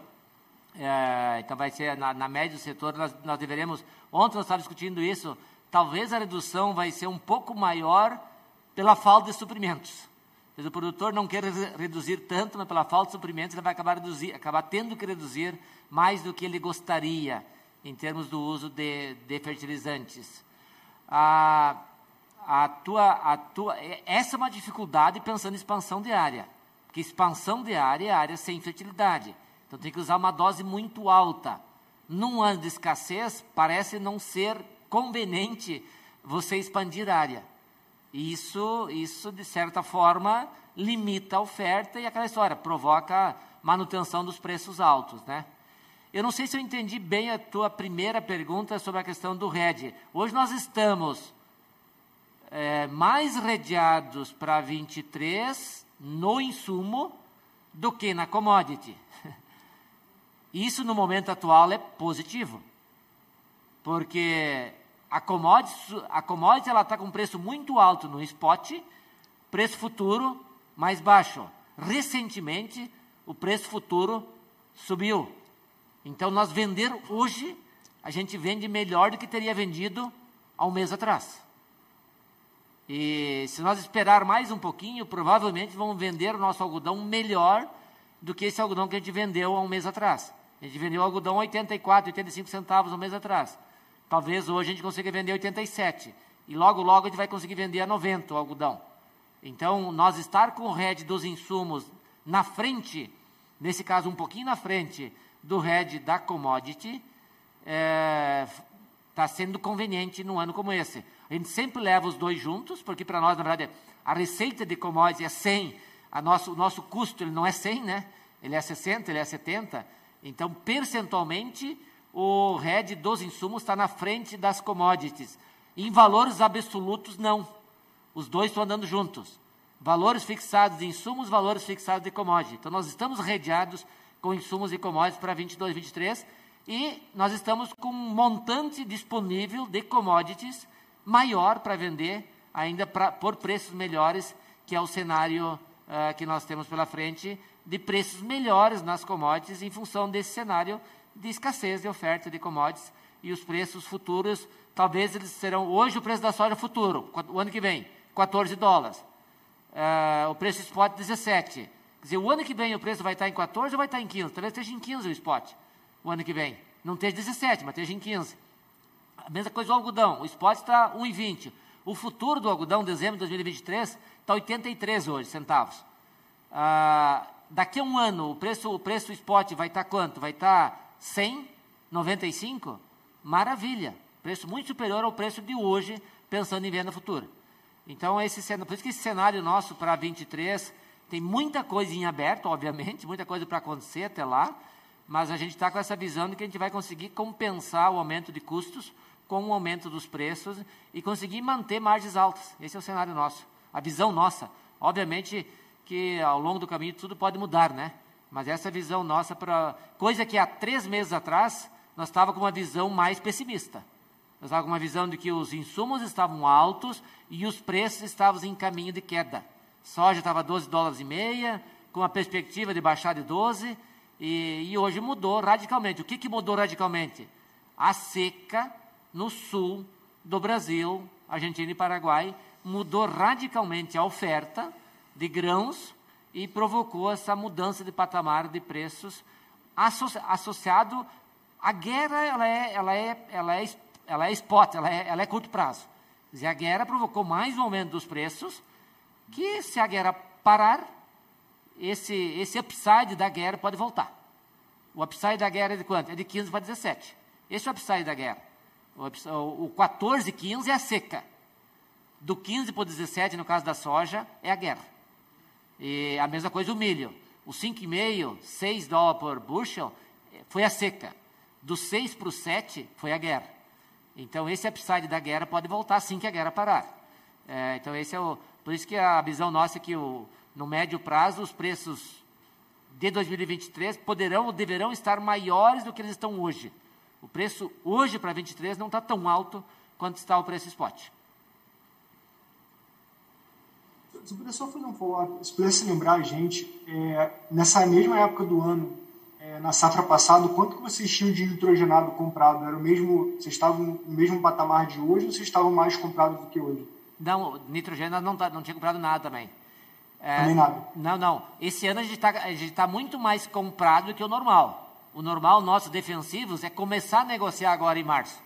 É, então, vai ser, na, na, média do setor, nós, nós deveremos... Ontem nós estávamos discutindo isso, talvez a redução vai ser um pouco maior pela falta de suprimentos. Mas o produtor não quer reduzir tanto, mas pela falta de suprimentos ele vai acabar, reduzir, acabar tendo que reduzir mais do que ele gostaria em termos do uso de, de fertilizantes. A, a tua, a tua, essa é uma dificuldade pensando em expansão de área, porque expansão de área é área sem fertilidade. Então tem que usar uma dose muito alta. Num ano de escassez, parece não ser conveniente você expandir área. Isso, isso de certa forma, limita a oferta e aquela história, provoca manutenção dos preços altos, né? Eu não sei se eu entendi bem a tua primeira pergunta sobre a questão do RED. Hoje nós estamos é, mais redeados para 23 no insumo do que na commodity. Isso no momento atual é positivo, porque a commodity, a commodity ela está com preço muito alto no spot, preço futuro mais baixo. Recentemente, o preço futuro subiu. Então, nós vender hoje, a gente vende melhor do que teria vendido há um mês atrás. E se nós esperar mais um pouquinho, provavelmente vamos vender o nosso algodão melhor do que esse algodão que a gente vendeu há um mês atrás. A gente vendeu algodão 84, 85 centavos um mês atrás. Talvez hoje a gente consiga vender 87. E logo, logo a gente vai conseguir vender a 90 o algodão. Então, nós estar com o RED dos insumos na frente, nesse caso um pouquinho na frente do RED da commodity, está é, tá sendo conveniente num ano como esse. A gente sempre leva os dois juntos, porque para nós, na verdade, a receita de commodities é 100, a nosso, o nosso custo ele não é 100, né? ele é 60, ele é 70. Então, percentualmente, o RED dos insumos está na frente das commodities. Em valores absolutos, não. Os dois estão andando juntos. Valores fixados de insumos, valores fixados de commodities. Então, nós estamos redeados com insumos e commodities para 22, 23 e nós estamos com um montante disponível de commodities maior para vender, ainda pra, por preços melhores, que é o cenário uh, que nós temos pela frente, de preços melhores nas commodities em função desse cenário de escassez de oferta de commodities e os preços futuros, talvez eles serão, hoje o preço da soja futuro, o ano que vem, 14 dólares. Uh, o preço spot 17. Quer dizer, o ano que vem o preço vai estar em 14 ou vai estar em 15? Talvez esteja em 15 o spot, o ano que vem. Não esteja 17, mas esteja em 15. A mesma coisa o algodão. O spot está 1,20. O futuro do algodão, dezembro de 2023, está 83 hoje, centavos. Ah, daqui a um ano, o preço, o preço spot vai estar quanto? Vai estar 100, 95? Maravilha. Preço muito superior ao preço de hoje, pensando em venda futura. Então, esse, por isso que esse cenário nosso para 23 tem muita coisa em aberto, obviamente, muita coisa para acontecer até lá, mas a gente está com essa visão de que a gente vai conseguir compensar o aumento de custos com o aumento dos preços e conseguir manter margens altas. Esse é o cenário nosso, a visão nossa. Obviamente que ao longo do caminho tudo pode mudar, né? Mas essa visão nossa para coisa que há três meses atrás nós estávamos com uma visão mais pessimista. Nós estávamos com uma visão de que os insumos estavam altos e os preços estavam em caminho de queda. Soja estava 12 dólares e meia, com a perspectiva de baixar de 12, e, e hoje mudou radicalmente. O que, que mudou radicalmente? A seca no sul do Brasil, Argentina e Paraguai, mudou radicalmente a oferta de grãos e provocou essa mudança de patamar de preços associ associado à guerra, ela é, ela é, ela é, ela é spot, ela é, ela é curto prazo. Quer a guerra provocou mais um aumento dos preços, que se a guerra parar, esse, esse upside da guerra pode voltar. O upside da guerra é de quanto? É de 15 para 17. Esse é o upside da guerra. O, o 14, 15 é a seca. Do 15 para o 17, no caso da soja, é a guerra. E a mesma coisa o milho. O 5,5, 6 dólares por bushel, foi a seca. Do 6 para o 7, foi a guerra. Então, esse upside da guerra pode voltar assim que a guerra parar. É, então, esse é o, por isso que a visão nossa é que o, no médio prazo os preços de 2023 poderão ou deverão estar maiores do que eles estão hoje. O preço hoje para 23 não está tão alto quanto está o preço spot. Se puder só fazer um follow se pudesse lembrar a gente, é, nessa mesma época do ano, é, na safra passada, quanto que vocês tinham de nitrogenado comprado? Era o mesmo, vocês estavam no mesmo patamar de hoje ou vocês estavam mais comprados do que hoje? Não, nitrogênio não, tá, não tinha comprado nada também. É, também nada? Não, não. Esse ano a gente está tá muito mais comprado do que o normal. O normal nosso defensivos é começar a negociar agora em março.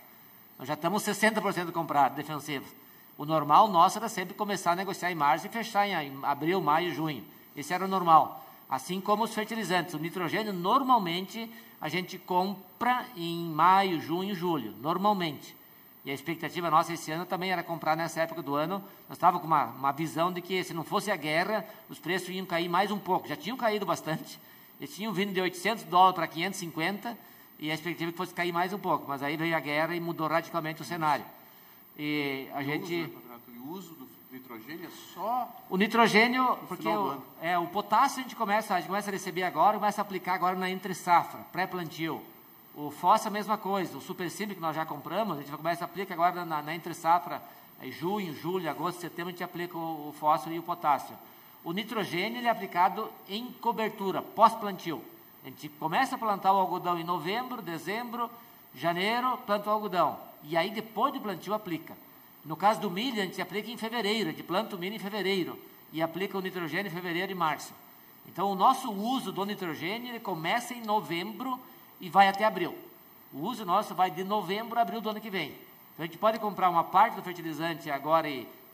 Nós já estamos 60% comprados defensivos. O normal nosso era sempre começar a negociar em março e fechar em abril, maio, junho. Esse era o normal. Assim como os fertilizantes. O nitrogênio, normalmente, a gente compra em maio, junho, julho. Normalmente. E a expectativa nossa esse ano também era comprar nessa época do ano. Nós estávamos com uma, uma visão de que, se não fosse a guerra, os preços iam cair mais um pouco. Já tinham caído bastante. Eles tinham vindo de 800 dólares para 550 e a expectativa é que fosse cair mais um pouco. Mas aí veio a guerra e mudou radicalmente o cenário. E a e gente. O uso do nitrogênio é só. O nitrogênio, porque o, é, o potássio a gente começa, a gente começa a receber agora, começa a aplicar agora na entre safra, pré-plantio. O fósforo a mesma coisa, o super que nós já compramos, a gente começa a aplicar agora na, na entre safra, em junho, julho, agosto, setembro, a gente aplica o, o fósforo e o potássio. O nitrogênio ele é aplicado em cobertura, pós-plantio. A gente começa a plantar o algodão em novembro, dezembro, janeiro, planta o algodão. E aí, depois do plantio, aplica. No caso do milho, a gente aplica em fevereiro, a gente planta o milho em fevereiro e aplica o nitrogênio em fevereiro e março. Então, o nosso uso do nitrogênio ele começa em novembro e vai até abril. O uso nosso vai de novembro a abril do ano que vem. Então, a gente pode comprar uma parte do fertilizante agora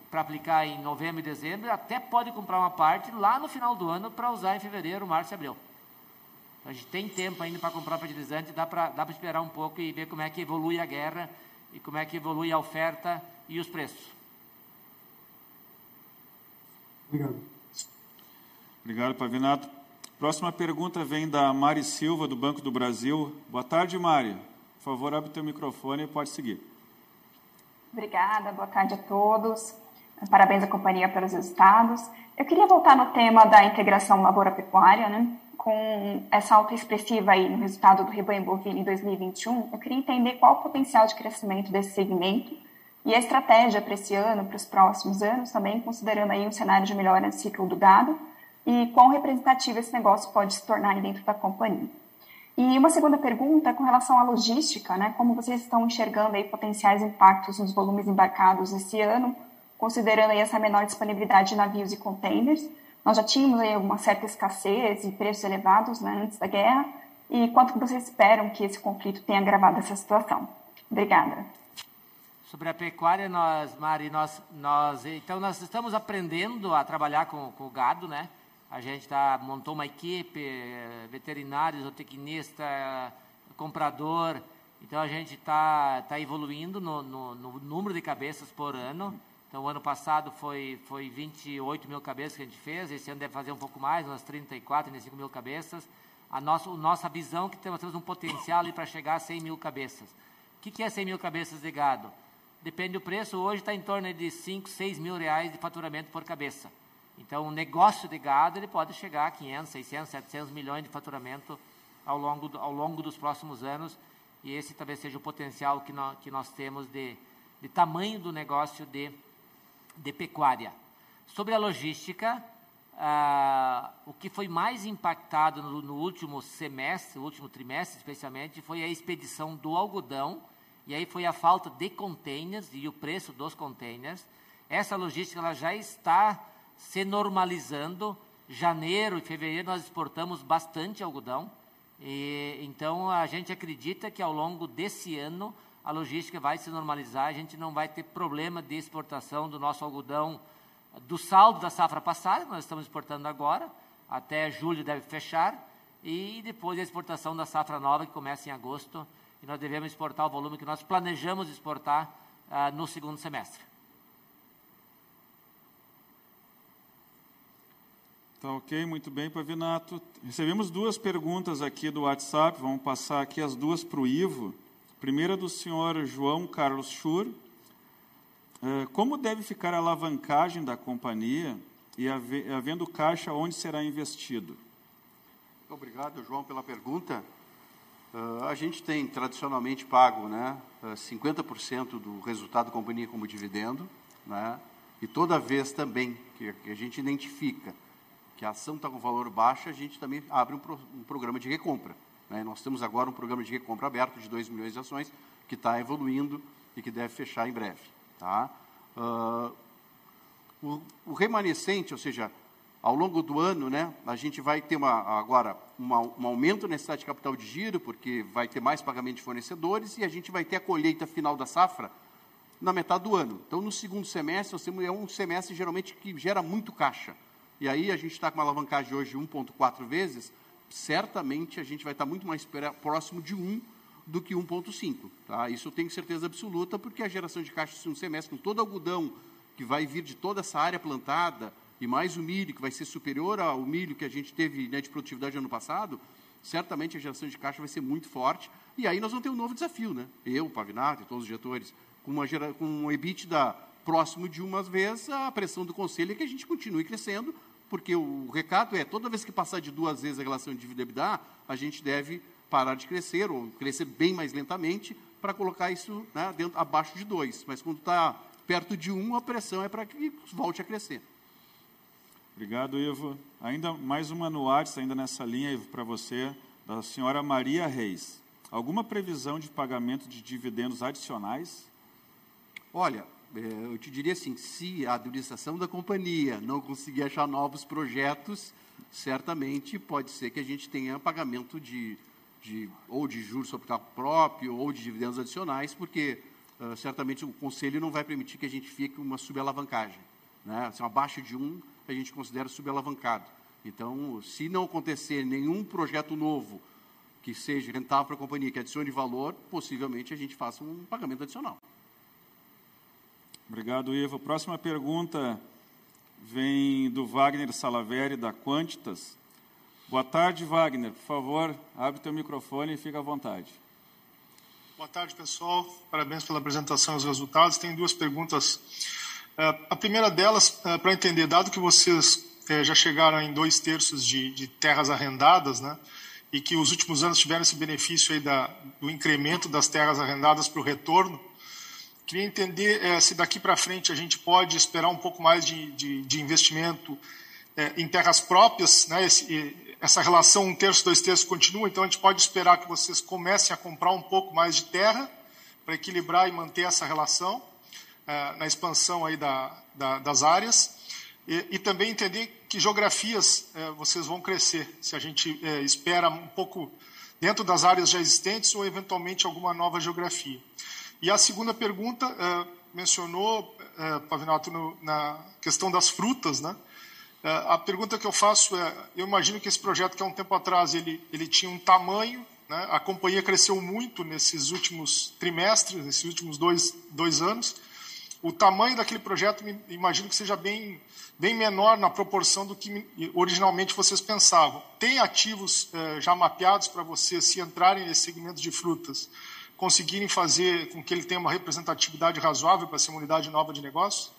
para aplicar em novembro e dezembro, até pode comprar uma parte lá no final do ano para usar em fevereiro, março e abril. Então, a gente tem tempo ainda para comprar fertilizante, dá para dá esperar um pouco e ver como é que evolui a guerra e como é que evolui a oferta e os preços. Obrigado. Obrigado, Pavinato. Próxima pergunta vem da Mari Silva, do Banco do Brasil. Boa tarde, Mari. Por favor, abre o teu microfone e pode seguir. Obrigada, boa tarde a todos. Parabéns à companhia pelos resultados. Eu queria voltar no tema da integração lavoura-pecuária, né? Com essa alta expressiva aí no resultado do rebanho bovino em 2021, eu queria entender qual o potencial de crescimento desse segmento e a estratégia para esse ano, para os próximos anos, também considerando aí um cenário de melhora no ciclo do gado e quão representativo esse negócio pode se tornar dentro da companhia. E uma segunda pergunta com relação à logística, né? Como vocês estão enxergando aí potenciais impactos nos volumes embarcados esse ano, considerando aí essa menor disponibilidade de navios e containers? Nós já tínhamos aí uma certa escassez e preços elevados né, antes da guerra. E quanto vocês esperam que esse conflito tenha agravado essa situação? Obrigada. Sobre a pecuária, nós, Mari, nós, nós, então nós estamos aprendendo a trabalhar com, com o gado, né? A gente tá, montou uma equipe, veterinário, zootecnista, comprador. Então a gente está tá evoluindo no, no, no, número de cabeças por ano. Então o ano passado foi, foi 28 mil cabeças que a gente fez, esse ano deve fazer um pouco mais, umas 34, 35 mil cabeças. A nossa, a nossa visão é que temos, temos um potencial para chegar a 100 mil cabeças. O que, que é 100 mil cabeças de gado? depende do preço, hoje está em torno de 5, 6 mil reais de faturamento por cabeça. Então, o negócio de gado ele pode chegar a 500, 600, 700 milhões de faturamento ao longo, ao longo dos próximos anos. e esse talvez seja o potencial que nós, que nós temos de, de tamanho do negócio de, de pecuária. Sobre a logística, ah, o que foi mais impactado no, no, último semestre, no último trimestre especialmente, foi a expedição do algodão, e aí foi a falta de containers e o preço dos containers. Essa logística ela já está se normalizando. Janeiro e fevereiro nós exportamos bastante algodão, e, então a gente acredita que ao longo desse ano a logística vai se normalizar, a gente não vai ter problema de exportação do nosso algodão do saldo da safra passada, nós estamos exportando agora, até julho deve fechar, e depois a exportação da safra nova, que começa em agosto, e nós devemos exportar o volume que nós planejamos exportar uh, no segundo semestre. Tá ok, muito bem, Pavinato. Recebemos duas perguntas aqui do WhatsApp, vamos passar aqui as duas para o Ivo. Primeira do senhor João Carlos Schur, é, como deve ficar a alavancagem da companhia e havendo caixa, onde será investido? Obrigado, João, pela pergunta. Uh, a gente tem tradicionalmente pago né, 50% uh, do resultado da companhia como dividendo, né, e toda vez também que, que a gente identifica que a ação está com valor baixo, a gente também abre um, pro, um programa de recompra. Né. Nós temos agora um programa de recompra aberto de 2 milhões de ações, que está evoluindo e que deve fechar em breve. Tá? Uh, o, o, remanescente, ou seja, ao longo do ano, né, a gente vai ter uma, agora uma, um aumento na necessidade de capital de giro, porque vai ter mais pagamento de fornecedores, e a gente vai ter a colheita final da safra na metade do ano. Então, no segundo semestre, é um semestre geralmente que gera muito caixa. E aí a gente está com uma alavancagem hoje de 1,4 vezes, certamente a gente vai estar muito mais próximo de 1 do que 1,5. Tá? Isso eu tenho certeza absoluta, porque a geração de caixa no semestre, com todo algodão que vai vir de toda essa área plantada, e mais o milho, que vai ser superior ao milho que a gente teve né, de produtividade ano passado, certamente a geração de caixa vai ser muito forte. E aí nós vamos ter um novo desafio, né? Eu, o Pavinato e todos os diretores, com, uma com um EBITDA próximo de umas vezes, a pressão do conselho é que a gente continue crescendo, porque o recado é, toda vez que passar de duas vezes a relação de dívida EBITDA, a gente deve parar de crescer, ou crescer bem mais lentamente, para colocar isso né, dentro, abaixo de 2. Mas quando está perto de 1, um, a pressão é para que volte a crescer. Obrigado, Ivo. Ainda mais uma WhatsApp, ainda nessa linha, Ivo, para você, da senhora Maria Reis. Alguma previsão de pagamento de dividendos adicionais? Olha, eu te diria assim, se a administração da companhia não conseguir achar novos projetos, certamente pode ser que a gente tenha pagamento de de, ou de juros sobre capital próprio ou de dividendos adicionais, porque uh, certamente o Conselho não vai permitir que a gente fique uma subalavancagem. Né? Assim, abaixo de um, a gente considera subalavancado. Então, se não acontecer nenhum projeto novo que seja rentável para a companhia, que adicione valor, possivelmente a gente faça um pagamento adicional. Obrigado, Ivo. Próxima pergunta vem do Wagner Salaveri, da Quantitas. Boa tarde, Wagner. Por favor, abre teu microfone e fica à vontade. Boa tarde, pessoal. Parabéns pela apresentação e os resultados. Tenho duas perguntas. É, a primeira delas, é, para entender, dado que vocês é, já chegaram em dois terços de, de terras arrendadas, né, e que os últimos anos tiveram esse benefício aí da, do incremento das terras arrendadas para o retorno, queria entender se daqui para frente a gente pode esperar um pouco mais de, de, de investimento em terras próprias, né, esse, essa relação um terço, dois terços continua, então a gente pode esperar que vocês comecem a comprar um pouco mais de terra para equilibrar e manter essa relação é, na expansão aí da, da, das áreas e, e, também entender que geografias é, vocês vão crescer, se a gente é, espera um pouco dentro das áreas já existentes ou eventualmente alguma nova geografia. E a segunda pergunta é, mencionou, é, Pavinato, no, na questão das frutas, né? É, a pergunta que eu faço é, eu imagino que esse projeto que há um tempo atrás ele, ele tinha um tamanho, né? a companhia cresceu muito nesses últimos trimestres, nesses últimos dois, dois anos. O tamanho daquele projeto, imagino que seja bem, bem menor na proporção do que originalmente vocês pensavam. Tem ativos eh, já mapeados para vocês, se entrarem nesse segmento de frutas, conseguirem fazer com que ele tenha uma representatividade razoável para ser uma unidade nova de negócio?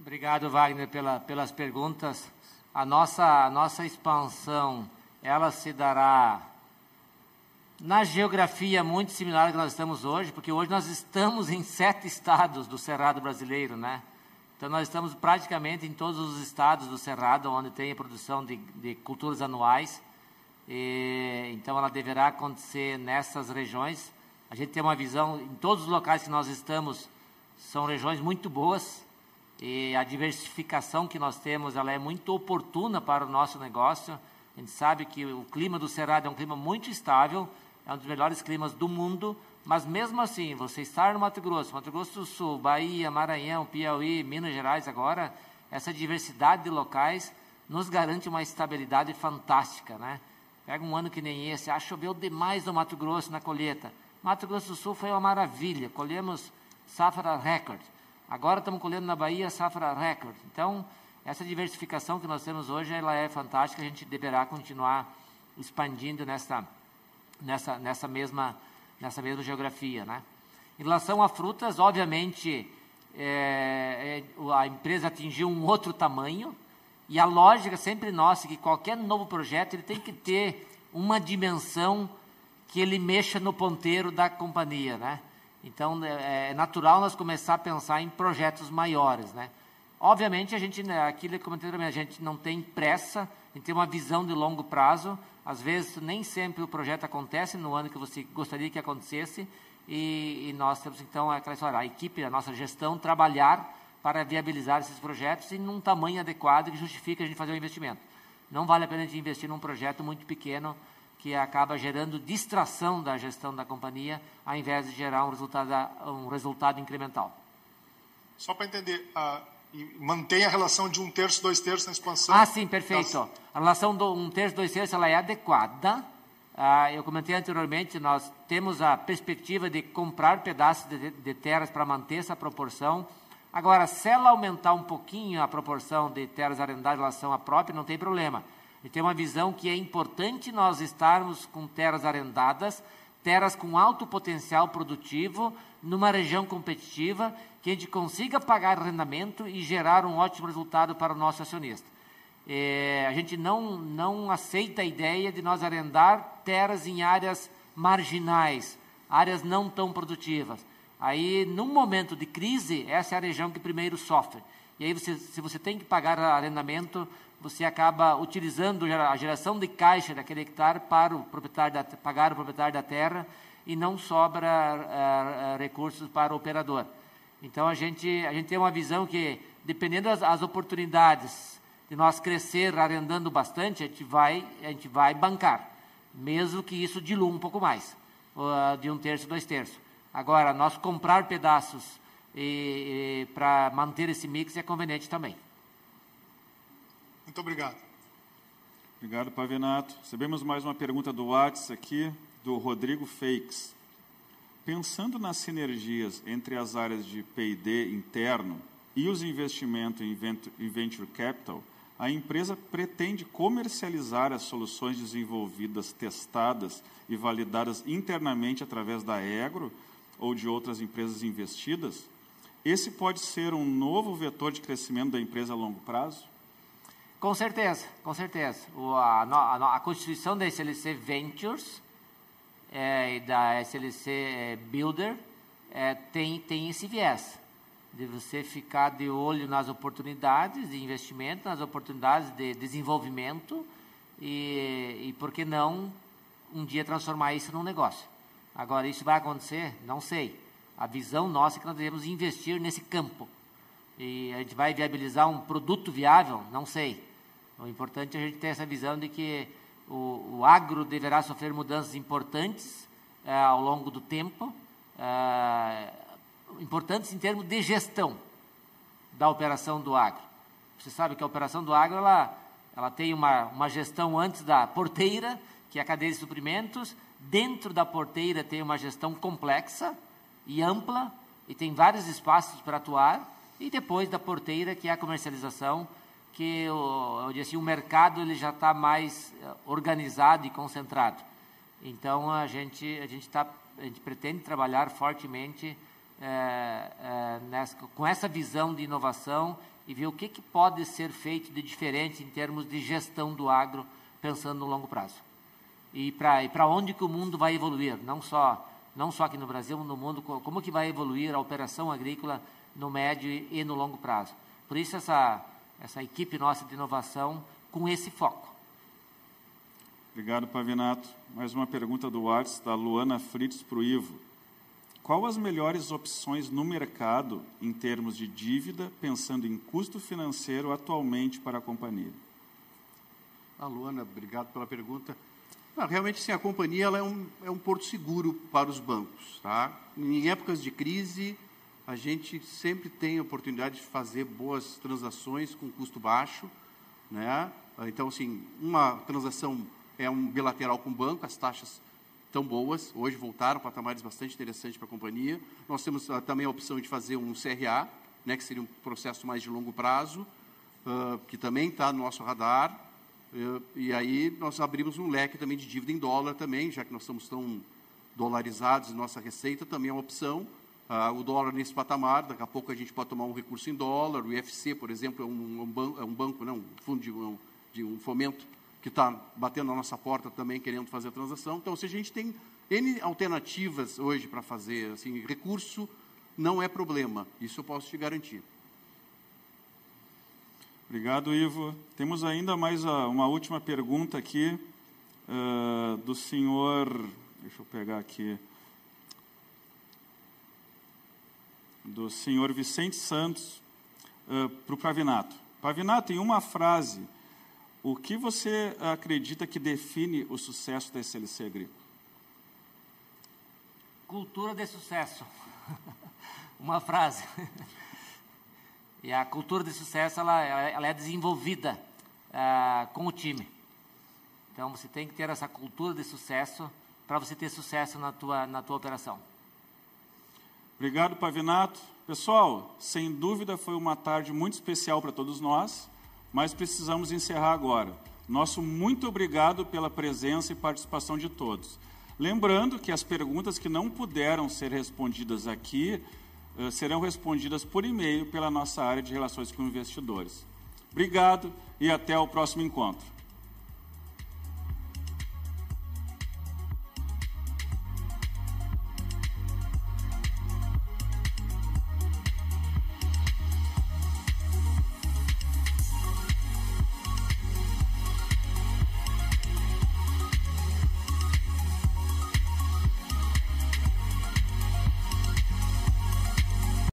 Obrigado, Wagner, pela, pelas perguntas. A nossa, a nossa expansão, ela se dará na geografia muito similar que nós estamos hoje, porque hoje nós estamos em sete estados do Cerrado brasileiro, né? Então nós estamos praticamente em todos os estados do Cerrado, onde tem a produção de, de culturas anuais. E, então ela deverá acontecer nessas regiões. A gente tem uma visão, em todos os locais que nós estamos, são regiões muito boas, e a diversificação que nós temos, ela é muito oportuna para o nosso negócio. A gente sabe que o clima do Cerrado é um clima muito estável, é um dos melhores climas do mundo, mas mesmo assim, você estar no Mato Grosso, Mato Grosso do Sul, Bahia, Maranhão, Piauí, Minas Gerais agora, essa diversidade de locais nos garante uma estabilidade fantástica, né? Pega um ano que nem esse, ah, choveu demais no Mato Grosso na colheita. Mato Grosso do Sul foi uma maravilha, colhemos safra recorde. Agora estamos colhendo na Bahia safra recorde. Então, essa diversificação que nós temos hoje, ela é fantástica, a gente deverá continuar expandindo nessa nessa, nessa, mesma, nessa mesma geografia. Né? Em relação a frutas, obviamente, é, é, a empresa atingiu um outro tamanho, e a lógica sempre nossa é que qualquer novo projeto ele tem que ter uma dimensão que ele mexa no ponteiro da companhia, né? Então é, é natural nós começar a pensar em projetos maiores, né? Obviamente a gente, né, aquilo que comentei também, a gente não tem pressa, a gente tem uma visão de longo prazo, às vezes, nem sempre o projeto acontece no ano que você gostaria que acontecesse, e, e nós temos, então, aquela história, a equipe, a nossa gestão, trabalhar para viabilizar esses projetos em um tamanho adequado que justifique a gente fazer o investimento. Não vale a pena a gente investir num projeto muito pequeno que acaba gerando distração da gestão da companhia, ao invés de gerar um resultado, um resultado incremental. Só para entender, mantém a relação de um terço, dois terços na expansão. Ah, sim, perfeito. A relação do um terço, dois terços, ela é adequada. Ah, eu comentei anteriormente, nós temos a perspectiva de comprar pedaços de, de terras para manter essa proporção. Agora, se ela aumentar um pouquinho a proporção de terras arrendadas em relação à própria, não tem problema. E tem uma visão que é importante nós estarmos com terras arrendadas, terras com alto potencial produtivo, numa região competitiva, que a gente consiga pagar arrendamento e gerar um ótimo resultado para o nosso acionista. É, a gente não, não aceita a ideia de nós arrendar terras em áreas marginais, áreas não tão produtivas. Aí, num momento de crise, essa é a região que primeiro sofre. E aí, você, se você tem que pagar arrendamento, você acaba utilizando a geração de caixa daquele hectare para o proprietário da, pagar o proprietário da terra e não sobra uh, recursos para o operador. Então a gente, a gente tem uma visão que, dependendo das as oportunidades de nós crescer arrendando bastante, a gente vai, a gente vai bancar, mesmo que isso dilua um pouco mais, uh, de um terço, dois terços. Agora, nós comprar pedaços para manter esse mix é conveniente também. Muito obrigado. Obrigado, Pavinato. Recebemos mais uma pergunta do WhatsApp aqui, do Rodrigo Fakes. Pensando nas sinergias entre as áreas de P&D interno e os investimentos em venture capital, a empresa pretende comercializar as soluções desenvolvidas, testadas e validadas internamente através da Egro ou de outras empresas investidas? Esse pode ser um novo vetor de crescimento da empresa a longo prazo? Com certeza, com certeza. O, a, a, a, constituição da SLC Ventures é, da SLC é, Builder é, tem, tem esse viés de você ficar de olho nas oportunidades de investimento, nas oportunidades de desenvolvimento e, e por que não um dia transformar isso num negócio. Agora, isso vai acontecer? Não sei. A visão nossa é que nós devemos investir nesse campo. E a gente vai viabilizar um produto viável? Não sei. O importante é a gente ter essa visão de que o, o agro deverá sofrer mudanças importantes é, ao longo do tempo, é, importantes em termos de gestão da operação do agro. Você sabe que a operação do agro ela, ela tem uma, uma gestão antes da porteira, que é a cadeia de suprimentos, dentro da porteira tem uma gestão complexa e ampla, e tem vários espaços para atuar, e depois da porteira, que é a comercialização, que o, eu disse, o mercado ele já está mais eh, organizado e concentrado. Então a gente a gente tá a gente pretende trabalhar fortemente é, é, nessa, com essa visão de inovação e ver o que, que pode ser feito de diferente em termos de gestão do agro, pensando no longo prazo. E para onde que o mundo vai evoluir, não só não só aqui no Brasil, no mundo, como que vai evoluir a operação agrícola no médio e no longo prazo. Por isso essa essa equipe nossa de inovação com esse foco. Obrigado, Pavinato. Mais uma pergunta do WhatsApp, da Luana Fritz para o Ivo. Qual as melhores opções no mercado em termos de dívida, pensando em custo financeiro atualmente para a companhia? A Luana, obrigado pela pergunta. Não, realmente, sim, a companhia ela é, um, é um porto seguro para os bancos. Tá? Em épocas de crise, a gente sempre tem a oportunidade de fazer boas transações com custo baixo. Né? Então, assim, uma transação é um bilateral com o banco, as taxas tão boas, hoje voltaram patamares bastante interessantes para a companhia. Nós temos uh, também a opção de fazer um CRA, né, que seria um processo mais de longo prazo, uh, que também está no nosso radar. E aí nós abrimos um leque também de dívida em dólar também, já que nós estamos tão dolarizados, nossa receita também é uma opção. o dólar nesse patamar, daqui a pouco a gente pode tomar um recurso em dólar. O IFC, por exemplo, é um, ban é um banco, não, um fundo de um, de um fomento que está batendo na nossa porta também querendo fazer a transação. Então, se a gente tem N alternativas hoje para fazer, assim, recurso não é problema, isso eu posso te garantir. Obrigado, Ivo. Temos ainda mais uma última pergunta aqui uh, do senhor. Deixa eu pegar aqui. Do senhor Vicente Santos uh, para o Pavinato. Pavinato, em uma frase, o que você acredita que define o sucesso da SLC Agrícola? Cultura de sucesso. Uma frase. E a cultura de sucesso ela, ela é desenvolvida uh, com o time. Então você tem que ter essa cultura de sucesso para você ter sucesso na tua, na tua operação. Obrigado, Pavinato. Pessoal, sem dúvida foi uma tarde muito especial para todos nós mas precisamos encerrar agora. Nosso muito obrigado pela presença e participação de todos. Lembrando que as perguntas que não puderam ser respondidas aqui serão respondidas por e-mail pela nossa área de relações com investidores. Obrigado e até o próximo encontro.